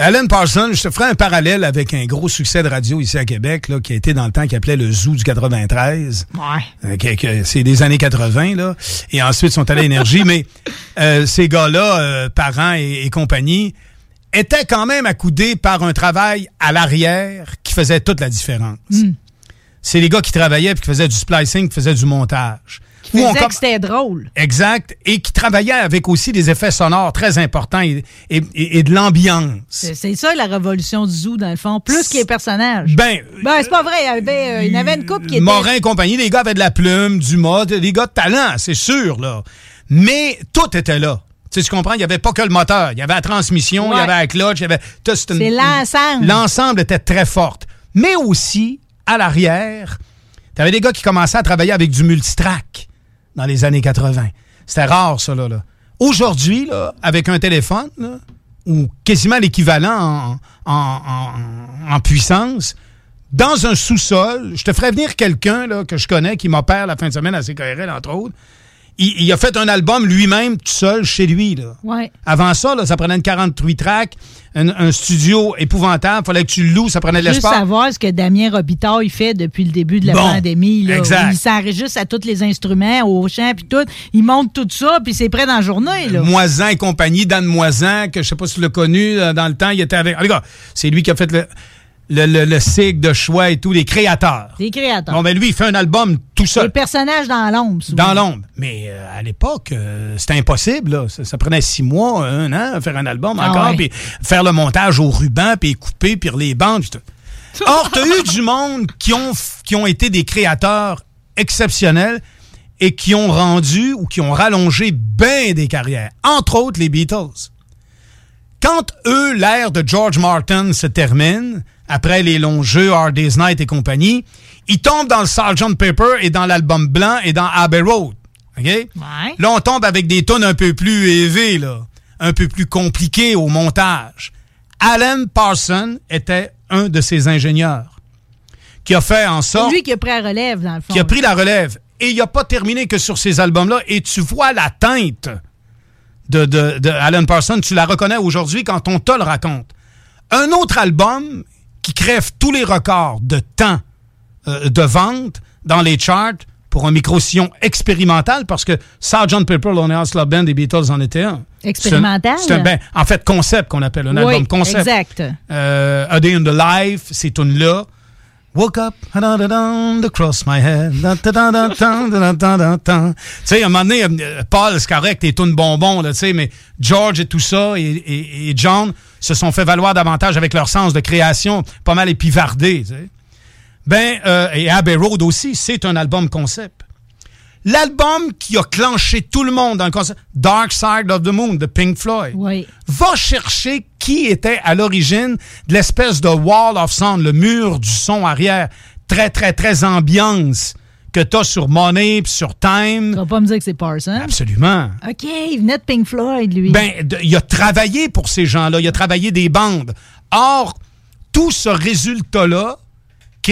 Alan Parsons, je te ferai un parallèle avec un gros succès de radio ici à Québec, là, qui a été dans le temps qui appelait le Zoo du 93. Ouais. Euh, c'est des années 80, là. Et ensuite, ils sont allés à Énergie. mais euh, ces gars-là, euh, parents et, et compagnie, étaient quand même accoudés par un travail à l'arrière qui faisait toute la différence. Hmm. C'est les gars qui travaillaient puis qui faisaient du splicing, qui faisaient du montage. Qui faisait que c'était drôle. Exact. Et qui travaillait avec aussi des effets sonores très importants et, et- et- et de l'ambiance. C'est ça la révolution du zoo, dans le fond. Plus que les personnages. Ben, Ben, c'est pas vrai. Il y avait, euh, il y avait une couple qui était. Morin et compagnie, les gars avaient de la plume, du mode, des gars de talent, c'est sûr, là. Mais tout était là. Tu sais, tu comprends? Il n'y avait pas que le moteur. Il y avait la transmission, il y avait la clutch, il y avait... C'est l'ensemble. L'ensemble était très forte. Mais aussi, à l'arrière, tu avais des gars qui commençaient à travailler avec du multitrack dans les années 80. C'était rare, ça, là. Aujourd'hui, avec un téléphone, ou quasiment l'équivalent en, en- puissance, dans un sous-sol, je te ferais venir quelqu'un que je connais qui m'opère la fin de semaine à CKRL, entre autres. Il, il a fait un album lui-même, tout seul, chez lui. Là. Ouais. Avant ça, là, ça prenait une 43 tracks, un, un studio épouvantable, fallait que tu le loues, ça prenait de Juste l'espace. savoir ce que Damien Robitaille il fait depuis le début de la Bon, pandémie. Là, exact. où Il s'enregistre à tous les instruments, au chant, puis tout. Il monte tout ça, puis c'est prêt dans la journée. Là. Moisan et compagnie, Dan Moisan, que je sais pas si tu l'as connu euh, dans le temps, il était avec. En tout c'est lui qui a fait le, le, le, de choix et tout, les créateurs. Des créateurs. Bon, ben lui, il fait un album tout seul. Les personnages dans l'ombre. souvent. Dans l'ombre. Mais euh, à l'époque, euh, c'était impossible. là. Ça, ça prenait six mois, un an, faire un album Ah encore, puis faire le montage au ruban, puis couper, puis les bandes. Or, tu as eu du monde qui ont, qui ont été des créateurs exceptionnels et qui ont rendu ou qui ont rallongé bien des carrières. Entre autres, les Beatles. Quand eux, l'ère de George Martin se termine, après les longs jeux, Hard Day's Night et compagnie, ils tombent dans le Sgt. Pepper et dans l'album blanc et dans Abbey Road. OK? Là, on tombe avec des tonnes un peu plus élevées, là, un peu plus compliquées au montage. Alan Parsons était un de ces ingénieurs qui a fait en C'est sorte lui qui a pris la relève, dans le fond. qui a pris la relève. Et il n'a pas terminé que sur ces albums-là. Et tu vois la teinte de, de, de Alan Parsons. Tu la reconnais aujourd'hui quand on te le raconte. Un autre album qui crève tous les records de temps euh, de vente dans les charts pour un micro-sillon expérimental parce que Sgt. Pepper, Lonely Hearts Club Band des Beatles en était un. Expérimental? C'est un- ben, en fait, concept qu'on appelle, un Oui, album concept. exact. Euh, A Day in the Life, ces tunes-là. Woke up, to my head. Tu sais, à un moment donné, euh, Paul, c'est correct, tes tunes bonbons, là, tu sais, mais George et tout ça, et John se sont fait valoir davantage avec leur sens de création, pas mal épivardé, tu sais. Ben, euh, et Abbey Road aussi, c'est un album concept. L'album qui a clenché tout le monde dans le concept, Dark Side of the Moon de Pink Floyd. Oui. Va chercher qui était à l'origine de l'espèce de wall of sound, le mur du son arrière, très, très, très ambiance que t'as sur Money sur Time. Tu vas pas me dire que c'est Parsons. Absolument. OK, il venait de Pink Floyd, lui. Ben, il a travaillé pour ces gens-là, il a travaillé des bandes. Or, tout ce résultat-là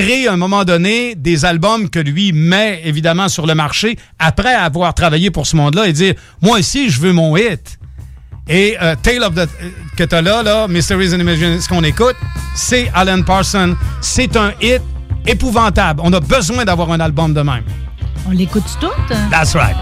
crée à un moment donné des albums que lui met évidemment sur le marché après avoir travaillé pour ce monde-là et dire Moi aussi, je veux mon hit. Et euh, Tale of the. euh, que t'as là, là, Mysteries and Imagination, ce qu'on écoute, c'est Alan Parsons. C'est un hit épouvantable. On a besoin d'avoir un album de même. On l'écoute tout? hein? That's right.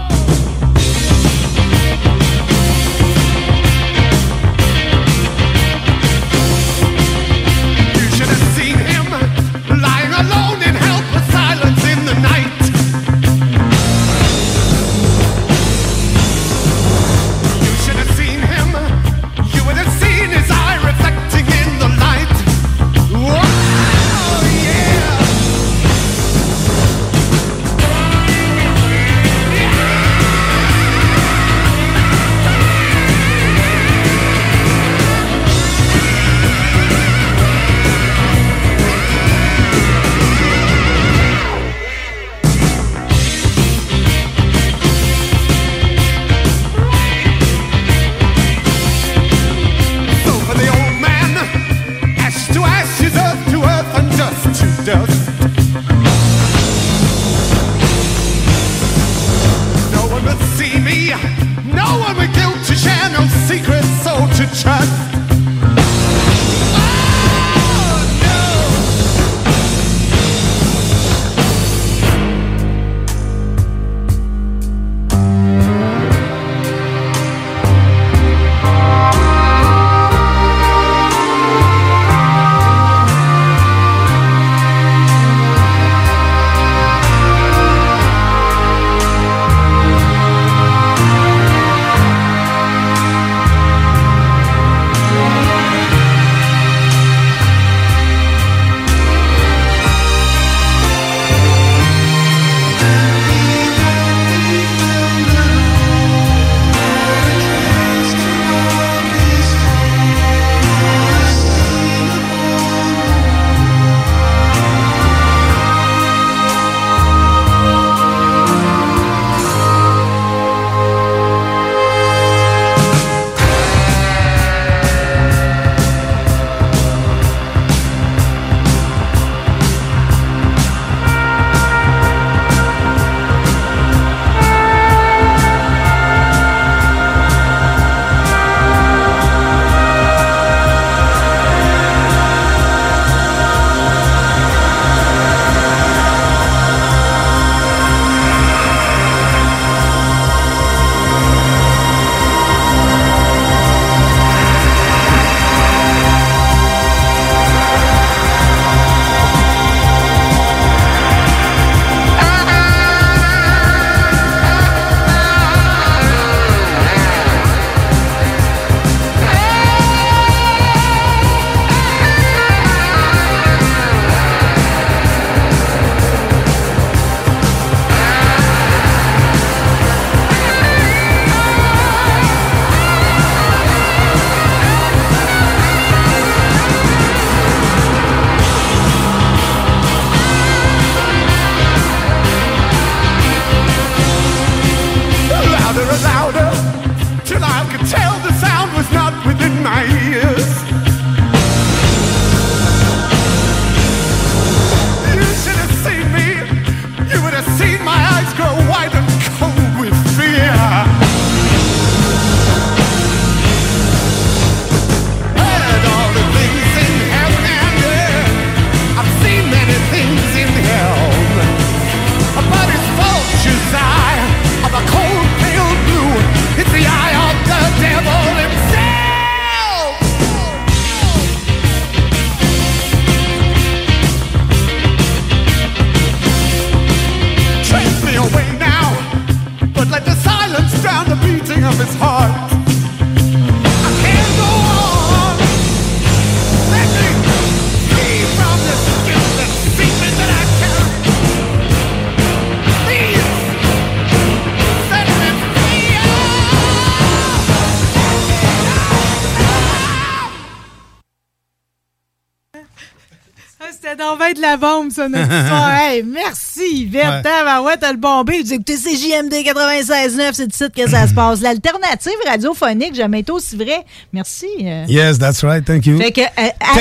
Hey, merci, Yvette. Ouais. Ouais, t'as le bombé. Vous écoutez CJMD 96.9, c'est ici que ça se passe. L'alternative radiophonique, jamais été aussi vrai. Merci. euh. Yes, that's right. Thank you. Fait que, euh, Alan.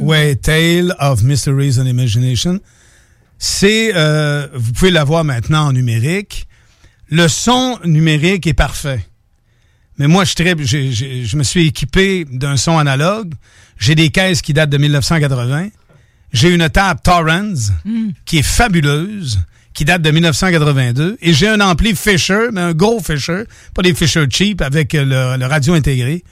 Ouais, Tale of Mysteries and Imagination. C'est, euh, vous pouvez l'avoir maintenant en numérique. Le son numérique est parfait. Mais moi, je, j'ai- je me suis équipé d'un son analogue. J'ai des caisses qui datent de 1980. J'ai une table Torrens Mm. qui est fabuleuse, qui date de 1982. Et j'ai un ampli Fisher, mais un gros Fisher, pas des Fisher cheap, avec le, le radio intégré.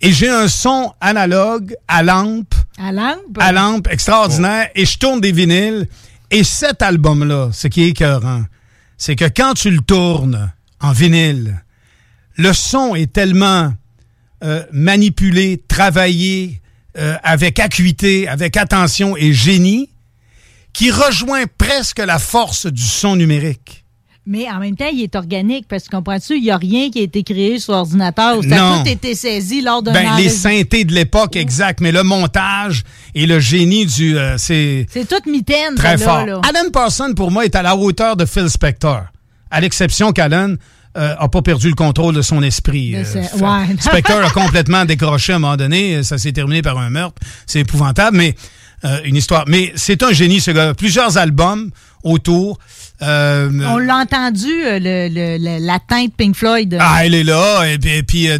Et j'ai un son analogue à lampe, À lampe? à lampe extraordinaire, et je tourne des vinyles. Et cet album-là, ce qui est écœurant, c'est que quand tu le tournes en vinyle, le son est tellement euh, manipulé, travaillé, euh, avec acuité, avec attention et génie, qui rejoint presque la force du son numérique. Mais en même temps, il est organique parce que comprends-tu, il n'y a rien qui a été créé sur ordinateur. Ça Non. a tout été saisi lors d'un Ben, les synthés de l'époque, exact, mais le montage et le génie du... euh, c'est C'est toute mitaine, très fort. là. Alan Parsons, pour moi, est à la hauteur de Phil Spector, à l'exception qu'Alan euh, a pas perdu le contrôle de son esprit. Euh, ouais. Spector a complètement décroché à un moment donné. Ça s'est terminé par un meurtre. C'est épouvantable, mais euh, une histoire. Mais c'est un génie, ce gars. Plusieurs albums autour. Euh, On l'a entendu, le, le- le- la teinte Pink Floyd. ah, elle est là. Et puis, et puis, euh,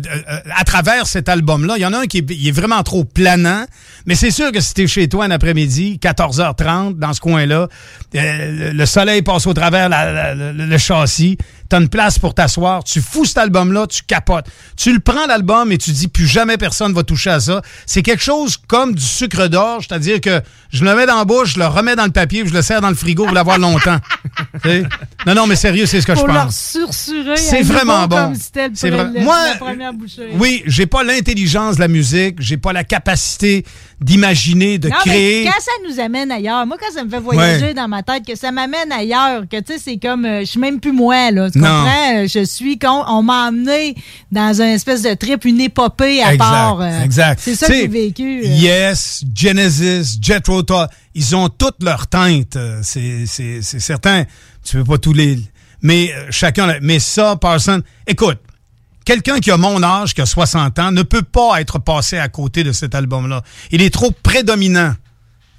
à travers cet album-là, il y en a un qui est, il est vraiment trop planant. Mais c'est sûr que si t'es chez toi un après-midi, 14h30, dans ce coin-là, le soleil passe au travers la- la- la- le châssis, t'as une place pour t'asseoir, tu fous cet album-là, tu capotes. Tu le prends l'album et tu dis plus jamais personne va toucher à ça. C'est quelque chose comme du sucre d'orge, c'est-à-dire que je le mets dans la bouche, je le remets dans le papier, je le serre dans le frigo pour l'avoir longtemps. Non, non, mais sérieux, c'est ce que je Faut leur pense. C'est vraiment bon. C'est vrai- Moi, la première bouchée. Oui, j'ai pas l'intelligence de la musique, j'ai pas la capacité d'imaginer, de Non, créer. mais quand ça nous amène ailleurs, moi, quand ça me fait voyager Ouais. dans ma tête, que ça m'amène ailleurs, que tu sais, c'est comme, euh, je suis même plus moi, là. Tu Non. comprends? Euh, Je suis, con, on m'a emmené dans un espèce de trip, une épopée à Exact, part. euh, exact. C'est ça que j'ai vécu. euh. Yes, Genesis, Jethro Tull, ils ont toutes leurs teintes. euh, C'est, c'est, c'est certain. Tu peux pas tous les. Mais chacun. Mais ça, Parson, écoute, quelqu'un qui a mon âge, qui a 60 ans, ne peut pas être passé à côté de cet album-là. Il est trop prédominant.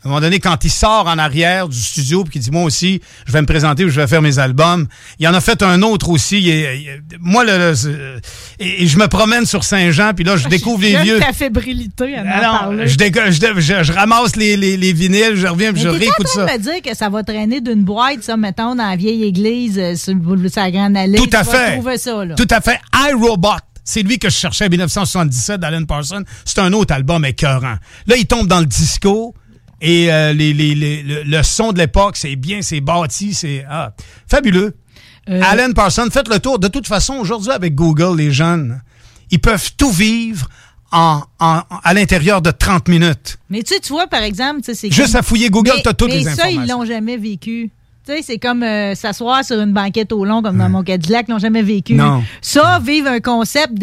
À un moment donné, quand il sort en arrière du studio puis qu'il dit moi aussi, je vais me présenter ou je vais faire mes albums. Il en a fait un autre aussi. Il est- il est- moi, le, le- et, et je me promène sur Saint-Jean puis là, je découvre les vieux. ta fébrilité à en Ah je, je, je- je ramasse les, les, les vinyles, je reviens puis je réécoute ça. de me dire que ça va traîner d'une boîte, ça, mettons, dans la vieille église, euh, sur, sur la grande allée. Tout à Tu fait. trouver ça, là. Tout à fait. iRobot. C'est lui que je cherchais en 1977 d'Alan Parsons. C'est un autre album écœurant. Là, il tombe dans le disco et euh, les, les- les- le, le son de l'époque, c'est bien, c'est bâti, c'est ah, fabuleux. Euh, Alan Parsons, faites le tour. De toute façon, aujourd'hui, avec Google, les jeunes, ils peuvent tout vivre en, en- à l'intérieur de 30 minutes. Mais tu sais, tu vois, par exemple, tu sais, c'est Juste comme- à fouiller Google, Mais- t'as toutes mais les ça, ils informations. l'ont jamais vécu. Tu sais, c'est comme euh, s'asseoir sur une banquette au long, comme dans mon Cadillac, l'ont jamais vécu. Non. Ça, vivre un concept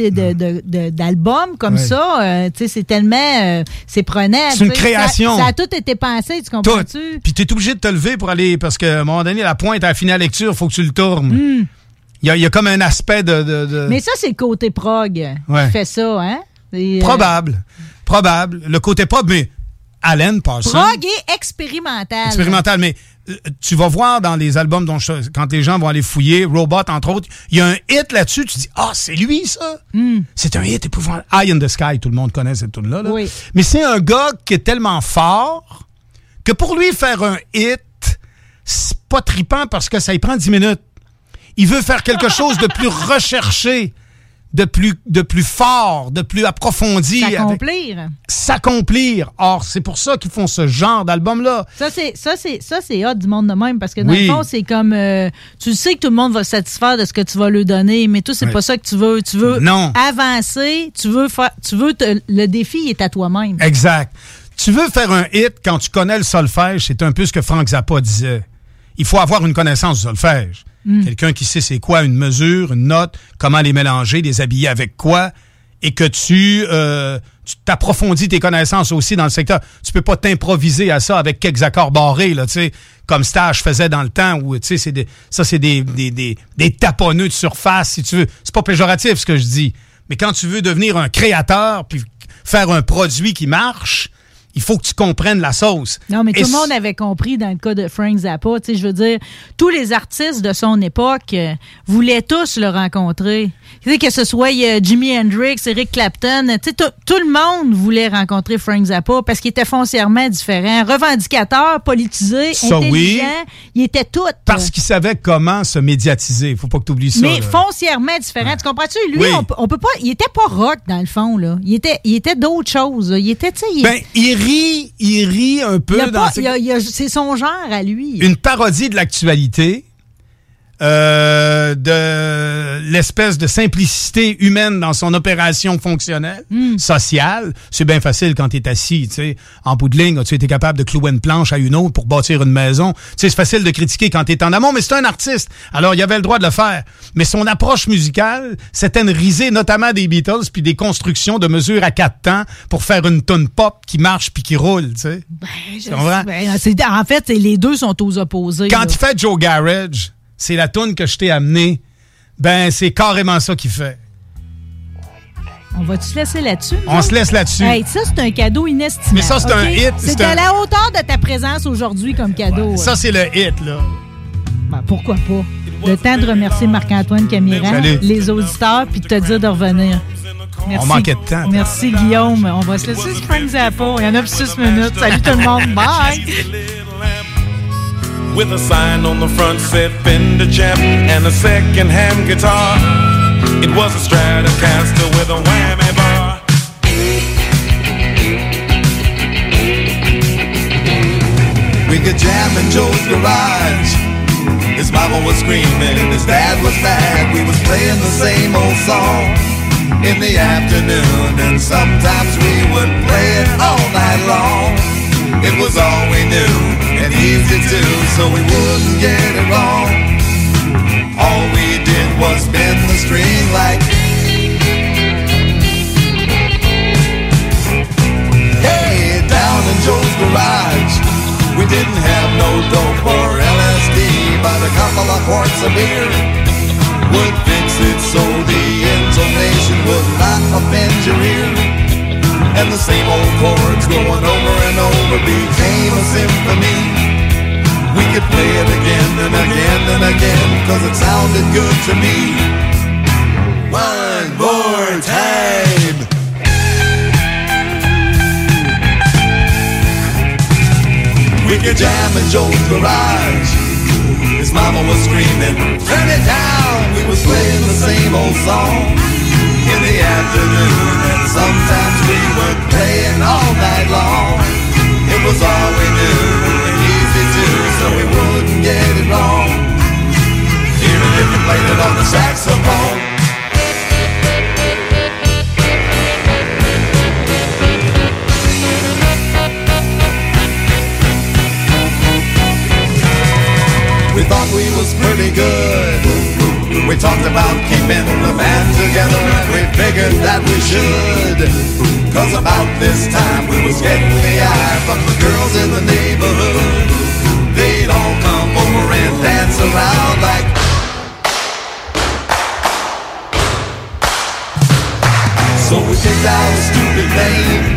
d'album comme Ouais. ça, euh, tu sais, c'est tellement... euh, c'est prenant. C'est une. Ça- création. Ça, a tout été pensé, tu comprends-tu? Puis tu es obligé de te lever pour aller, parce qu'à un moment donné, la pointe à la finale lecture, faut que tu le tournes. Hmm. Il y, a, y a comme un aspect de... de- de- Mais ça, c'est le côté prog Ouais. qui fait ça, hein? Et, Probable. Probable. Le côté propre, mais Alan Parsons... Prog et expérimental. expérimental, mais tu vas voir dans les albums dont je- quand les gens vont aller fouiller, Robot entre autres, il y a un hit là-dessus, tu dis ah c'est lui ça, Hmm. c'est un hit épouvantable. Eye in the Sky, tout le monde connaît cette tune là. Oui. Mais c'est un gars qui est tellement fort que pour lui faire un hit, c'est pas tripant parce que ça y prend 10 minutes. Il veut faire quelque chose de plus recherché, de plus de plus fort, de plus approfondi. S'accomplir. S'accomplir. Or, c'est pour ça qu'ils font ce genre d'album-là. Ça, c'est ça, c'est ça, c'est hot du monde de même parce que dans Oui. le fond, c'est comme euh, tu sais que tout le monde va se satisfaire de ce que tu vas lui donner, mais toi, c'est Oui. pas ça que tu veux. Tu veux Non. avancer, tu veux faire, tu veux te- le défi est à toi-même. Exact. Tu veux faire un hit quand tu connais le solfège, c'est un peu ce que Frank Zappa disait. Il faut avoir une connaissance du solfège. Mm. Quelqu'un qui sait c'est quoi une mesure, une note, comment les mélanger, les habiller avec quoi, et que tu, euh, t'approfondis tes connaissances aussi dans le secteur. Tu peux pas t'improviser à ça avec quelques accords barrés, là, comme Stage faisait dans le temps où, tu sais, ça, c'est des, des, de surface, si tu veux. C'est pas péjoratif, ce que je dis. Mais quand tu veux devenir un créateur puis faire un produit qui marche, il faut que tu comprennes la sauce. Non, mais Et tout le monde avait compris dans le cas de Frank Zappa. Tu sais, je veux dire, tous les artistes de son époque euh, voulaient tous le rencontrer. Tu sais, que ce soit euh, Jimi Hendrix, Eric Clapton, tu sais, tout- le monde voulait rencontrer Frank Zappa parce qu'il était foncièrement différent. Revendicateur, politisé, Ça, intelligent, oui. il était tout. Parce qu'il savait comment se médiatiser. Faut pas que tu oublies ça. mais là. foncièrement différent. Tu comprends-tu? Lui, Oui. on, peut- on peut pas. Il était pas rock, dans le fond, là. Il était, il était d'autres choses. là. Il était, tu sais. il- Ben, il rit, il rit un peu il a dans pas- ses- il a- il a- c'est son genre à lui. une parodie de l'actualité, euh, de l'espèce de simplicité humaine dans son opération fonctionnelle, Hmm. sociale. C'est bien facile quand tu es assis, tu sais. En bout de ligne, as-tu été capable de clouer une planche à une autre pour bâtir une maison? Tu sais, c'est facile de critiquer quand tu es en amont, mais c'est un artiste. Alors, il avait le droit de le faire. Mais son approche musicale, c'était une risée notamment des Beatles puis des constructions de mesures à quatre temps pour faire une tonne pop qui marche puis qui roule, tu sais. Ben, c'est- en fait, les deux sont aux opposés. Quand là. il fait Joe Garage, c'est la tune que je t'ai amenée. Ben, c'est carrément ça qu'il fait. On va-tu se laisser là-dessus? On se laisse là-dessus. Hey, ça, c'est un cadeau inestimable. Mais ça, c'est un hit, C'est à un- la hauteur de ta présence aujourd'hui comme cadeau. Ça, hein. c'est le hit, là. Ben, pourquoi pas? Le temps de remercier Marc-Antoine Camiran, Salut. les auditeurs, puis de te dire de revenir. Merci. On manquait de temps. Merci, Guillaume. On va se laisser sur Frank Zappa. Il y en a pour six minutes. Salut tout le monde. Bye! With a sign on the front said Fender Champ and a second-hand guitar. It was a Stratocaster with a whammy bar. We could jam in Joe's garage. His mama was screaming, his dad was mad. We was playing the same old song in the afternoon, and sometimes we would play it all night long. It was all we knew and easy to, so we wouldn't get it wrong. All we did was bend the string like. Hey, down in Joe's garage, we didn't have no dope or LSD, but a couple of quarts of beer would fix it so the intonation would not offend your ear. And the same old chords going over and over became a symphony. We could play it again and again and again, cause it sounded good to me. One more time. We could jam in Joe's garage. His mama was screaming, turn it down. We was playing the same old song in the afternoon. And sometimes we would play it all night long. It was all we knew and easy to, so we wouldn't get it wrong. Even if we played it on the saxophone. We thought we was pretty good. We talked about keeping the band together and we figured that we should. Cause about this time we was getting the eye from the girls in the neighborhood. They'd all come over and dance around like. So we picked out a stupid name.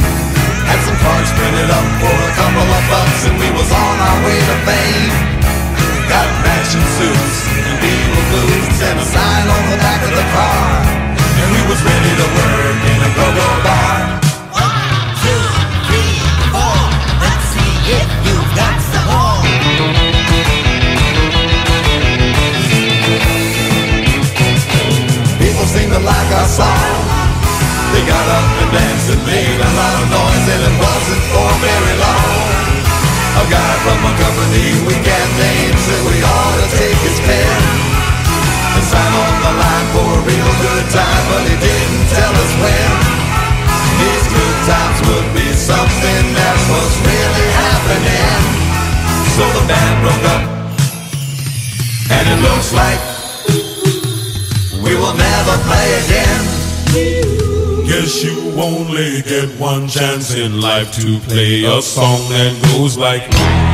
Had some cards printed up for a couple of bucks and we was on our way to fame. Got matching suits and Beatle boots and a sign on the back of the car. And we was ready to work in a go-go bar. One, two, three, four. Let's see if you've got some more. People seem to like our song. They got up and danced and made a lot of noise, and it wasn't for very long. A guy from a company we can't name said we ought to take his pen on the line for a real good time, but didn't tell us when. These good times would be something that was really happening. So the band broke up, and it looks like we will never play again. Yes, you only get one chance in life to play a song that goes like.